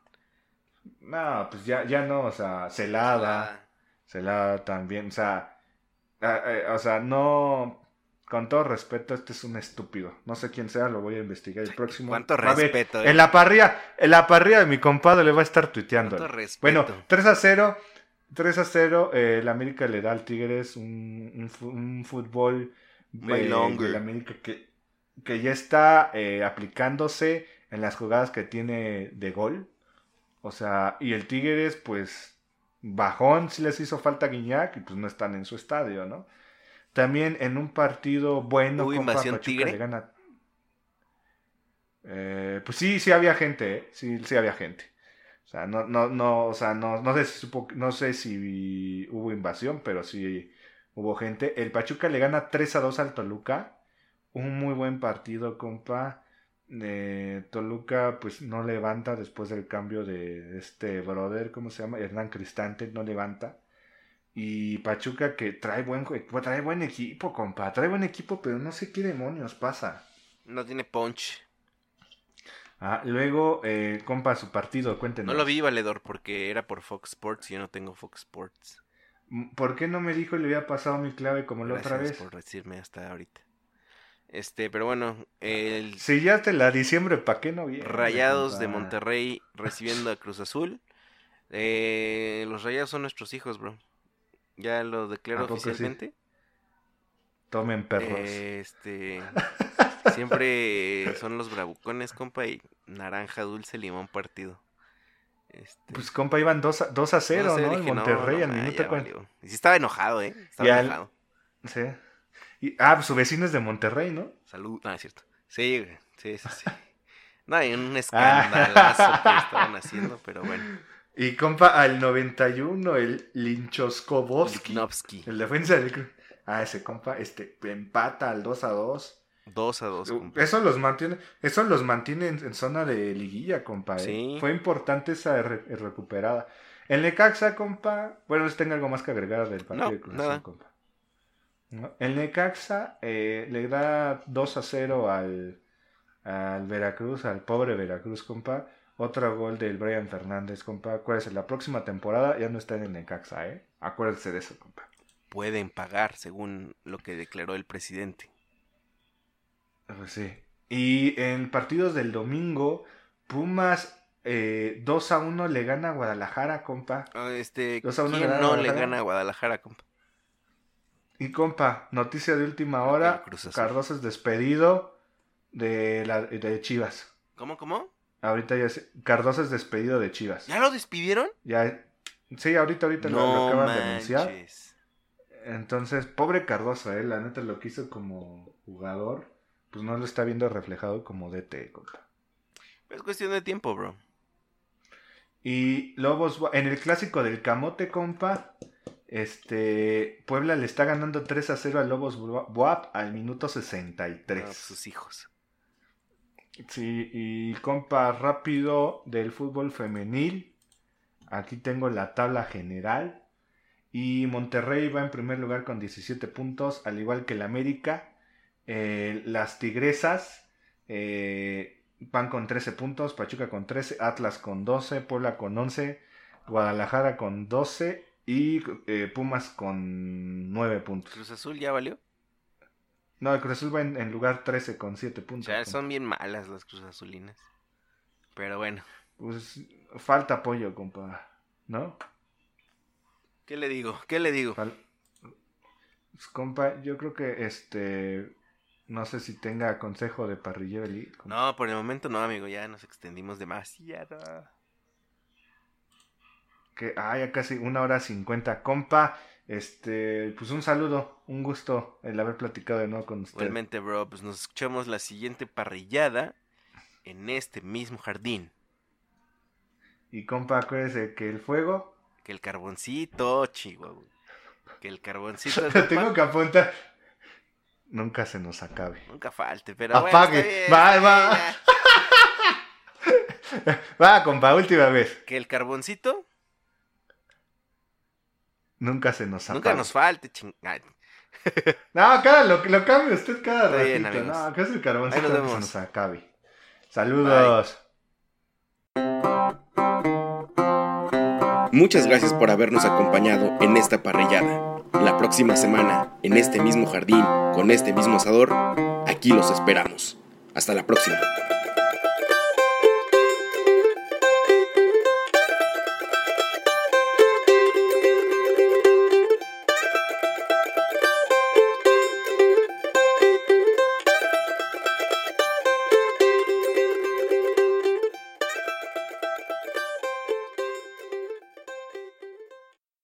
No, pues ya, ya no, o sea, Celada. Celada también, o sea, o sea, no, con todo respeto, este es un estúpido. No sé quién sea, lo voy a investigar el próximo. ¿Cuánto respeto? En la parrilla, en la parrilla de mi compadre le va a estar tuiteando. Bueno, 3 a 0. 3 a 0, eh, el América le da al Tigres un, un, fútbol eh, de América que, que ya está eh, aplicándose en las jugadas que tiene de gol. O sea, y el Tigres, pues, bajón si les hizo falta Guiñac y pues no están en su estadio, ¿no? También en un partido bueno, ¿Hubo invasión Tigre? Le gana... Eh, pues sí, sí había gente, ¿eh? sí, sí había gente. O sea, no, no, no, o sea, no, no, sé, si, no sé si hubo invasión, pero sí hubo gente. El Pachuca le gana 3 a 2 al Toluca. Un muy buen partido, compa. Eh, Toluca pues no levanta después del cambio de este brother, ¿cómo se llama? Hernán Cristante, no levanta. Y Pachuca que trae buen, trae buen equipo, compa. Trae buen equipo, pero no sé qué demonios pasa. No tiene punch. Ah, luego, eh, compa, su partido, cuéntenos. No lo vi, Valedor, porque era por Fox Sports y yo no tengo Fox Sports. Mm, ¿Por qué no me dijo y le había pasado mi clave como la otra vez? por decirme hasta ahorita. Este, pero bueno, el... Si ya te la diciembre, ¿para qué no viene? Rayados de Monterrey recibiendo a Cruz Azul. Eh, los Rayados son nuestros hijos, bro. Ya lo declaro oficialmente. Tomen perros. Este... Siempre son los bravucones, compa, y naranja, dulce, limón partido. Este... Pues, compa, iban 2 a, 2 a 0, ¿no? En Monterrey, al minuto. Y sí estaba enojado, ¿eh? Estaba enojado. Sí. Y, ah, pues, su vecino es de Monterrey, ¿no? Salud. No, es cierto. Sí, sí, sí, sí. No, hay un escandalazo que estaban haciendo, pero bueno. Y compa, al 91, el Linchoskobowski. El defensa del... Ah, ese compa, este, empata al 2 a 2. 2 a 2. Eso los mantiene, eso los mantiene en, zona de liguilla, compa. ¿eh? Fue importante esa recuperada. El Necaxa, compa. Bueno, si tenga algo más que agregar del partido de Cruz compa. El Necaxa eh, le da 2 a 0 al, al Veracruz, al pobre Veracruz, compa. Otro gol del Brian Fernández, compa. Acuérdense, la próxima temporada ya no está en el Necaxa, ¿eh? Acuérdense de eso, compa. Pueden pagar, según lo que declaró el presidente. Pues sí. Y en partidos del domingo, Pumas eh, 2 a 1 le gana a Guadalajara, compa. Ah, este, 2 a 1 ¿quién no le gana a Guadalajara, compa? Y compa, noticia de última hora, Cardoso es despedido de, la, de Chivas. ¿Cómo, cómo? Ahorita ya es, Cardoso es despedido de Chivas. ¿Ya lo despidieron? Ya, sí, ahorita, ahorita lo, acaban de anunciar. Entonces, pobre Cardoso, eh, la neta lo quiso como jugador pues no lo está viendo reflejado como DT, compa. Es cuestión de tiempo, bro. Y Lobos, en el clásico del Camote, compa, este, Puebla le está ganando 3 a 0 a Lobos Buap al minuto 63. Ah, sus hijos. Sí, y compa, rápido del fútbol femenil. Aquí tengo la tabla general. Y Monterrey va en primer lugar con 17 puntos, al igual que el América. Eh, las Tigresas eh, van con 13 puntos, Pachuca con 13, Atlas con 12, Puebla con 11, Guadalajara con 12 Y eh, Pumas con 9 puntos. ¿Cruz Azul ya valió? No, el Cruz Azul va en, lugar 13 con 7 puntos. O sea, son bien malas las Cruz Azulinas. Pero bueno. Pues falta apoyo, compa. ¿No? ¿Qué le digo? ¿Qué le digo? Pues, compa, yo creo que este. No sé si tenga consejo de parrillero No, por el momento no, amigo. Ya nos extendimos demasiado. Que, ah, ya casi una hora cincuenta. Compa, este, pues un saludo, un gusto el haber platicado de nuevo con usted. Igualmente, bro, pues nos escuchamos la siguiente parrillada en este mismo jardín. Y compa, acuérdese que el fuego. Que el carboncito, chihuahua. Que el carboncito. tengo que apuntar. Nunca se nos acabe. Nunca falte, pero. Apague. va, va. va, compa, última vez. Que el carboncito. Nunca se nos apague. Nunca nos falte, ching. no, cada, lo, lo cambia usted cada ratito. no, que es el carboncito que se nos acabe. Saludos. Muchas gracias por habernos acompañado en esta parrillada. La próxima semana, en este mismo jardín, con este mismo asador, aquí los esperamos. Hasta la próxima.